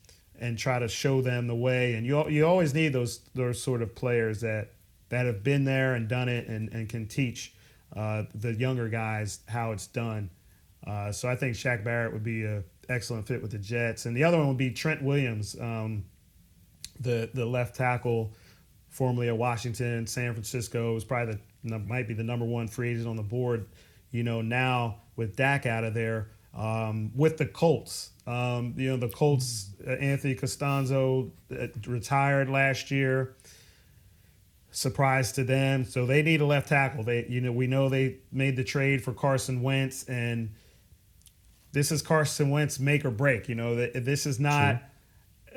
Speaker 3: and try to show them the way. And you you always need those those sort of players that that have been there and done it and, and can teach uh, the younger guys how it's done. Uh, so I think Shaq Barrett would be a excellent fit with the Jets. And the other one would be Trent Williams, um, the the left tackle, formerly at Washington, San Francisco, was probably the might be the number one free agent on the board. You know now with Dak out of there, um, with the Colts. Um, you know, the Colts, uh, Anthony Castonzo uh, retired last year. Surprise to them. So they need a left tackle. They, you know, we know they made the trade for Carson Wentz, and this is Carson Wentz make or break. You know, that this is not.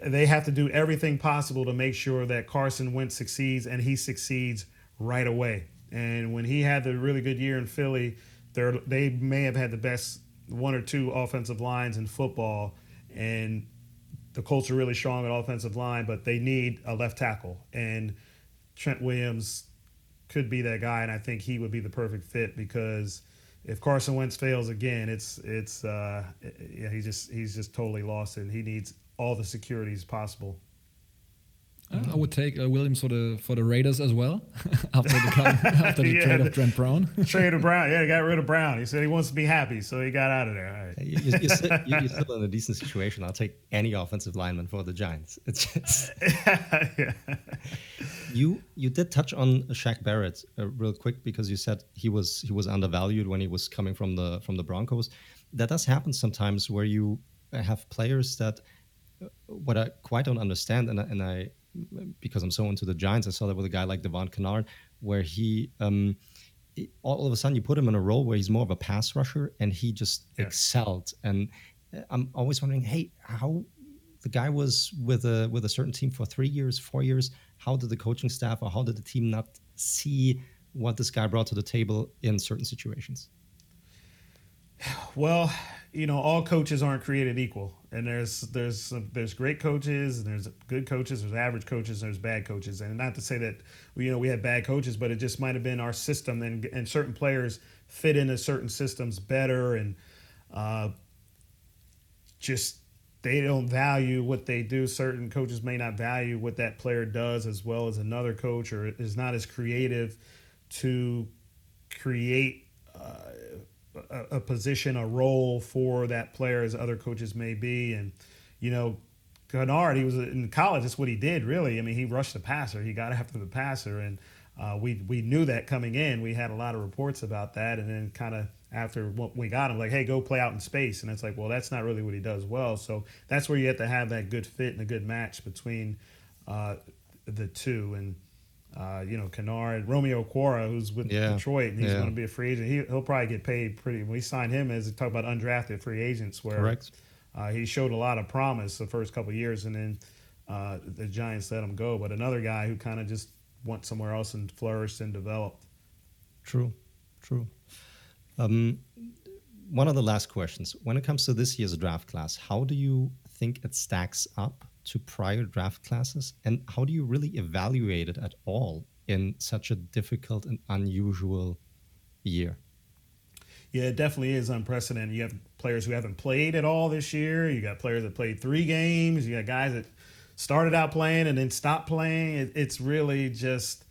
Speaker 3: They have to do everything possible to make sure that Carson Wentz succeeds, and he succeeds right away. And when he had the really good year in Philly, they they may have had the best one or two offensive lines in football, and the Colts are really strong at offensive line, but they need a left tackle, and Trent Williams could be that guy, and I think he would be the perfect fit because if Carson Wentz fails again, it's it's uh, yeah he just he's just totally lost and he needs all the securities possible.
Speaker 2: I would take uh, Williams for the for the Raiders as well after the after the
Speaker 3: Yeah,
Speaker 2: trade
Speaker 3: the-
Speaker 2: of Trent Brown.
Speaker 3: Trade of Brown, yeah, he got rid of Brown. He said he wants to be happy, so he got out of there. All right.
Speaker 1: You- you- You're, still, you- you're still in a decent situation. I'll take any offensive lineman for the Giants. It's just,
Speaker 3: yeah.
Speaker 1: you you did touch on Shaq Barrett uh, real quick because you said he was he was undervalued when he was coming from the from the Broncos. That does happen sometimes where you have players that uh, what I quite don't understand, and and I because I'm so into the Giants, I saw that with a guy like Devon Kennard, where he. Um, he- all of a sudden, you put him in a role where he's more of a pass rusher, and he just
Speaker 3: Yeah.
Speaker 1: excelled. And uh, I'm always wondering, hey, how the guy was with a with a certain team for three years, four years. How did the coaching staff or how did the team not see what this guy brought to the table in certain situations?
Speaker 3: Well, you know, all coaches aren't created equal, and there's there's there's great coaches, and there's good coaches, there's average coaches, there's bad coaches, and not to say that you know we had bad coaches, but it just might have been our system, and and certain players fit into certain systems better, and uh, just they don't value what they do. Certain coaches may not value what that player does as well as another coach, or is not as creative to create a, a position, a role for that player as other coaches may be. And, you know, Kennard, he was in college. That's what he did, really. I mean, he rushed the passer. He got after the passer, and uh, we we knew that coming in. We had a lot of reports about that, and then kind of after what we got him, like, hey, go play out in space, and it's like, well, that's not really what he does well. So that's where you have to have that good fit and a good match between uh, the two, and. Uh, you know, Kennard, Romeo Okwara, who's with
Speaker 1: Yeah.
Speaker 3: Detroit, and he's
Speaker 1: Yeah.
Speaker 3: going to be a free agent. He, he'll probably get paid pretty. We signed him as talk about undrafted free agents, where
Speaker 1: Correct.
Speaker 3: uh, he showed a lot of promise the first couple of years, and then uh, the Giants let him go. But another guy who kind of just went somewhere else and flourished and developed.
Speaker 1: True, true. Um, one of the last questions: When it comes to this year's draft class, how do you think it stacks up to prior draft classes, and how do you really evaluate it at all in such a difficult and unusual year?
Speaker 3: Yeah, it definitely is unprecedented. You have players who haven't played at all this year. You got players that played three games. You got guys that started out playing and then stopped playing. It, it's really just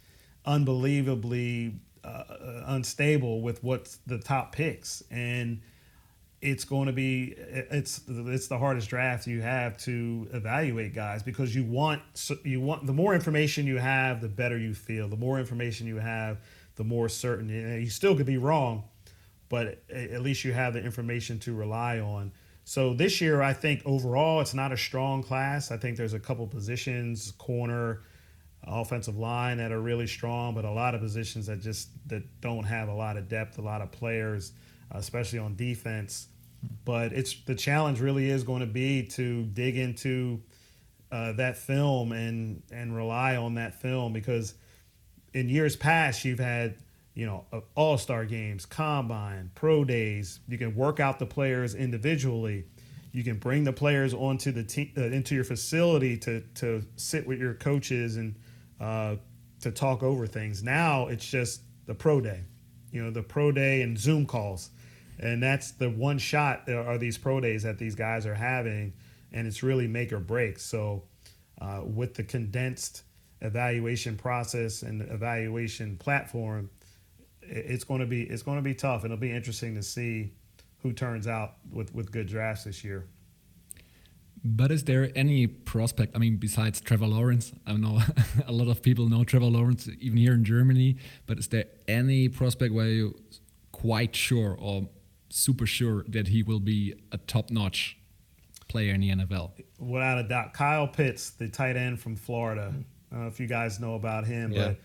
Speaker 3: unbelievably uh, unstable with what's the top picks, and it's going to be it's it's the hardest draft you have to evaluate guys because you want you want the more information you have, the better you feel. The more information you have, the more certain. You still could be wrong, but at least you have the information to rely on. So this year, I think overall it's not a strong class. I think there's a couple positions, corner, offensive line that are really strong, but a lot of positions that just that don't have a lot of depth, a lot of players, especially on defense. But it's the challenge really is going to be to dig into uh, that film and and rely on that film because in years past you've had you know all star games, combine, pro days. You can work out the players individually. You can bring the players onto the team uh, into your facility to to sit with your coaches and uh, to talk over things. Now it's just the pro day, you know, the pro day and Zoom calls, and that's the one shot are these pro days that these guys are having, and it's really make or break. So uh, with the condensed evaluation process and evaluation platform, it's going to be it's going to be tough. and It'll be interesting to see who turns out with with good drafts this year.
Speaker 2: But is there any prospect? I mean, besides Trevor Lawrence, I know a lot of people know Trevor Lawrence, even here in Germany. But is there any prospect where you're quite sure or super sure that he will be a top-notch player in the NFL?
Speaker 3: Without a doubt, Kyle Pitts, the tight end from Florida. I don't know if you guys know about him,
Speaker 1: Yeah.
Speaker 3: but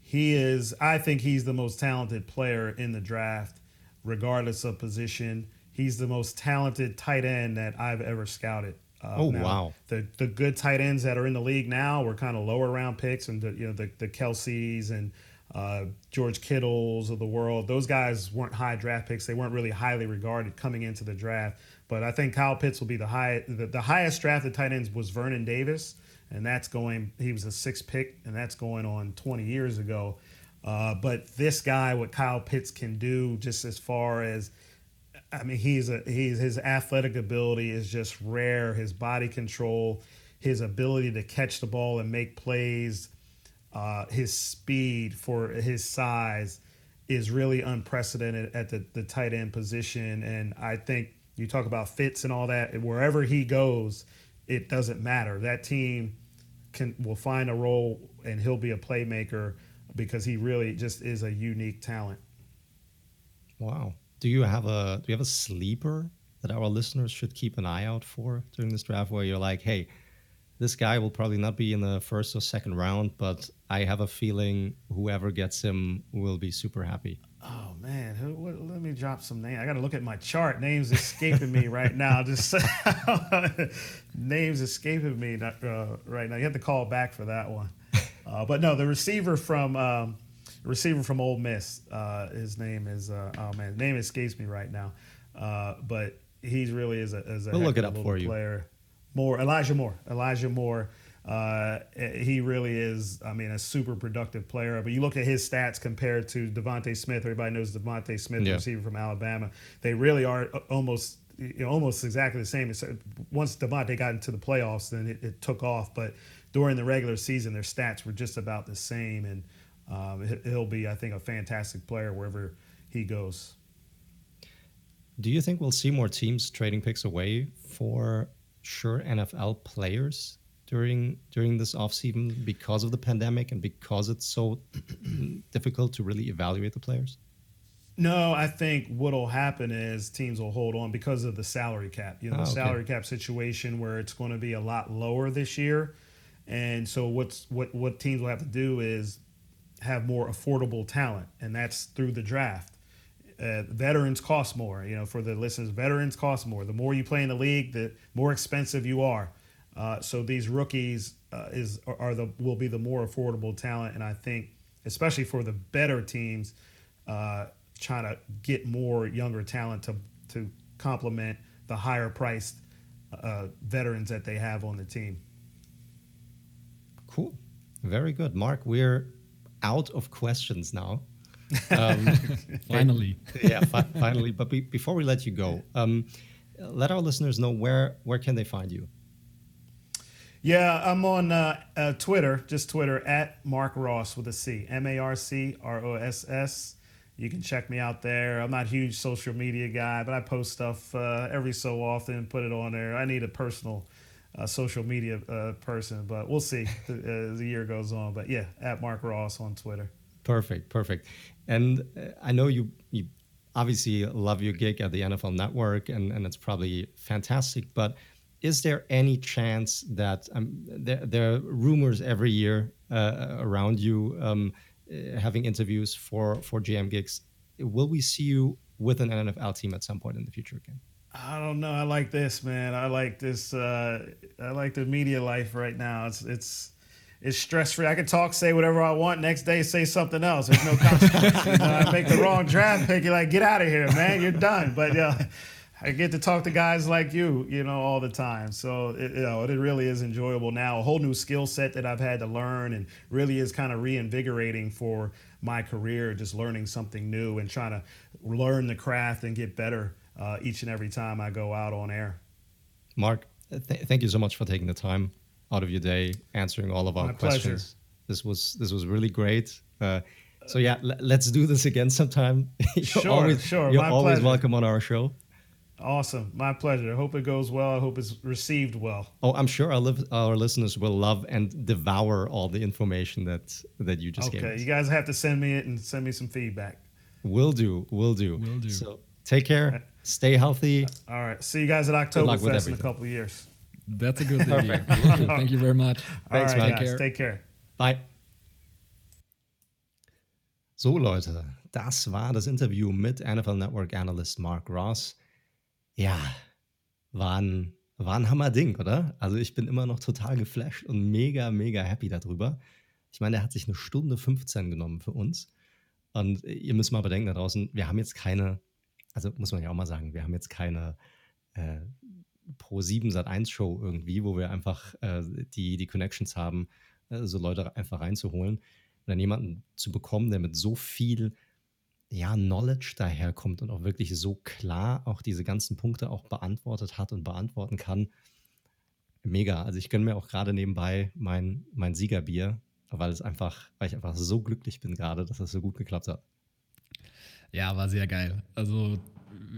Speaker 3: he is. I think he's the most talented player in the draft, regardless of position. He's the most talented tight end that I've ever scouted. Uh,
Speaker 1: Oh,
Speaker 3: now,
Speaker 1: wow.
Speaker 3: The the good tight ends that are in the league now were kind of lower round picks, and the you know the the Kelseys and uh, George Kittles of the world. Those guys weren't high draft picks. They weren't really highly regarded coming into the draft. But I think Kyle Pitts will be the high. The, the highest drafted tight ends was Vernon Davis, and that's going. He was a sixth pick, and that's going on 20 years ago. Uh, but this guy, what Kyle Pitts can do, just as far as I mean, he's a he's his athletic ability is just rare. His body control, his ability to catch the ball and make plays, uh, his speed for his size is really unprecedented at the, the tight end position. And I think you talk about fits and all that. Wherever he goes, it doesn't matter. That team can will find a role and he'll be a playmaker because he really just is a unique talent.
Speaker 1: Wow. Do you have a do you have a sleeper that our listeners should keep an eye out for during this draft where you're like, hey, this guy will probably not be in the first or second round, but I have a feeling whoever gets him will be super happy.
Speaker 3: Oh man, Who, what, let me drop some names. I got to look at my chart. Names escaping me right now. Just names escaping me uh, right now. You have to call back for that one. Uh, but no, the receiver from um, receiver from Ole Miss. Uh, his name is uh, oh man, his name escapes me right now. Uh, but he's really is a, is a
Speaker 1: we'll look it up for you.
Speaker 3: Player. More Elijah Moore. Elijah Moore. Uh, he really is, I mean, a super productive player. But you look at his stats compared to DeVonta Smith. Everybody knows DeVonta Smith, yeah. receiver from Alabama. They really are almost, you know, almost exactly the same. Once DeVonta got into the playoffs, then it, it, took off. But during the regular season, their stats were just about the same. And um, he'll be, I think, a fantastic player wherever he goes.
Speaker 1: Do you think we'll see more teams trading picks away for sure NFL players during during this offseason because of the pandemic and because it's so difficult to really evaluate the players?
Speaker 3: No, I think what'll happen is teams will hold on because of the salary cap. You know, oh, the salary okay. cap situation where it's going to be a lot lower this year. And so what's what what teams will have to do is have more affordable talent, and that's through the draft. Uh, veterans cost more. You know, for the listeners, veterans cost more. The more you play in the league, the more expensive you are. Uh, so these rookies uh, is are the will be the more affordable talent, and I think especially for the better teams, uh, trying to get more younger talent to to complement the higher priced uh, veterans that they have on the team.
Speaker 1: Cool, very good, Marc. We're out of questions now. Um,
Speaker 2: finally,
Speaker 1: yeah, fi- finally. But be- before we let you go, um, let our listeners know where where can they find you.
Speaker 3: Yeah, I'm on uh, uh, Twitter, just Twitter at Marc Ross with a C, M A R C R O S S. You can check me out there. I'm not a huge social media guy, but I post stuff uh, every so often, put it on there. I need a personal a social media uh, person, but we'll see as the year goes on. But yeah, at Marc Ross on Twitter.
Speaker 1: Perfect, perfect. And uh, I know you you obviously love your gig at the NFL Network, and and it's probably fantastic. But is there any chance that um, there, there are rumors every year uh, around you um, uh, having interviews for for GM gigs? Will we see you with an NFL team at some point in the future again?
Speaker 3: I don't know. I like this, man. I like this. Uh, I like the media life right now. It's it's it's stress free. I can talk, say whatever I want. Next day, say something else. There's no consequence. you know, I make the wrong draft pick. You're like, get out of here, man. You're done. But yeah. I get to talk to guys like you, you know, all the time. So it, you know, it really is enjoyable now. A whole new skill set that I've had to learn, and really is kind of reinvigorating for my career. Just learning something new and trying to learn the craft and get better uh, each and every time I go out on air.
Speaker 1: Marc, th- thank you so much for taking the time out of your day answering all of our
Speaker 3: My
Speaker 1: questions.
Speaker 3: Pleasure.
Speaker 1: This was this was really great. Uh, so yeah, l- let's do this again sometime.
Speaker 3: you're sure, always,
Speaker 1: sure. You're
Speaker 3: My
Speaker 1: always
Speaker 3: pleasure.
Speaker 1: welcome on our show.
Speaker 3: Awesome. My pleasure. I hope it goes well. I hope it's received well.
Speaker 1: Oh, I'm sure our, li- our listeners will love and devour all the information that that you just
Speaker 3: okay.
Speaker 1: gave.
Speaker 3: Okay, you guys have to send me it and send me some feedback.
Speaker 1: Will do. Will do.
Speaker 2: Will do.
Speaker 1: So take care. Stay healthy.
Speaker 3: All right. See you guys at Oktoberfest in a couple years.
Speaker 2: That's a good thing. Thank you very much.
Speaker 3: Thanks,
Speaker 1: All right,
Speaker 3: guys. Care. Take care.
Speaker 1: Bye. So, Leute, das war das Interview mit NFL Network Analyst Marc Ross. Ja, war ein, war ein Hammerding, oder? Also, ich bin immer noch total geflasht und mega, mega happy darüber. Ich meine, der hat sich eine Stunde 15 genommen für uns. Und ihr müsst mal bedenken da draußen, wir haben jetzt keine, also muss man ja auch mal sagen, wir haben jetzt keine äh, Pro 7 Sat 1 Show irgendwie, wo wir einfach äh, die, die Connections haben, äh, so Leute einfach reinzuholen. Und dann jemanden zu bekommen, der mit so viel ja, Knowledge daherkommt und auch wirklich so klar auch diese ganzen Punkte auch beantwortet hat und beantworten kann. Mega. Also ich gönne mir auch gerade nebenbei mein, mein Siegerbier, weil es einfach, weil ich einfach so glücklich bin gerade, dass das so gut geklappt hat.
Speaker 2: Ja, war sehr geil. Also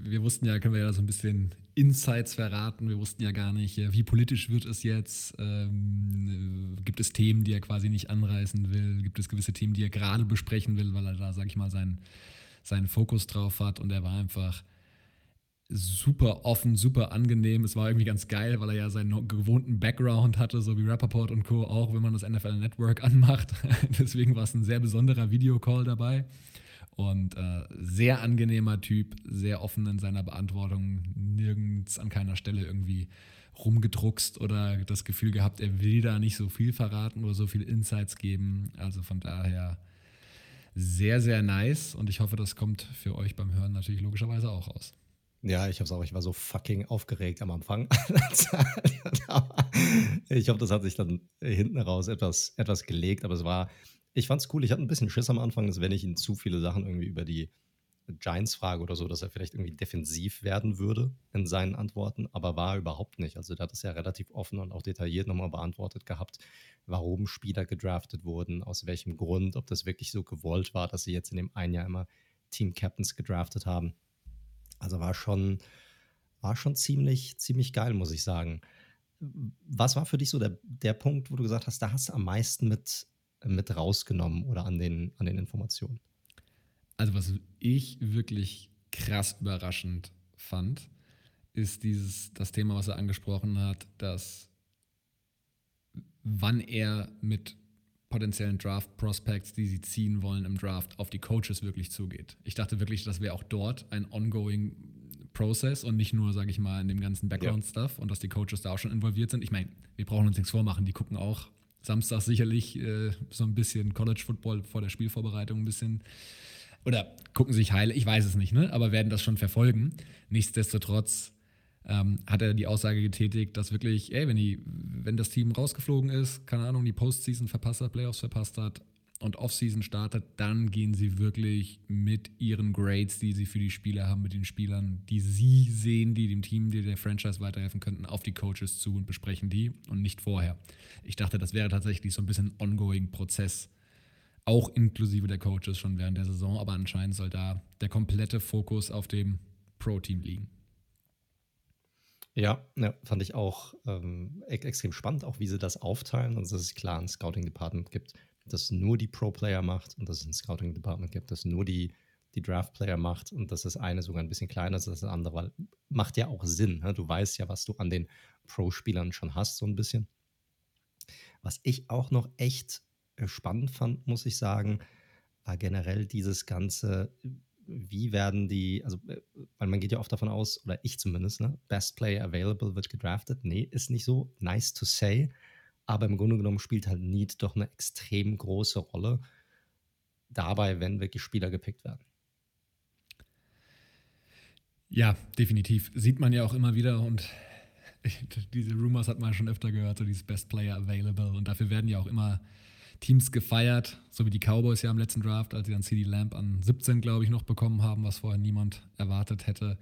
Speaker 2: wir wussten ja, können wir ja so ein bisschen Insights verraten. Wir wussten ja gar nicht, wie politisch wird es jetzt. Ähm, gibt es Themen, die er quasi nicht anreißen will? Gibt es gewisse Themen, die er gerade besprechen will, weil er da, sag ich mal, seinen, seinen Fokus drauf hat? Und er war einfach super offen, super angenehm. Es war irgendwie ganz geil, weil er ja seinen gewohnten Background hatte, so wie Rappaport und Co. auch, wenn man das NFL Network anmacht. Deswegen war es ein sehr besonderer Videocall dabei. Und äh, sehr angenehmer Typ, sehr offen in seiner Beantwortung, nirgends an keiner Stelle irgendwie rumgedruckst oder das Gefühl gehabt, er will da nicht so viel verraten oder so viel Insights geben. Also von daher sehr, sehr nice und ich hoffe, das kommt für euch beim Hören natürlich logischerweise auch aus.
Speaker 1: Ja, ich hab's auch. Ich war so fucking aufgeregt am Anfang. ich hoffe, das hat sich dann hinten raus etwas, etwas gelegt, aber es war ich fand's cool. Ich hatte ein bisschen Schiss am Anfang, dass wenn ich ihn zu viele Sachen irgendwie über die Giants frage oder so, dass er vielleicht irgendwie defensiv werden würde in seinen Antworten, aber war überhaupt nicht. Also der hat es ja relativ offen und auch detailliert nochmal beantwortet gehabt, warum Spieler gedraftet wurden, aus welchem Grund, ob das wirklich so gewollt war, dass sie jetzt in dem einen Jahr immer Team Captains gedraftet haben. Also war schon, war schon ziemlich, ziemlich geil, muss ich sagen. Was war für dich so der, der Punkt, wo du gesagt hast, da hast du am meisten mit mit rausgenommen oder an den, an den Informationen?
Speaker 2: Also, was ich wirklich krass überraschend fand, ist dieses, das Thema, was er angesprochen hat, dass wann er mit potenziellen Draft-Prospects, die sie ziehen wollen im Draft, auf die Coaches wirklich zugeht. Ich dachte wirklich, das wäre auch dort ein ongoing Process und nicht nur, sage ich mal, in dem ganzen Background-Stuff ja. und dass die Coaches da auch schon involviert sind. Ich meine, wir brauchen uns nichts vormachen, die gucken auch Samstag sicherlich äh, so ein bisschen College Football vor der Spielvorbereitung ein bisschen oder gucken sich heile, ich weiß es nicht, ne? aber werden das schon verfolgen. Nichtsdestotrotz ähm, hat er die Aussage getätigt, dass wirklich, ey, wenn, die, wenn das Team rausgeflogen ist, keine Ahnung, die Postseason verpasst hat, Playoffs verpasst hat, und Offseason startet, dann gehen sie wirklich mit ihren Grades, die sie für die Spieler haben, mit den Spielern, die sie sehen, die dem Team, die der Franchise weiterhelfen könnten, auf die Coaches zu und besprechen die und nicht vorher. Ich dachte, das wäre tatsächlich so ein bisschen ein ongoing Prozess, auch inklusive der Coaches schon während der Saison, aber anscheinend soll da der komplette Fokus auf dem Pro-Team liegen.
Speaker 1: Ja, ja, fand ich auch ähm, extrem spannend, auch wie sie das aufteilen. Also, dass es klar ein Scouting-Department gibt, das nur die Pro-Player macht und dass es ein Scouting-Department gibt, das nur die, die Draft-Player macht und dass das eine sogar ein bisschen kleiner ist als das andere, weil macht ja auch Sinn. Ne? Du weißt ja, was du an den Pro-Spielern schon hast, so ein bisschen. Was ich auch noch echt spannend fand, muss ich sagen, war generell dieses ganze, wie werden die, also, äh, weil man geht ja oft davon aus, oder ich zumindest, ne, Best Player Available wird gedraftet. Nee, ist nicht so. Nice to say. Aber im Grunde genommen spielt halt Need doch eine extrem große Rolle dabei, wenn wirklich Spieler gepickt werden.
Speaker 2: Ja, definitiv. Sieht man ja auch immer wieder und diese Rumors hat man schon öfter gehört, so dieses Best Player Available und dafür werden ja auch immer Teams gefeiert, so wie die Cowboys ja im letzten Draft, als sie dann CD Lamp an 17, glaube ich, noch bekommen haben, was vorher niemand erwartet hätte.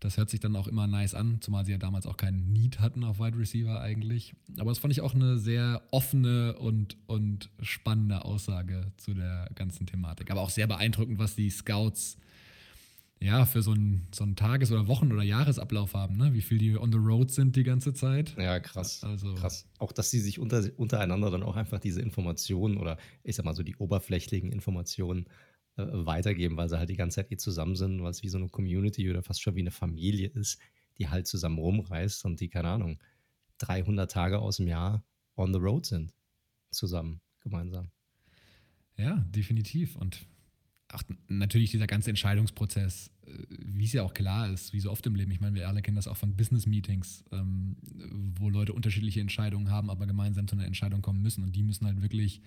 Speaker 2: Das hört sich dann auch immer nice an, zumal sie ja damals auch keinen Need hatten auf Wide Receiver eigentlich. Aber das fand ich auch eine sehr offene und, und spannende Aussage zu der ganzen Thematik. Aber auch sehr beeindruckend, was die Scouts ja, für so einen, so einen Tages- oder Wochen- oder Jahresablauf haben, ne? wie viel die on the road sind die ganze Zeit.
Speaker 1: Ja, krass. Also, krass. Auch, dass sie sich unter, untereinander dann auch einfach diese Informationen oder ich sag mal so die oberflächlichen Informationen äh, weitergeben, weil sie halt die ganze Zeit eh zusammen sind, weil es wie so eine Community oder fast schon wie eine Familie ist, die halt zusammen rumreist und die, keine Ahnung, 300 Tage aus dem Jahr on the road sind. Zusammen, gemeinsam.
Speaker 2: Ja, definitiv. Und auch natürlich dieser ganze Entscheidungsprozess, äh, wie es ja auch klar ist, wie so oft im Leben. Ich meine, wir alle kennen das auch von Business-Meetings, ähm, wo Leute unterschiedliche Entscheidungen haben, aber gemeinsam zu einer Entscheidung kommen müssen. Und die müssen halt wirklich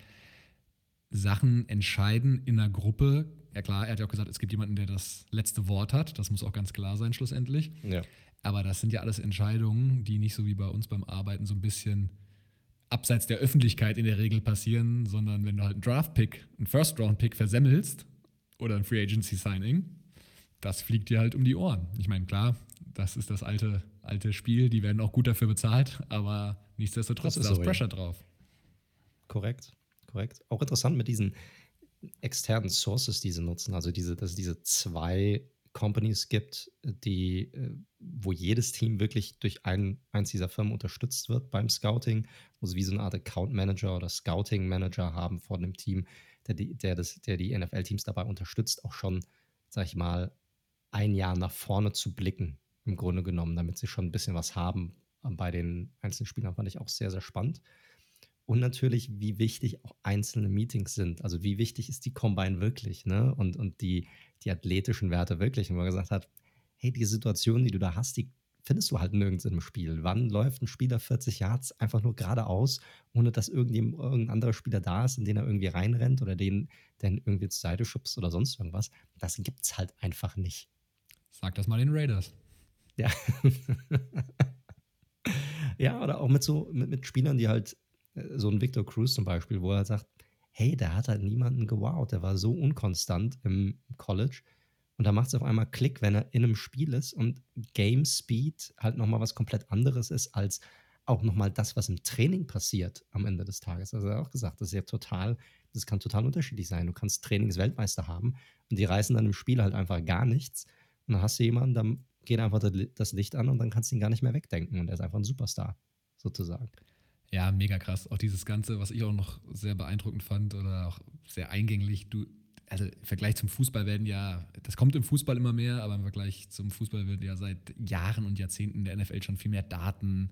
Speaker 2: Sachen entscheiden in einer Gruppe. Ja klar, er hat ja auch gesagt, es gibt jemanden, der das letzte Wort hat. Das muss auch ganz klar sein schlussendlich.
Speaker 1: Ja.
Speaker 2: Aber das sind ja alles Entscheidungen, die nicht so wie bei uns beim Arbeiten so ein bisschen abseits der Öffentlichkeit in der Regel passieren, sondern wenn du halt einen Draft-Pick, einen First-Round-Pick versemmelst oder ein Free Agency-Signing, das fliegt dir halt um die Ohren. Ich meine, klar, das ist das alte, alte Spiel, die werden auch gut dafür bezahlt, aber nichtsdestotrotz
Speaker 1: Das ist
Speaker 2: da
Speaker 1: so,
Speaker 2: ist
Speaker 1: ja.
Speaker 2: Pressure drauf.
Speaker 1: Korrekt, korrekt. Auch interessant mit diesen externen Sources, die sie nutzen. Also diese, dass es diese zwei Companies gibt, die, äh, wo jedes Team wirklich durch ein, eins dieser Firmen unterstützt wird beim Scouting, wo sie wie so eine Art Account Manager oder Scouting Manager haben vor dem Team, der die, der das, der die NFL-Teams dabei unterstützt, auch schon, sag ich mal, ein Jahr nach vorne zu blicken, im Grunde genommen, damit sie schon ein bisschen was haben bei den einzelnen Spielern, fand ich auch sehr, sehr spannend. Und natürlich, wie wichtig auch einzelne Meetings sind. Also wie wichtig ist die Combine wirklich, ne? Und, und die, die athletischen Werte wirklich. Und man gesagt hat, hey, die Situation, die du da hast, die findest du halt nirgends im Spiel. Wann läuft ein Spieler 40 Yards einfach nur geradeaus, ohne dass irgendjemand, irgendein anderer Spieler da ist, in den er irgendwie reinrennt oder den, den irgendwie zur Seite schubst oder sonst irgendwas? Das gibt's halt einfach nicht.
Speaker 2: Sag das mal den Raiders.
Speaker 1: Ja. ja, oder auch mit so mit, mit Spielern, die halt, äh, so ein Victor Cruz zum Beispiel, wo er sagt, hey, der hat halt niemanden gewowt, der war so unkonstant im College. Und da macht es auf einmal Klick, wenn er in einem Spiel ist und Game Speed halt nochmal was komplett anderes ist, als auch nochmal das, was im Training passiert am Ende des Tages. Also er hat auch gesagt, das ist ja total, das kann total unterschiedlich sein. Du kannst Trainingsweltmeister haben und die reißen dann im Spiel halt einfach gar nichts. Und dann hast du jemanden, dann geht einfach das Li- das Licht an und dann kannst du ihn gar nicht mehr wegdenken. Und er ist einfach ein Superstar, sozusagen.
Speaker 2: Ja, mega krass. Auch dieses Ganze, was ich auch noch sehr beeindruckend fand oder auch sehr eingänglich. Du, also im Vergleich zum Fußball werden ja, das kommt im Fußball immer mehr, aber im Vergleich zum Fußball werden ja seit Jahren und Jahrzehnten der NFL schon viel mehr Daten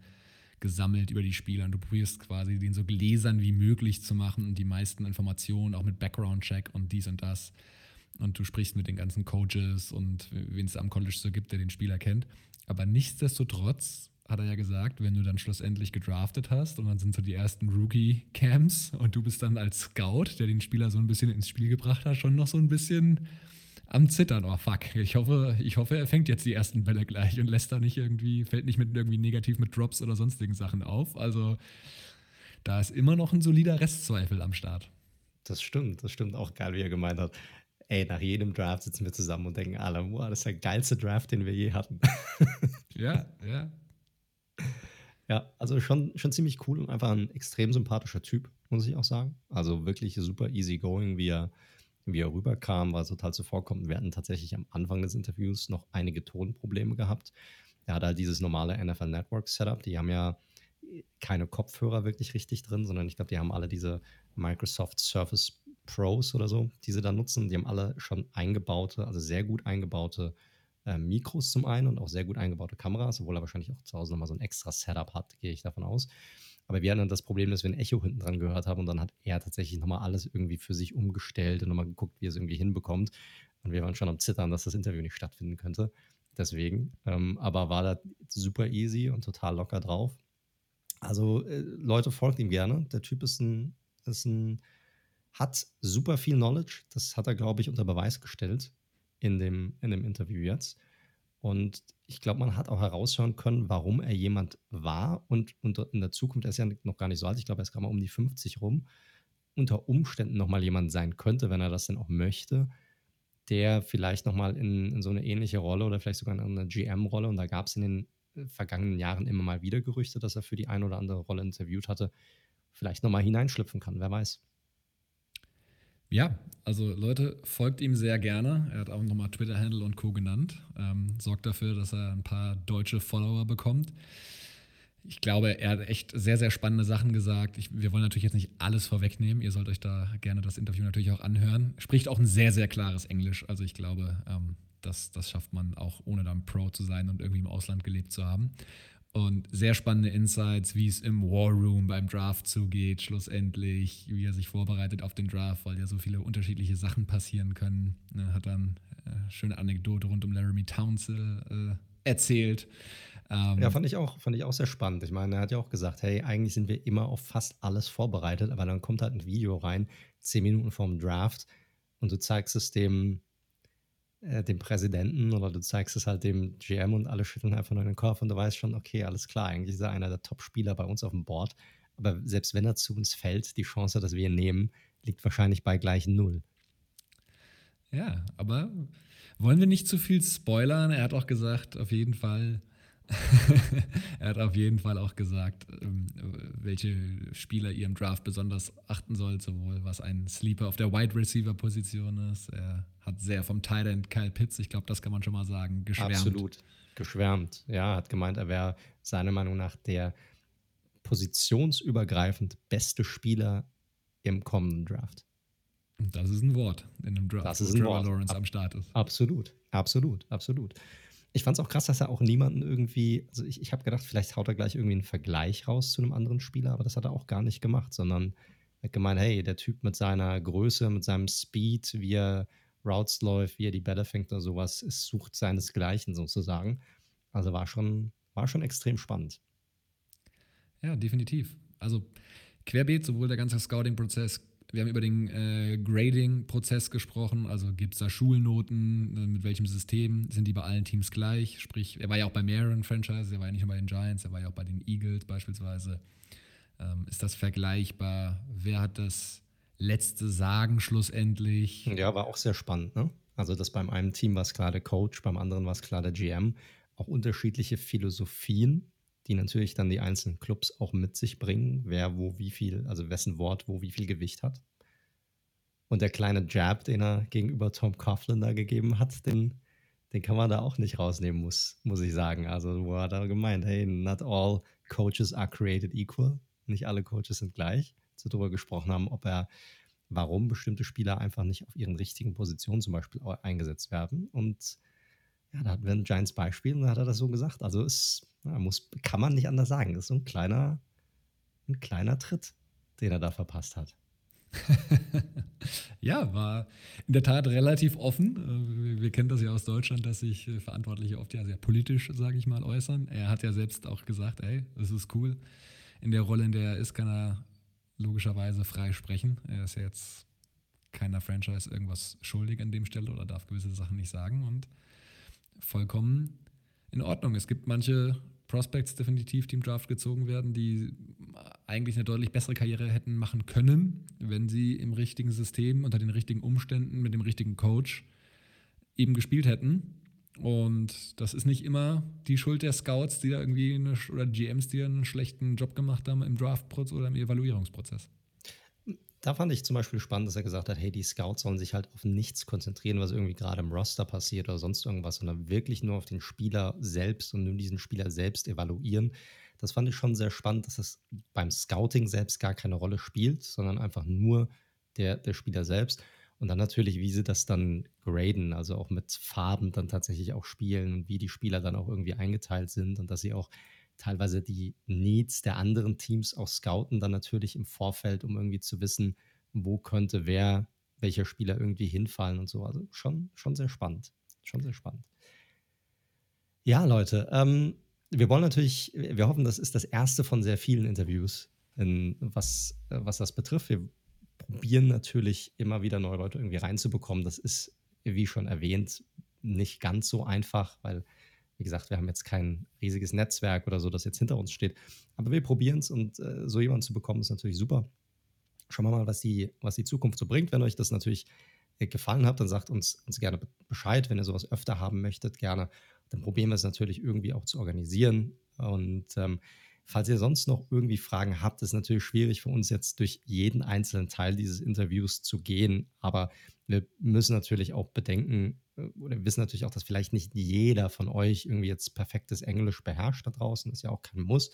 Speaker 2: gesammelt über die Spieler. Und du probierst quasi, den so gläsern wie möglich zu machen und die meisten Informationen auch mit Background-Check und dies und das. Und du sprichst mit den ganzen Coaches und wen es am College so gibt, der den Spieler kennt. Aber nichtsdestotrotz hat er ja gesagt, wenn du dann schlussendlich gedraftet hast und dann sind so die ersten Rookie-Camps und du bist dann als Scout, der den Spieler so ein bisschen ins Spiel gebracht hat, schon noch so ein bisschen am Zittern. Oh fuck, ich hoffe, ich hoffe, er fängt jetzt die ersten Bälle gleich und lässt da nicht irgendwie, fällt nicht mit irgendwie negativ mit Drops oder sonstigen Sachen auf. Also da ist immer noch ein solider Restzweifel am Start.
Speaker 1: Das stimmt, das stimmt auch geil, wie er gemeint hat. Ey, nach jedem Draft sitzen wir zusammen und denken alle, wow, das ist der geilste Draft, den wir je hatten.
Speaker 2: Ja, ja.
Speaker 1: Ja, also schon, schon ziemlich cool und einfach ein extrem sympathischer Typ, muss ich auch sagen. Also wirklich super easy going, wie er, wie er rüberkam, war total zuvorkommend. Wir hatten tatsächlich am Anfang des Interviews noch einige Tonprobleme gehabt. Er hat halt dieses normale NFL Network Setup. Die haben ja keine Kopfhörer wirklich richtig drin, sondern ich glaube, die haben alle diese Microsoft Surface Pros oder so, die sie da nutzen. Die haben alle schon eingebaute, also sehr gut eingebaute äh, Mikros zum einen und auch sehr gut eingebaute Kameras, obwohl er wahrscheinlich auch zu Hause nochmal so ein extra Setup hat, gehe ich davon aus. Aber wir hatten dann das Problem, dass wir ein Echo hinten dran gehört haben und dann hat er tatsächlich nochmal alles irgendwie für sich umgestellt und nochmal geguckt, wie er es irgendwie hinbekommt. Und wir waren schon am Zittern, dass das Interview nicht stattfinden könnte. Deswegen. Ähm, aber war da super easy und total locker drauf. Also äh, Leute folgt ihm gerne. Der Typ ist ein, ist ein, hat super viel Knowledge. Das hat er, glaube ich, unter Beweis gestellt in dem, in dem Interview jetzt. Und ich glaube, man hat auch heraushören können, warum er jemand war und, und in der Zukunft, er ist ja noch gar nicht so alt, ich glaube, er ist gerade mal um die 50 rum, unter Umständen nochmal jemand sein könnte, wenn er das denn auch möchte, der vielleicht nochmal in, in so eine ähnliche Rolle oder vielleicht sogar in eine GM-Rolle, und da gab es in den äh, vergangenen Jahren immer mal wieder Gerüchte, dass er für die eine oder andere Rolle interviewt hatte, vielleicht nochmal hineinschlüpfen kann, wer weiß.
Speaker 2: Ja, also Leute, folgt ihm sehr gerne. Er hat auch nochmal Twitter-Handle und Co. genannt. Ähm, sorgt dafür, dass er ein paar deutsche Follower bekommt. Ich glaube, er hat echt sehr, sehr spannende Sachen gesagt. Ich, wir wollen natürlich jetzt nicht alles vorwegnehmen. Ihr sollt euch da gerne das Interview natürlich auch anhören. Spricht auch ein sehr, sehr klares Englisch. Also ich glaube, ähm, das, das schafft man auch, ohne dann Pro zu sein und irgendwie im Ausland gelebt zu haben. Und sehr spannende Insights, wie es im War Room beim Draft zugeht, schlussendlich, wie er sich vorbereitet auf den Draft, weil ja so viele unterschiedliche Sachen passieren können. Er hat dann äh, schöne Anekdote rund um Laramie Townsend äh, erzählt.
Speaker 1: Ähm, ja, fand ich, auch, fand ich auch sehr spannend. Ich meine, er hat ja auch gesagt, hey, eigentlich sind wir immer auf fast alles vorbereitet, aber dann kommt halt ein Video rein, zehn Minuten vorm Draft, und du zeigst es dem, äh, dem Präsidenten oder du zeigst es halt dem GM und alle schütteln einfach nur den Kopf und du weißt schon, okay, alles klar, eigentlich ist er einer der Top-Spieler bei uns auf dem Board. Aber selbst wenn er zu uns fällt, die Chance, dass wir ihn nehmen, liegt wahrscheinlich bei gleich null.
Speaker 2: Ja, aber wollen wir nicht zu viel spoilern? Er hat auch gesagt, auf jeden Fall er hat auf jeden Fall auch gesagt, ähm, welche Spieler ihr im Draft besonders achten soll, sowohl was ein Sleeper auf der Wide Receiver Position ist. Er hat sehr vom Tight End Kyle Pitts, ich glaube, das kann man schon mal sagen, geschwärmt.
Speaker 1: Absolut, geschwärmt. Ja, hat gemeint, er wäre seiner Meinung nach der positionsübergreifend beste Spieler im kommenden Draft.
Speaker 2: Das ist ein Wort in einem Draft,
Speaker 1: das ist ein Trevor Wort.
Speaker 2: Lawrence Ab am Start ist.
Speaker 1: Absolut, absolut, absolut. Ich fand es auch krass, dass er auch niemanden irgendwie, also ich, ich habe gedacht, vielleicht haut er gleich irgendwie einen Vergleich raus zu einem anderen Spieler, aber das hat er auch gar nicht gemacht, sondern er hat gemeint, hey, der Typ mit seiner Größe, mit seinem Speed, wie er Routes läuft, wie er die Bälle fängt oder sowas, es sucht seinesgleichen sozusagen. Also war schon, war schon extrem spannend.
Speaker 2: Ja, definitiv. Also querbeet, sowohl der ganze Scouting-Prozess wir haben über den äh, Grading-Prozess gesprochen, also gibt es da Schulnoten, äh, mit welchem System, sind die bei allen Teams gleich? Sprich, er war ja auch bei mehreren Franchises, er war ja nicht nur bei den Giants, er war ja auch bei den Eagles beispielsweise. Ähm, ist das vergleichbar? Wer hat das letzte Sagen schlussendlich?
Speaker 1: Ja, war auch sehr spannend, ne? Also, dass beim einen Team war es klar der Coach, beim anderen war es klar der GM. Auch unterschiedliche Philosophien die natürlich dann die einzelnen Clubs auch mit sich bringen, wer wo wie viel, also wessen Wort wo wie viel Gewicht hat. Und der kleine Jab, den er gegenüber Tom Coughlin da gegeben hat, den, den kann man da auch nicht rausnehmen, muss, muss ich sagen. Also, wo er da gemeint, hey, not all coaches are created equal. Nicht alle Coaches sind gleich. So darüber gesprochen haben, ob er, warum bestimmte Spieler einfach nicht auf ihren richtigen Positionen zum Beispiel eingesetzt werden. Und ja, da hatten wir ein Giants Beispiel und da hat er das so gesagt. Also es ja, muss, kann man nicht anders sagen. Das ist so ein kleiner, ein kleiner Tritt, den er da verpasst hat.
Speaker 2: ja, war in der Tat relativ offen. Äh, wir kennen das ja aus Deutschland, dass sich äh, Verantwortliche oft ja sehr politisch, sage ich mal, äußern. Er hat ja selbst auch gesagt, ey, das ist cool. In der Rolle, in der er ist, kann er logischerweise frei sprechen. Er ist ja jetzt keiner Franchise irgendwas schuldig an dem Stelle oder darf gewisse Sachen nicht sagen und vollkommen in Ordnung. Es gibt manche Prospects definitiv, die im Draft gezogen werden, die eigentlich eine deutlich bessere Karriere hätten machen können, wenn sie im richtigen System, unter den richtigen Umständen, mit dem richtigen Coach eben gespielt hätten. Und das ist nicht immer die Schuld der Scouts, die da irgendwie eine, oder GMs, die einen schlechten Job gemacht haben im Draftprozess oder im Evaluierungsprozess.
Speaker 1: Da fand ich zum Beispiel spannend, dass er gesagt hat, hey, die Scouts sollen sich halt auf nichts konzentrieren, was irgendwie gerade im Roster passiert oder sonst irgendwas, sondern wirklich nur auf den Spieler selbst und nur diesen Spieler selbst evaluieren. Das fand ich schon sehr spannend, dass das beim Scouting selbst gar keine Rolle spielt, sondern einfach nur der, der Spieler selbst. Und dann natürlich, wie sie das dann graden, also auch mit Farben dann tatsächlich auch spielen und wie die Spieler dann auch irgendwie eingeteilt sind und dass sie auch teilweise die Needs der anderen Teams auch scouten, dann natürlich im Vorfeld, um irgendwie zu wissen, wo könnte wer, welcher Spieler irgendwie hinfallen und so. Also schon, schon sehr spannend. Schon sehr spannend. Ja, Leute, ähm, wir wollen natürlich, wir hoffen, das ist das erste von sehr vielen Interviews, in, was, was das betrifft. Wir probieren natürlich immer wieder neue Leute irgendwie reinzubekommen. Das ist, wie schon erwähnt, nicht ganz so einfach, weil wie gesagt, wir haben jetzt kein riesiges Netzwerk oder so, das jetzt hinter uns steht. Aber wir probieren es und äh, so jemanden zu bekommen, ist natürlich super. Schauen wir mal, was die, was die Zukunft so bringt. Wenn euch das natürlich äh, gefallen hat, dann sagt uns, uns gerne Bescheid. Wenn ihr sowas öfter haben möchtet, gerne. Dann probieren wir es natürlich irgendwie auch zu organisieren. Und ähm, falls ihr sonst noch irgendwie Fragen habt, ist natürlich schwierig für uns jetzt durch jeden einzelnen Teil dieses Interviews zu gehen. Aber wir müssen natürlich auch bedenken, äh, oder wissen natürlich auch, dass vielleicht nicht jeder von euch irgendwie jetzt perfektes Englisch beherrscht da draußen, das ist ja auch kein Muss.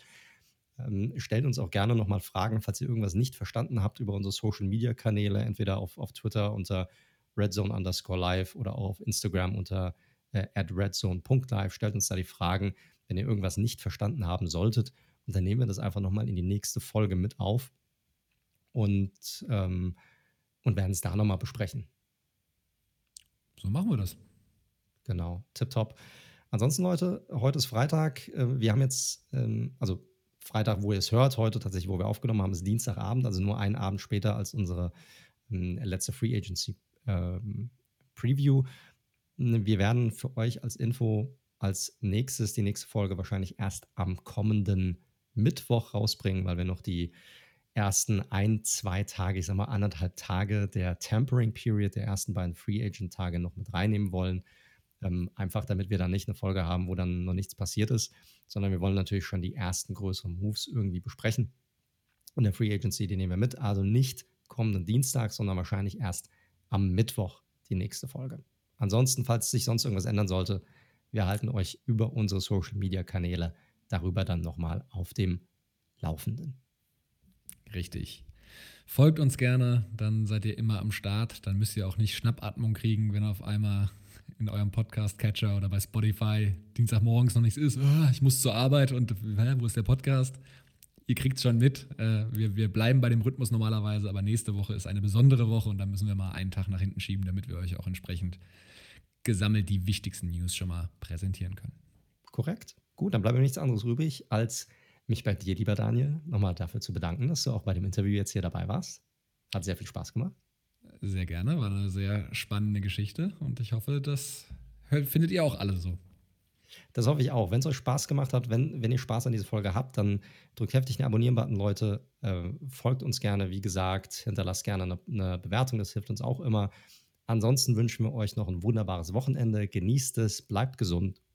Speaker 1: Ähm, stellt uns auch gerne nochmal Fragen, falls ihr irgendwas nicht verstanden habt über unsere Social Media Kanäle, entweder auf, auf Twitter unter redzone underscore live oder auch auf Instagram unter äh, at redzone.live. Stellt uns da die Fragen, wenn ihr irgendwas nicht verstanden haben solltet. Und dann nehmen wir das einfach nochmal in die nächste Folge mit auf und, ähm, und werden es da nochmal besprechen.
Speaker 2: So machen wir das.
Speaker 1: Genau, tipptopp. Ansonsten, Leute, heute ist Freitag. Äh, wir haben jetzt, ähm, also Freitag, wo ihr es hört, heute tatsächlich, wo wir aufgenommen haben, ist Dienstagabend, also nur einen Abend später als unsere ähm, letzte Free Agency ähm, Preview. Wir werden für euch als Info als nächstes die nächste Folge wahrscheinlich erst am kommenden Mittwoch rausbringen, weil wir noch die ersten ein, zwei Tage, ich sag mal anderthalb Tage der Tampering Period, der ersten beiden Free Agent Tage noch mit reinnehmen wollen. Ähm, einfach damit wir dann nicht eine Folge haben, wo dann noch nichts passiert ist, sondern wir wollen natürlich schon die ersten größeren Moves irgendwie besprechen. Und der Free Agency, die nehmen wir mit. Also nicht kommenden Dienstag, sondern wahrscheinlich erst am Mittwoch die nächste Folge. Ansonsten, falls sich sonst irgendwas ändern sollte, wir halten euch über unsere Social Media Kanäle darüber dann nochmal auf dem Laufenden.
Speaker 2: Richtig. Folgt uns gerne, dann seid ihr immer am Start. Dann müsst ihr auch nicht Schnappatmung kriegen, wenn auf einmal in eurem Podcast-Catcher oder bei Spotify Dienstagmorgens noch nichts ist. Oh, ich muss zur Arbeit und hä, wo ist der Podcast? Ihr kriegt es schon mit. Äh, wir, wir bleiben bei dem Rhythmus normalerweise, aber nächste Woche ist eine besondere Woche und da müssen wir mal einen Tag nach hinten schieben, damit wir euch auch entsprechend gesammelt die wichtigsten News schon mal präsentieren können.
Speaker 1: Korrekt. Gut, dann bleibt mir nichts anderes übrig, als mich bei dir, lieber Daniel, nochmal dafür zu bedanken, dass du auch bei dem Interview jetzt hier dabei warst. Hat sehr viel Spaß gemacht.
Speaker 2: Sehr gerne, war eine sehr spannende Geschichte und ich hoffe, das findet ihr auch alle so.
Speaker 1: Das hoffe ich auch. Wenn es euch Spaß gemacht hat, wenn, wenn ihr Spaß an dieser Folge habt, dann drückt heftig den Abonnieren-Button, Leute. Äh, folgt uns gerne, wie gesagt. Hinterlasst gerne eine, eine Bewertung, das hilft uns auch immer. Ansonsten wünschen wir euch noch ein wunderbares Wochenende. Genießt es, bleibt gesund